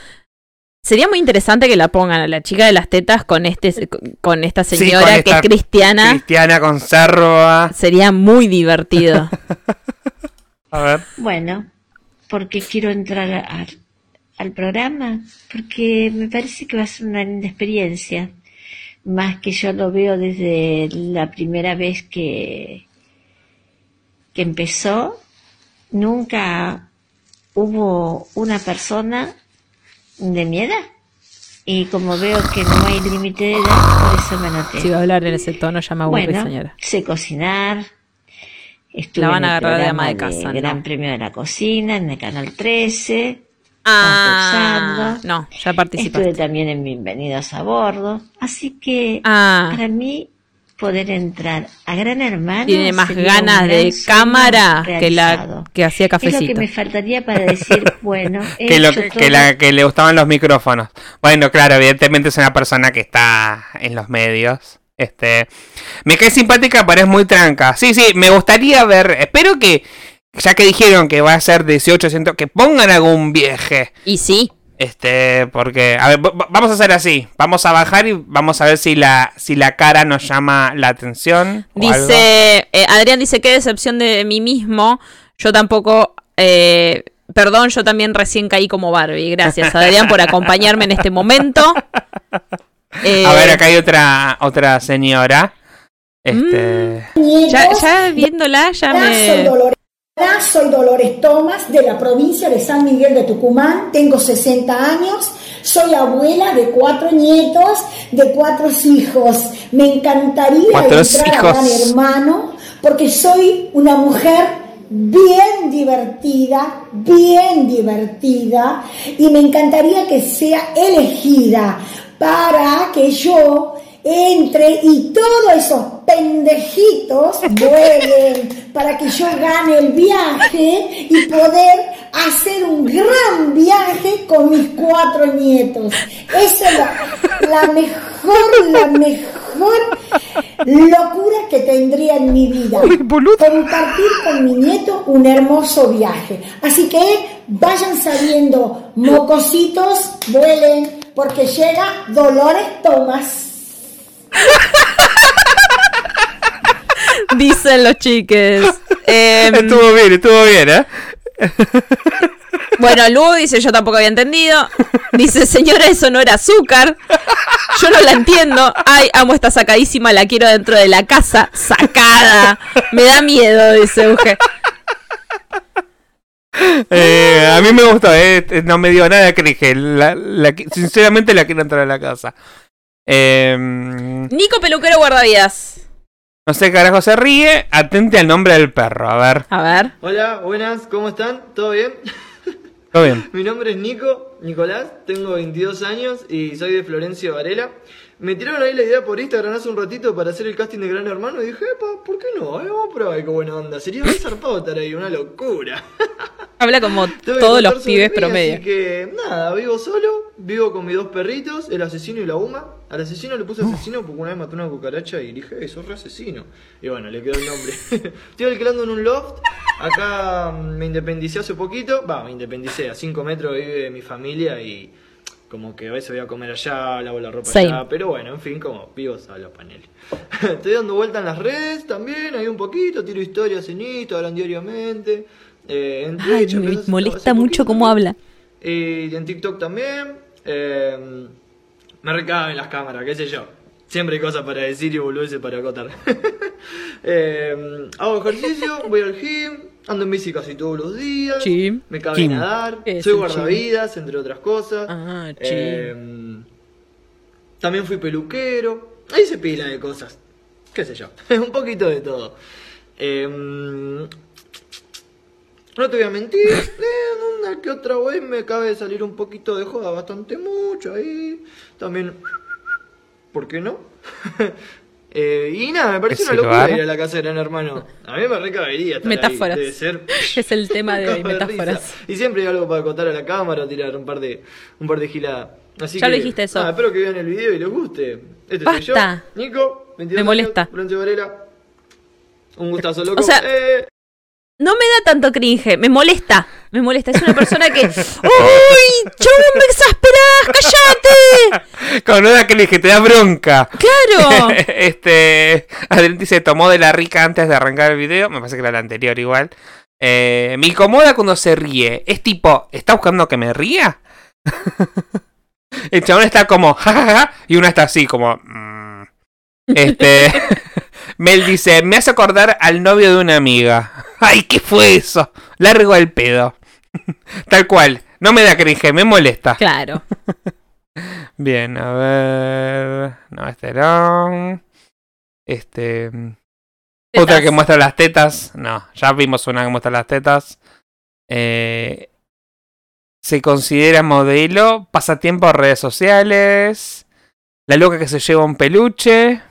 [SPEAKER 1] Sería muy interesante que la pongan a la chica de las tetas con este con esta
[SPEAKER 2] Sí,
[SPEAKER 1] señora
[SPEAKER 2] con
[SPEAKER 1] que es cristiana.
[SPEAKER 2] Cristiana conserva.
[SPEAKER 1] Sería muy divertido. [LAUGHS]
[SPEAKER 2] A ver.
[SPEAKER 9] Bueno, porque quiero entrar a- al programa, porque me parece que va a ser una linda experiencia, más que yo lo veo desde la primera vez que, que empezó, nunca hubo una persona de mi edad. Y como veo que no hay límite de edad, por eso me anoté.
[SPEAKER 1] si va a hablar en ese tono, ya me aburre,
[SPEAKER 9] Bueno,
[SPEAKER 1] señora.
[SPEAKER 9] sé cocinar. Estuve
[SPEAKER 1] La van
[SPEAKER 9] en
[SPEAKER 1] a
[SPEAKER 9] el
[SPEAKER 1] agarrar de ama de casa, ¿no?
[SPEAKER 9] Gran Premio de la Cocina en el Canal 13.
[SPEAKER 1] Ah,
[SPEAKER 9] concursando.
[SPEAKER 1] no, ya participaste.
[SPEAKER 9] Estuve también en Bienvenidos a Bordo. Así que
[SPEAKER 1] Ah.
[SPEAKER 9] para mí poder entrar a Gran Hermano
[SPEAKER 1] Tiene más ganas de cámara que la que hacía
[SPEAKER 9] Es lo que
[SPEAKER 1] cafecito.
[SPEAKER 9] me faltaría para decir, [LAUGHS] bueno, he
[SPEAKER 2] Que, lo,
[SPEAKER 9] hecho
[SPEAKER 2] que,
[SPEAKER 9] todo.
[SPEAKER 2] la, que le gustaban los micrófonos. Bueno, claro, evidentemente es una persona que está en los medios. Este, me cae simpática, pero es muy tranca. Sí, sí, me gustaría ver. Espero que, ya que dijeron que va a ser 18, ciento- que pongan algún viaje.
[SPEAKER 1] Y sí.
[SPEAKER 2] Este, porque, a ver, va- va- vamos a hacer así. Vamos a bajar y vamos a ver si la, si la cara nos llama la atención. o algo.
[SPEAKER 1] Dice, eh, Adrián dice, qué decepción de mí mismo. Yo tampoco, eh, perdón, yo también recién caí como Barbie. Gracias, Adrián, por acompañarme en este momento. Eh, [LAUGHS]
[SPEAKER 2] A ver, acá hay otra, otra señora. Este.
[SPEAKER 1] ya, ya viéndola, ya me...
[SPEAKER 13] Hola, soy Dolores Tomás de la provincia de San Miguel de Tucumán. Tengo 60 años. Soy abuela de cuatro nietos, de cuatro hijos. Me encantaría entrar a. Gran Hermano porque soy una mujer bien divertida, bien divertida y me encantaría que sea elegida para que yo entre y todos esos pendejitos [LAUGHS] vuelen para que yo gane el viaje y poder hacer un gran viaje con mis cuatro nietos. Esa es la, la mejor, la mejor locura que tendría en mi vida. Compartir con mi nieto un hermoso viaje. Así que vayan sabiendo, mocositos, vuelen, porque llega Dolores Tomás. [LAUGHS]
[SPEAKER 1] Dicen los chiques. Em,
[SPEAKER 2] estuvo bien, estuvo bien, ¿eh?
[SPEAKER 1] Bueno, Lu dice, yo tampoco había entendido. Dice, señora, eso no era azúcar. Yo no la entiendo. Ay, amo esta sacadísima, la quiero dentro de la casa. Sacada. Me da miedo, dice Euge.
[SPEAKER 2] Eh, a mí me gustó, eh, no me dio nada. La, la- sinceramente la quiero entrar a la casa. Eh,
[SPEAKER 1] Nico Peluquero Guardavidas.
[SPEAKER 2] no sé qué carajo se ríe. Atente al nombre del perro, a ver.
[SPEAKER 1] A ver.
[SPEAKER 14] Hola, buenas, ¿cómo están? ¿Todo bien? [LAUGHS]
[SPEAKER 2] Todo bien. [LAUGHS]
[SPEAKER 14] Mi nombre es Nico, Nicolás, tengo 22 años y soy de Florencio Varela. Me tiraron ahí la idea por Instagram hace un ratito para hacer el casting de Gran Hermano y dije, epa, ¿por qué no? Eh, vamos a probar qué buena onda. Sería muy zarpado estar ahí, una locura. [LAUGHS]
[SPEAKER 1] Habla como todos los pibes
[SPEAKER 14] mí,
[SPEAKER 1] promedio.
[SPEAKER 14] Así que nada, vivo solo, vivo con mis dos perritos, el asesino y la Uma. Al asesino le puse asesino porque una vez mató una cucaracha y dije, eso es re asesino. Y bueno, le quedó el nombre. [LAUGHS] Estoy alquilando en un loft. Acá mm, me independicé hace poquito. Va, me independicé. A 5 metros vive mi familia y como que a veces voy a comer allá, lavo la ropa allá. Pero bueno, en fin, como vivo solo, panel. [LAUGHS] Estoy dando vuelta en las redes también, hay un poquito, tiro historias en Instagram diariamente. Eh, en
[SPEAKER 1] Ay,
[SPEAKER 14] Twitch,
[SPEAKER 1] me
[SPEAKER 14] empecé hace-
[SPEAKER 1] molesta mucho cómo habla.
[SPEAKER 14] y en TikTok también. eh, me recaban las cámaras, qué sé yo. Siempre hay cosas para decir y boludeces para acotar. [LAUGHS] Eh, hago ejercicio, voy al gym, ando en bici casi todos los días.
[SPEAKER 1] Gym.
[SPEAKER 14] Me cabe nadar.
[SPEAKER 1] Es
[SPEAKER 14] Soy guardavidas, entre otras cosas.
[SPEAKER 1] Ah.
[SPEAKER 14] Eh, también fui peluquero. Ahí se pila de cosas. Qué sé yo. [LAUGHS] Un poquito de todo. Eh, no te voy a mentir, [LAUGHS] eh, una que otra vez me acaba de salir un poquito de joda, bastante mucho ahí. También, ¿por qué no? [LAUGHS] Eh, y nada, me pareció
[SPEAKER 2] ¿Ese
[SPEAKER 14] una locura ir a la casa de Gran Hermano. A mí me recabería estar
[SPEAKER 1] Metáforas.
[SPEAKER 14] ahí. Debe ser [LAUGHS] [LAUGHS]
[SPEAKER 1] Es el tema de hoy,
[SPEAKER 14] Cago de
[SPEAKER 1] metáforas.
[SPEAKER 14] Y siempre hay algo para contar a la cámara o tirar un par de, un par de giladas. Así
[SPEAKER 1] Ya
[SPEAKER 14] que,
[SPEAKER 1] lo dijiste eso.
[SPEAKER 14] espero que vean el video y les guste. Este soy yo,
[SPEAKER 1] Basta.
[SPEAKER 14] Nico, 22
[SPEAKER 1] Me molesta.
[SPEAKER 14] años, Varela. Un gustazo, [LAUGHS] loco.
[SPEAKER 1] O sea,
[SPEAKER 14] Eh,
[SPEAKER 1] No me da tanto cringe, me molesta. Me molesta. Es una persona que. ¡Uy! ¡Chabón, me exasperás! ¡Cállate!
[SPEAKER 2] Con una que le dije, te da bronca.
[SPEAKER 1] ¡Claro! [LAUGHS]
[SPEAKER 2] este. Adrián se tomó de la rica antes de arrancar el video. Me parece que era la anterior igual. Eh, me incomoda cuando se ríe. Es tipo, ¿está buscando que me ría? [LAUGHS] el chabón está como, jajaja, y una está así, como. mm. Este. [LAUGHS] Mel dice, me hace acordar al novio de una amiga. Ay, ¿qué fue eso? Largo el pedo. [LAUGHS] Tal cual. No me da cringe, me molesta.
[SPEAKER 1] Claro. [LAUGHS]
[SPEAKER 2] Bien, a ver. No, este no. Este. Otra que muestra las tetas. No, ya vimos una que muestra las tetas. Eh, se considera modelo. Pasatiempo a redes sociales. La loca que se lleva un peluche.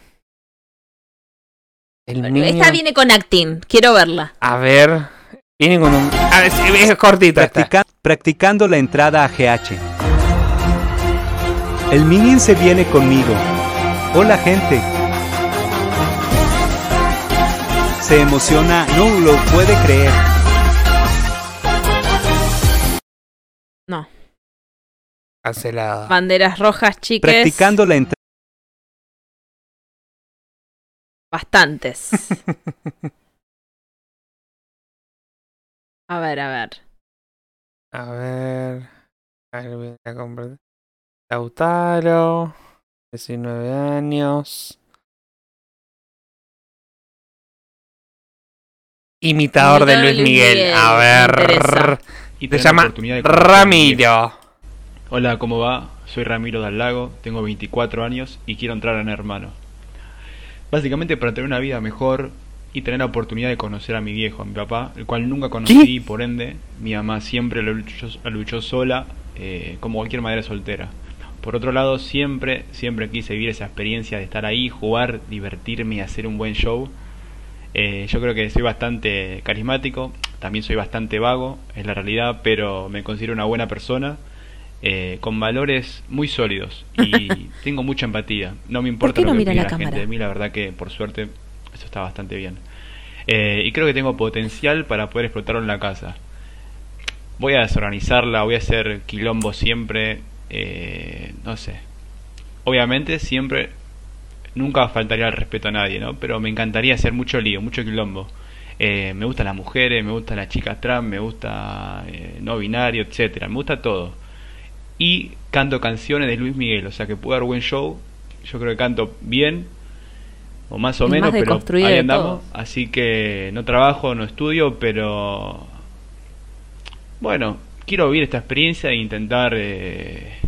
[SPEAKER 2] El niño.
[SPEAKER 1] Esta viene con acting. Quiero verla.
[SPEAKER 2] A ver. Viene con un. Ah, es, es cortita.
[SPEAKER 15] Practica- practicando la entrada a GH. El minion se viene conmigo. Hola gente. Se emociona, no lo puede creer.
[SPEAKER 1] No.
[SPEAKER 2] Cancelada.
[SPEAKER 1] Banderas rojas, chiques.
[SPEAKER 15] Practicando la entrada.
[SPEAKER 1] Bastantes. [LAUGHS] A ver, a ver.
[SPEAKER 2] A ver. A ver, voy a comprar. Lautaro. 19 años. Imitador de Luis Miguel. A ver.
[SPEAKER 16] Y la
[SPEAKER 2] llama Ramiro.
[SPEAKER 16] Hola, ¿cómo va? Soy Ramiro Dal Lago, tengo 24 años y quiero entrar en Hermano. Básicamente para tener una vida mejor y tener la oportunidad de conocer a mi viejo, a mi papá, el cual nunca conocí y por ende mi mamá siempre lo luchó, lo luchó sola, eh, como cualquier madre soltera. Por otro lado, siempre, siempre quise vivir esa experiencia de estar ahí, jugar, divertirme y hacer un buen show. Eh, yo creo que soy bastante carismático, también soy bastante vago, es la realidad, pero me considero una buena persona, eh, con valores muy sólidos y [LAUGHS] tengo mucha empatía. No me importa
[SPEAKER 1] no
[SPEAKER 16] lo que opine
[SPEAKER 1] la
[SPEAKER 16] la, gente de mí, la verdad que por suerte eso está bastante bien. Eh, y creo que tengo potencial para poder explotarlo en la casa. Voy a desorganizarla, voy a hacer quilombo siempre, eh, no sé. Obviamente siempre, nunca faltaría el respeto a nadie, ¿no? Pero me encantaría hacer mucho lío, mucho quilombo. Eh, me gustan las mujeres, me gustan las chicas trans, me gusta eh, no binario, etcétera, me gusta todo. Y canto canciones de Luis Miguel, o sea que puedo dar buen show. Yo creo que canto bien, o más o menos,
[SPEAKER 1] más
[SPEAKER 16] pero ahí andamos.
[SPEAKER 1] todo.
[SPEAKER 16] Así que no trabajo, no estudio, pero bueno, quiero vivir esta experiencia e intentar eh,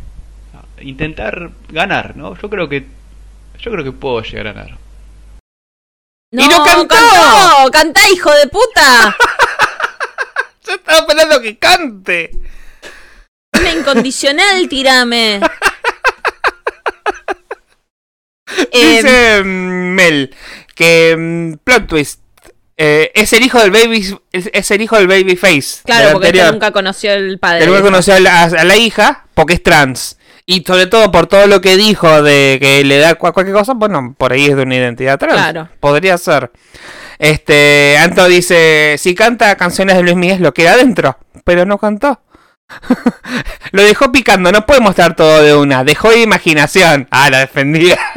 [SPEAKER 16] intentar ganar, ¿no? Yo creo que yo creo que puedo llegar a ganar.
[SPEAKER 1] ¡No,
[SPEAKER 2] ¡Y no cantó!
[SPEAKER 1] cantó! ¡Cantá, hijo de puta! [LAUGHS]
[SPEAKER 2] Yo estaba esperando que cante.
[SPEAKER 1] Una incondicional, tirame. Eh, [LAUGHS]
[SPEAKER 2] Dice Mel que mm, plot twist eh, es el hijo del baby es, es el hijo del babyface
[SPEAKER 1] claro,
[SPEAKER 2] del
[SPEAKER 1] porque nunca conoció el padre.
[SPEAKER 2] Nunca conoció a la, a la hija porque es trans. Y sobre todo por todo lo que dijo de que le da cua- cualquier cosa bueno por ahí es de una identidad trans.
[SPEAKER 1] Claro.
[SPEAKER 2] podría ser. Este Anto dice si canta canciones de Luis Miguel lo queda adentro pero no cantó. [LAUGHS] Lo dejó picando no puede mostrar todo de una dejó imaginación. Ah la defendía [LAUGHS]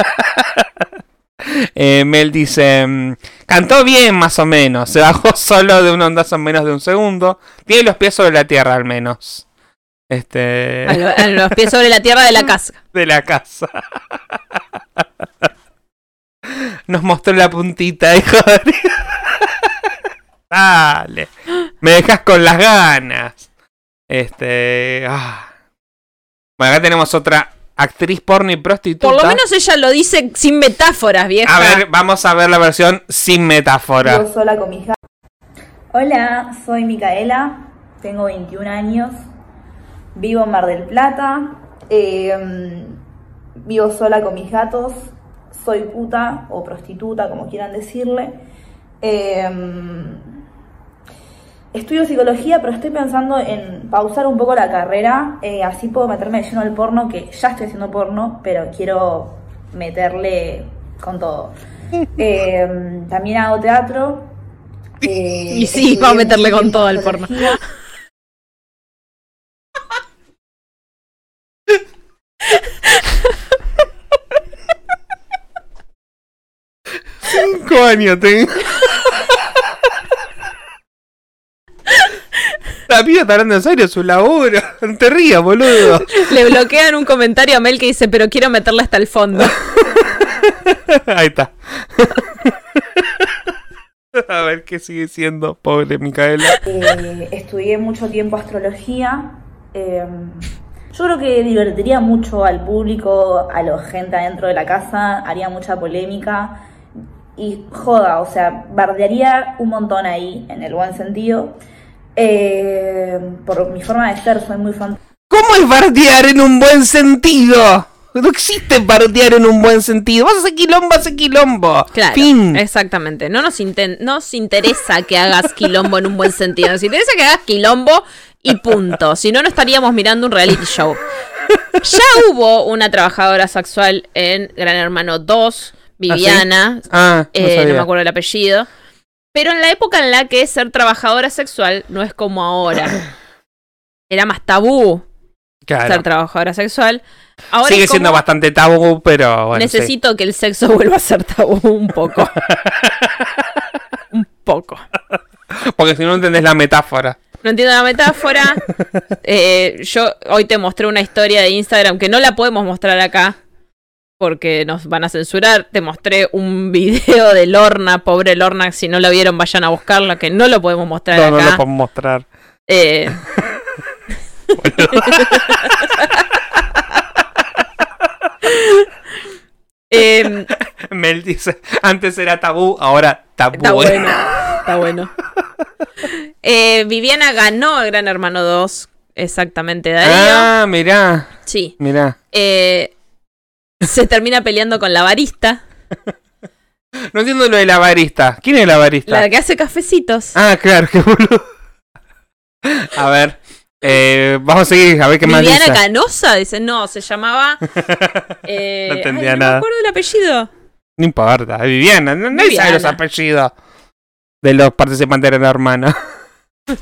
[SPEAKER 2] Eh, Mel dice, mm, cantó bien más o menos, se bajó [LAUGHS] solo de un ondazo en menos de un segundo, tiene los pies sobre la tierra al menos. Este...
[SPEAKER 1] A, lo- a los pies sobre la tierra de la casa. [LAUGHS]
[SPEAKER 2] De la casa. [LAUGHS] Nos mostró la puntita, hijo de... Dale, me dejas con las ganas. Este... ah. Bueno, acá tenemos otra actriz porno y prostituta.
[SPEAKER 1] Por lo menos ella lo dice sin metáforas, vieja.
[SPEAKER 2] A ver, vamos a ver la versión sin metáfora.
[SPEAKER 17] Vivo sola con mi hija. Hola, soy Micaela, tengo 21 años, vivo en Mar del Plata, eh, vivo sola con mis gatos, soy puta o prostituta, como quieran decirle. Eh, estudio psicología, pero estoy pensando en pausar un poco la carrera, eh, así puedo meterme de lleno al porno, que ya estoy haciendo porno, pero quiero meterle con todo. [LAUGHS] Eh, también hago teatro. eh,
[SPEAKER 1] Y sí,
[SPEAKER 17] estudié
[SPEAKER 1] va a meterle con todo al porno.
[SPEAKER 2] Cinco años tengo. La piba está hablando en serio, su laburo. No [LAUGHS] te rías, boludo.
[SPEAKER 1] Le bloquean un comentario a Mel que dice, pero quiero meterle hasta el fondo. [LAUGHS]
[SPEAKER 2] Ahí está. [LAUGHS] A ver qué sigue siendo, pobre Micaela.
[SPEAKER 17] Eh, estudié mucho tiempo astrología. eh, yo creo que divertiría mucho al público, a la gente adentro de la casa, haría mucha polémica y joda, o sea, bardearía un montón ahí, en el buen sentido. Eh, por mi forma de ser, soy muy fan.
[SPEAKER 2] ¿Cómo es bardear en un buen sentido? No existe bardear en un buen sentido. Vas a hacer quilombo, hacer quilombo.
[SPEAKER 1] Claro,
[SPEAKER 2] Fin.
[SPEAKER 1] exactamente. No nos, nos interesa que hagas quilombo en un buen sentido. Nos interesa que hagas quilombo y punto. Si no, no estaríamos mirando un reality show. Ya hubo una trabajadora sexual en Gran Hermano 2, Viviana.
[SPEAKER 2] Ah, no
[SPEAKER 1] eh, no
[SPEAKER 2] sabía.
[SPEAKER 1] me acuerdo el apellido. Pero en la época en la que ser trabajadora sexual no es como ahora. [COUGHS] Era más tabú
[SPEAKER 2] Claro.
[SPEAKER 1] ser trabajadora sexual. Ahora
[SPEAKER 2] Sigue
[SPEAKER 1] como-
[SPEAKER 2] siendo bastante tabú, pero bueno. sí.
[SPEAKER 1] Necesito que el sexo vuelva a ser tabú un poco. [LAUGHS] un poco.
[SPEAKER 2] Porque si no entendés la metáfora.
[SPEAKER 1] No entiendo la metáfora. [LAUGHS] Eh, yo hoy te mostré una historia de Instagram que no la podemos mostrar acá. Porque nos van a censurar. Te mostré un [LAUGHS] video de Lorna, pobre Lorna. Si no la vieron, vayan a buscarla, que no lo podemos mostrar
[SPEAKER 2] No, no lo podemos mostrar.
[SPEAKER 1] Eh, [LAUGHS] Em,
[SPEAKER 2] Mel dice, antes era tabú, ahora tabú.
[SPEAKER 1] Está bueno, [LAUGHS] está bueno. Eh, Viviana ganó el Gran Hermano 2 exactamente, Darío.
[SPEAKER 2] Ah, mirá.
[SPEAKER 1] Sí.
[SPEAKER 2] Mirá.
[SPEAKER 1] Eh, se termina peleando con la barista,
[SPEAKER 2] No entiendo lo de la barista. ¿Quién es la barista?
[SPEAKER 1] la que hace cafecitos.
[SPEAKER 2] Ah, claro, [LAUGHS] qué boludo. A ver. eh, vamos a seguir a ver qué más
[SPEAKER 1] Viviana
[SPEAKER 2] dice.
[SPEAKER 1] Canosa, dice, no, se llamaba. [LAUGHS] eh,
[SPEAKER 2] No entendía
[SPEAKER 1] ay, no
[SPEAKER 2] nada.
[SPEAKER 1] me acuerdo del apellido.
[SPEAKER 2] No importa, es Viviana. no- Nadie sabe los apellidos de los participantes de la hermana.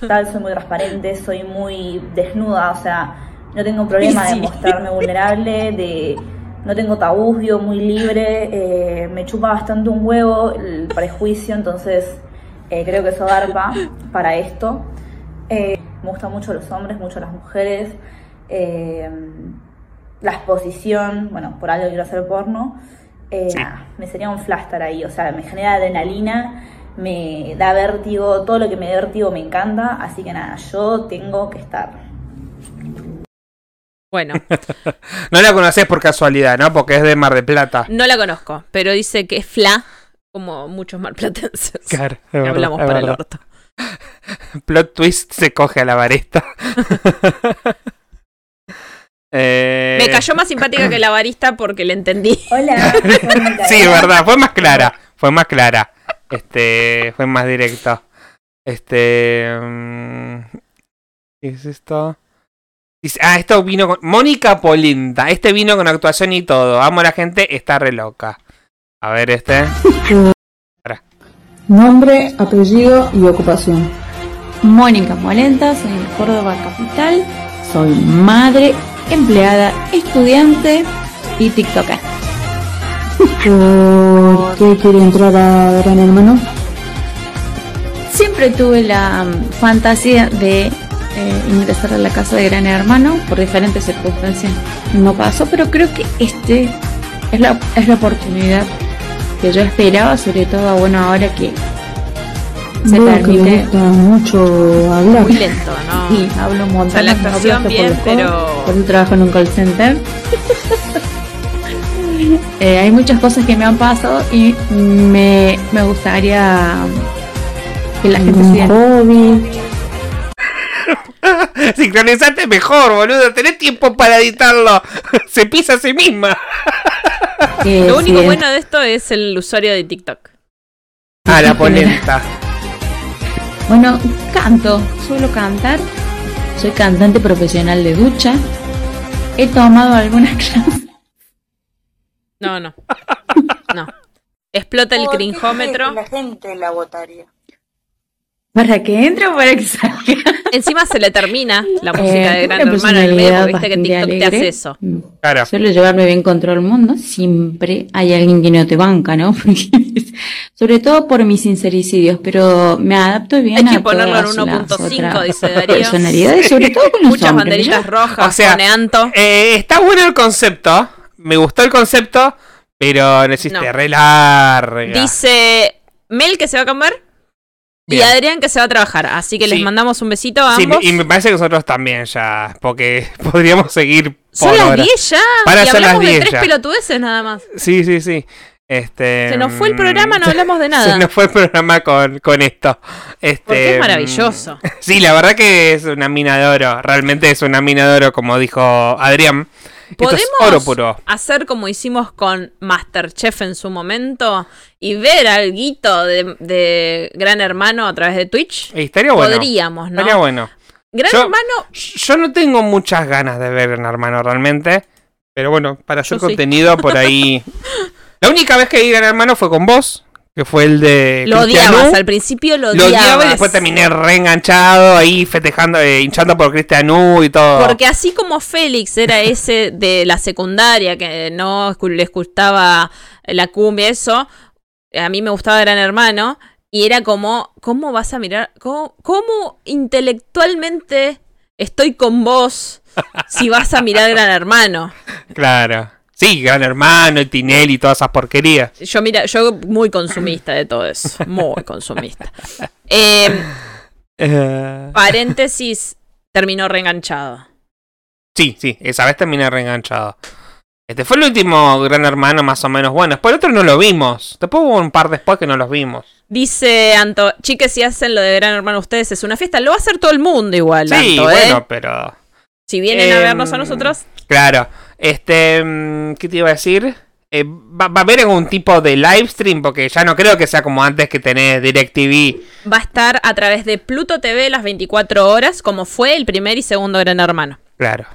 [SPEAKER 17] tal, soy muy transparente, soy muy desnuda, o sea, no tengo [LAUGHS] problema
[SPEAKER 1] Sí.
[SPEAKER 17] de mostrarme vulnerable, de no tengo tabús, vivo muy libre, eh, me chupa bastante un huevo el prejuicio, entonces eh, creo que eso garpa para esto. Eh, me gustan mucho los hombres, mucho las mujeres, la exposición, bueno, por algo quiero hacer porno. Eh, nada, me sería un flash estar ahí, o sea, me genera adrenalina, me da vértigo, todo lo que me da vértigo me encanta, así que nada, yo tengo que estar.
[SPEAKER 1] Bueno, [LAUGHS]
[SPEAKER 2] No la conoces por casualidad, ¿no? Porque es de Mar de Plata.
[SPEAKER 1] no la conozco, pero dice que es fla, como muchos marplatenses.
[SPEAKER 2] Claro, es
[SPEAKER 1] Que
[SPEAKER 2] verdad,
[SPEAKER 1] hablamos
[SPEAKER 2] es
[SPEAKER 1] para el orto. [LAUGHS]
[SPEAKER 2] Plot twist se coge a la barista. [LAUGHS] Eh,
[SPEAKER 1] Me cayó más simpática que la barista porque le entendí.
[SPEAKER 17] Hola.
[SPEAKER 2] Sí, es verdad, fue más clara. Fue más clara. Este, fue más directo. Este. mm, ¿Qué es esto? Dice- ah, esto vino con. Mónica Polenta. Este vino con actuación y todo. Amo a la gente, está re loca. A ver, este.
[SPEAKER 18] Nombre, apellido y ocupación.
[SPEAKER 19] Mónica Molenta, soy de Córdoba Capital, soy madre, empleada, estudiante y TikToker.
[SPEAKER 18] ¿Por [LAUGHS] qué quiere entrar a Gran Hermano?
[SPEAKER 19] Siempre tuve la mm, fantasía de eh, ingresar a la casa de Gran Hermano, por diferentes circunstancias no pasó, pero creo que este es la, es la oportunidad que yo esperaba, sobre todo bueno ahora que se
[SPEAKER 18] que
[SPEAKER 19] permite
[SPEAKER 18] gusta mucho hablar.
[SPEAKER 1] Muy lento, ¿no? [LAUGHS]
[SPEAKER 19] Sí, hablo un montón.
[SPEAKER 1] O sea, la actuación bien,
[SPEAKER 19] por
[SPEAKER 1] pero-
[SPEAKER 19] Por eso trabajo en un call center. [LAUGHS] Eh, hay muchas cosas que me han pasado y me, me gustaría que la gente
[SPEAKER 18] Un
[SPEAKER 19] se
[SPEAKER 18] hobby. [LAUGHS]
[SPEAKER 2] Sincronizate mejor, boludo. Tenés tiempo para editarlo. [LAUGHS] Se pisa a sí misma. [LAUGHS]
[SPEAKER 1] Lo único bueno de esto es el usuario de TikTok.
[SPEAKER 2] Ah, la polenta.
[SPEAKER 19] Bueno, canto, suelo cantar. Soy cantante profesional de ducha. He tomado algunas clases.
[SPEAKER 1] No, no. No. Explota el crinjómetro.
[SPEAKER 20] La gente la votaría.
[SPEAKER 19] ¿Para que entre o para que salga? [LAUGHS]
[SPEAKER 1] Encima se le termina la música
[SPEAKER 19] Eh,
[SPEAKER 1] de Gran Hermano en el medio viste que TikTok te hace eso.
[SPEAKER 2] Claro.
[SPEAKER 19] Suelo llevarme bien con todo el mundo. Siempre hay alguien que no te banca, ¿no? [LAUGHS] Sobre todo por mis sincericidios, pero me adapto bien
[SPEAKER 1] Hay que
[SPEAKER 19] a
[SPEAKER 1] ponerlo en
[SPEAKER 19] todas las
[SPEAKER 1] 1.5,
[SPEAKER 19] otras
[SPEAKER 1] dice Darío.
[SPEAKER 19] personalidades, sobre todo con [LAUGHS] los
[SPEAKER 1] Muchas
[SPEAKER 19] hombres.
[SPEAKER 1] banderitas rojas,
[SPEAKER 2] O sea. Eh, está bueno el concepto. Me gustó el concepto. Pero necesité
[SPEAKER 1] No.
[SPEAKER 2] re larga.
[SPEAKER 1] Dice Mel que se va a comer y. Adrián que se va a trabajar. Así que les mandamos un besito a
[SPEAKER 2] Sí,
[SPEAKER 1] ambos.
[SPEAKER 2] y me parece que nosotros también ya. Porque [LAUGHS] podríamos seguir.
[SPEAKER 1] Son
[SPEAKER 2] por
[SPEAKER 1] las
[SPEAKER 2] horas.
[SPEAKER 1] 10 ya.
[SPEAKER 2] Para
[SPEAKER 1] y
[SPEAKER 2] ser
[SPEAKER 1] hablamos
[SPEAKER 2] las
[SPEAKER 1] de
[SPEAKER 2] 10
[SPEAKER 1] tres
[SPEAKER 2] ya.
[SPEAKER 1] pelotudeces nada más.
[SPEAKER 2] Sí, sí, sí. Este,
[SPEAKER 1] Se nos fue el
[SPEAKER 2] mm,
[SPEAKER 1] programa, no hablamos de [LAUGHS] nada.
[SPEAKER 2] Se nos fue el programa con, con esto. Este,
[SPEAKER 1] Porque es
[SPEAKER 2] mm,
[SPEAKER 1] maravilloso. [LAUGHS]
[SPEAKER 2] Sí, la verdad que es una mina de oro. Realmente es una mina de oro, como dijo Adrián. Esto es
[SPEAKER 1] ¿Podemos
[SPEAKER 2] oro puro.
[SPEAKER 1] hacer como hicimos con Masterchef en su momento y ver algo de, de Gran Hermano a través de Twitch?
[SPEAKER 2] Estaría bueno.
[SPEAKER 1] Podríamos, ¿no?
[SPEAKER 2] Estaría bueno.
[SPEAKER 1] Gran
[SPEAKER 2] Yo-
[SPEAKER 1] Hermano,
[SPEAKER 2] Yo no tengo muchas ganas de ver Gran Hermano realmente. Pero bueno, para hacer
[SPEAKER 1] Yo sí.
[SPEAKER 2] contenido por ahí. [LAUGHS] la única vez que vi Gran Hermano fue con vos. Que fue el de.
[SPEAKER 1] lo
[SPEAKER 2] Cristian
[SPEAKER 1] odiabas. Al principio lo
[SPEAKER 2] Lo
[SPEAKER 1] odiabas.
[SPEAKER 2] odiaba y después terminé reenganchado ahí festejando, eh, hinchando por Cristian U y todo.
[SPEAKER 1] Porque así como Félix era ese de la secundaria que no escu- le gustaba la cumbia, eso, a mí me gustaba Gran Hermano, y era como, ¿cómo vas a mirar? ¿Cómo, cómo intelectualmente estoy con vos si vas a mirar Gran Hermano? [LAUGHS]
[SPEAKER 2] Claro. Sí, Gran Hermano, Tinelli y todas esas porquerías.
[SPEAKER 1] Yo, mira, yo muy consumista de todo eso, muy consumista. [LAUGHS] Eh,
[SPEAKER 2] Eh,
[SPEAKER 1] paréntesis, terminó reenganchado.
[SPEAKER 2] sí, sí, esa vez terminé reenganchado. Este fue el último Gran Hermano más o menos bueno. Después el otro no lo vimos. Después hubo un par después que no los vimos.
[SPEAKER 1] Dice Anto, chiques, si hacen lo de Gran Hermano ustedes es una fiesta, lo va a hacer todo el mundo igual,
[SPEAKER 2] Sí,
[SPEAKER 1] Anto, ¿eh?
[SPEAKER 2] bueno, pero...
[SPEAKER 1] Si vienen a
[SPEAKER 2] Em,
[SPEAKER 1] vernos a nosotros,
[SPEAKER 2] Claro. Este, mm, ¿qué te iba a decir? Eh, ¿va, va a haber algún tipo de live stream? Porque ya no creo que sea como antes que tenés DirecTV.
[SPEAKER 1] va a estar a través de Pluto TV las 24 horas, como fue el primer y segundo Gran Hermano.
[SPEAKER 2] Claro.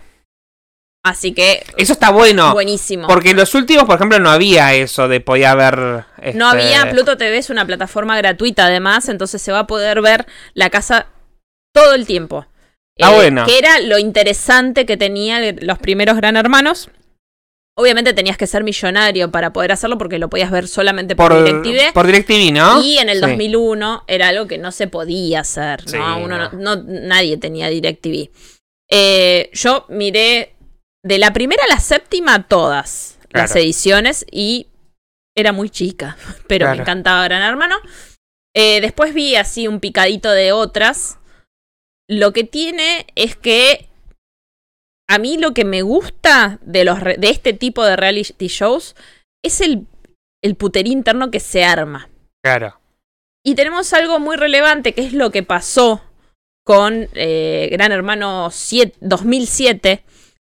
[SPEAKER 1] Así que.
[SPEAKER 2] Eso está bueno.
[SPEAKER 1] Buenísimo.
[SPEAKER 2] Porque en los últimos, por ejemplo, no había eso de podía haber.
[SPEAKER 1] No
[SPEAKER 2] este,
[SPEAKER 1] había, Pluto TV es una plataforma gratuita además, entonces se va a poder ver la casa todo el tiempo. Eh,
[SPEAKER 2] Ah, bueno.
[SPEAKER 1] Que era lo interesante que tenían los primeros Gran Hermanos. Obviamente tenías que ser millonario para poder hacerlo porque lo podías ver solamente por,
[SPEAKER 2] Por,
[SPEAKER 1] DirecTV.
[SPEAKER 2] por DirecTV, ¿no?
[SPEAKER 1] Y en el
[SPEAKER 2] Sí.
[SPEAKER 1] 2001 era algo que no se podía hacer, ¿no?
[SPEAKER 2] Sí,
[SPEAKER 1] Uno no- no- nadie tenía DirecTV. Eh, yo miré de la primera a la séptima todas las ediciones y era muy chica, [LAUGHS] pero me encantaba Gran Hermano. Eh, después vi así un picadito de otras. Lo que tiene es que a mí lo que me gusta de, los de este tipo de reality shows es el, el puterí interno que se arma.
[SPEAKER 2] Claro.
[SPEAKER 1] Y tenemos algo muy relevante que es lo que pasó con eh, Gran Hermano 7 2007,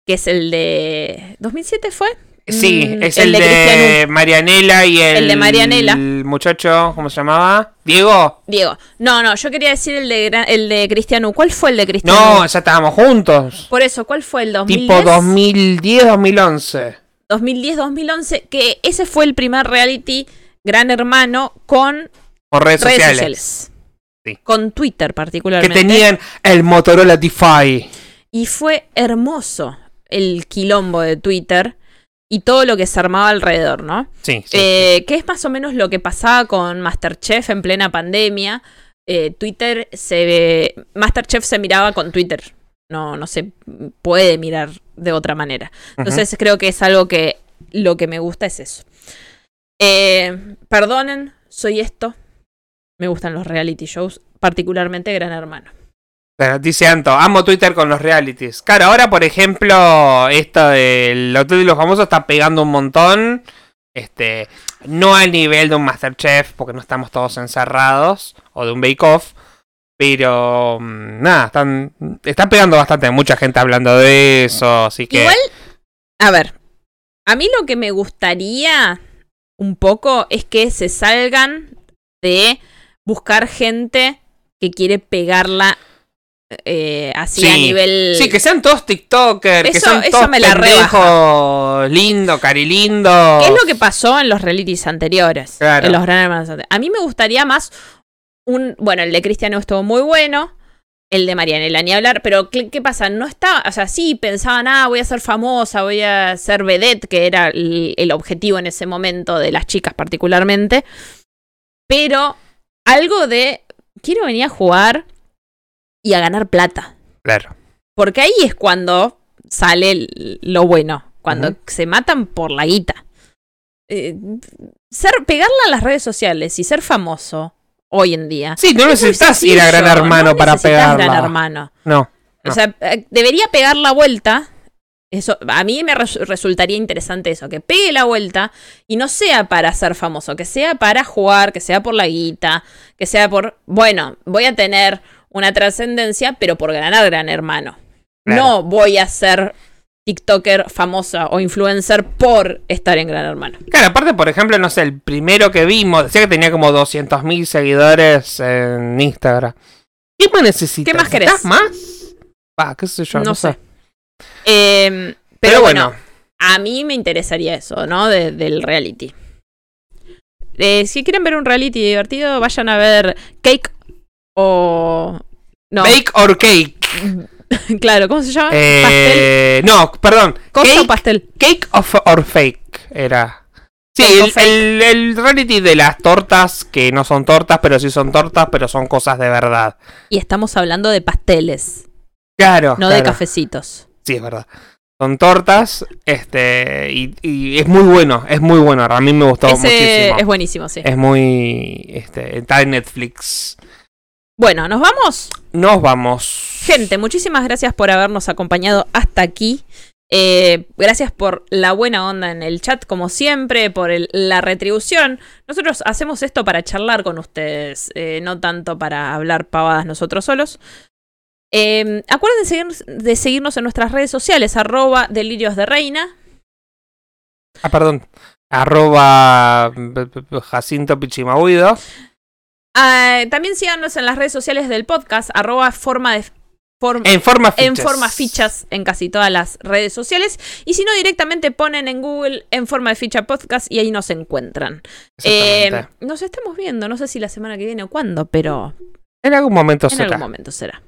[SPEAKER 1] que es el de... ¿2007 fue?
[SPEAKER 2] Sí,
[SPEAKER 1] Mm,
[SPEAKER 2] es el, de. Marianela y el,
[SPEAKER 1] El de Marianela.
[SPEAKER 2] el muchacho, ¿cómo se llamaba? ¿Diego?
[SPEAKER 1] Diego. No, no, yo quería decir el de, el de Cristiano. ¿Cuál fue el de Cristiano?
[SPEAKER 2] No, ya estábamos juntos.
[SPEAKER 1] Por eso, ¿cuál fue el 2010?
[SPEAKER 2] Tipo 2010, 2011.
[SPEAKER 1] 2010-2011, que ese fue el primer reality Gran Hermano con
[SPEAKER 2] Por redes, sociales. Sí.
[SPEAKER 1] Con Twitter
[SPEAKER 2] Que
[SPEAKER 1] particularmente.
[SPEAKER 2] tenían el Motorola DeFi.
[SPEAKER 1] Y fue hermoso el quilombo de Twitter y todo lo que se armaba alrededor, ¿no?
[SPEAKER 2] Sí, sí.
[SPEAKER 1] Eh, que es más o menos lo que pasaba con Masterchef en plena pandemia. Eh, Twitter se ve. Masterchef se miraba con Twitter. No, no se puede mirar de otra manera. Entonces creo que es algo que lo que me gusta es eso. Eh, perdonen, soy esto. Me gustan los reality shows, particularmente Gran Hermano.
[SPEAKER 2] Dice Anto, amo Twitter con los realities. Claro, ahora por ejemplo, esto del Hotel de los Famosos está pegando un montón. Este, no al nivel de un Masterchef, porque no estamos todos encerrados, o de un Bake Off. Pero mm, nada, están, están pegando bastante, mucha gente hablando de eso, así que...
[SPEAKER 1] Igual, a ver, a mí lo que me gustaría un poco es que se salgan de buscar gente que quiere pegarla eh, así a nivel...
[SPEAKER 2] sí, que sean todos TikTokers, que
[SPEAKER 1] Eso-
[SPEAKER 2] sean todos
[SPEAKER 1] me la
[SPEAKER 2] pendejos, lindo, carilindo.
[SPEAKER 1] ¿Qué es lo que pasó en los realities anteriores?
[SPEAKER 2] Claro.
[SPEAKER 1] En los Gran Hermanos anteriores. A mí me gustaría más un. Bueno, el de Cristiano estuvo muy bueno. El de Marianela, ni hablar. Pero, ¿qué, qué pasa? No estaba. O sea, sí pensaban, ah, voy a ser famosa, voy a ser vedette, que era el, el objetivo en ese momento de las chicas, particularmente. Pero algo de. Quiero venir a jugar y a ganar plata.
[SPEAKER 2] Claro.
[SPEAKER 1] Porque ahí es cuando sale lo bueno. Cuando se matan por la guita. Eh, ser, pegarla a las redes sociales y ser famoso hoy en día.
[SPEAKER 2] Sí, no necesitas ir a Gran Hermano
[SPEAKER 1] no
[SPEAKER 2] para pegarla.
[SPEAKER 1] Gran Hermano.
[SPEAKER 2] No.
[SPEAKER 1] O sea, eh, debería pegar la vuelta. Eso, a mí me res- resultaría interesante eso, que pegue la vuelta y no sea para ser famoso, que sea para jugar, que sea por la guita, que sea por, bueno, voy a tener una trascendencia, pero por ganar Gran Hermano.
[SPEAKER 2] Claro.
[SPEAKER 1] No voy a ser TikToker famosa o influencer por estar en Gran Hermano.
[SPEAKER 2] Claro, aparte, por ejemplo, no sé, el primero que vimos, decía que tenía como 200.000 seguidores en Instagram. ¿Qué más necesitas?
[SPEAKER 1] ¿Qué más querés?
[SPEAKER 2] ¿Necesitas más? Va, qué sé yo, no,
[SPEAKER 1] No
[SPEAKER 2] sé.
[SPEAKER 1] sé. Eh, pero,
[SPEAKER 2] Pero
[SPEAKER 1] bueno,
[SPEAKER 2] bueno.
[SPEAKER 1] a mí me interesaría eso, ¿no? De- del reality. Eh, si quieren ver un reality divertido, vayan a ver Cake o... No.
[SPEAKER 2] Bake or cake. [LAUGHS]
[SPEAKER 1] claro, ¿cómo se llama?
[SPEAKER 2] Eh, no, perdón.
[SPEAKER 1] ¿Cosa
[SPEAKER 2] cake,
[SPEAKER 1] o pastel?
[SPEAKER 2] Cake of, or fake era. Sí, el, reality de las tortas, que no son tortas, pero sí son tortas, pero son cosas de verdad.
[SPEAKER 1] Y estamos hablando de pasteles,
[SPEAKER 2] Claro.
[SPEAKER 1] no de cafecitos.
[SPEAKER 2] Sí, es verdad. Son tortas, este, y, y es muy bueno, es muy bueno. A mí me gustó
[SPEAKER 1] Ese
[SPEAKER 2] muchísimo.
[SPEAKER 1] es buenísimo, sí.
[SPEAKER 2] Es muy, este, está en Netflix.
[SPEAKER 1] Bueno, ¿nos vamos?
[SPEAKER 2] Nos vamos.
[SPEAKER 1] Gente, muchísimas gracias por habernos acompañado hasta aquí. Eh, gracias por la buena onda en el chat, como siempre, por el- la retribución. Nosotros hacemos esto para charlar con ustedes, eh, no tanto para hablar pavadas nosotros solos. Eh, acuérdense de, seguir- de seguirnos en nuestras redes sociales, arroba delirios de reina.
[SPEAKER 2] Ah, perdón. Arroba b- Jacinto Pichimahuido.
[SPEAKER 1] Ah, también síganos en las redes sociales del podcast, arroba forma de... form-
[SPEAKER 2] En forma
[SPEAKER 1] en
[SPEAKER 2] fichas.
[SPEAKER 1] forma fichas en casi todas las redes sociales. Y si no, directamente ponen en Google en forma de ficha podcast y ahí nos encuentran. Eh, nos estamos viendo, no sé si la semana que viene o cuándo, pero
[SPEAKER 2] En algún momento
[SPEAKER 1] en
[SPEAKER 2] será.
[SPEAKER 1] algún momento será.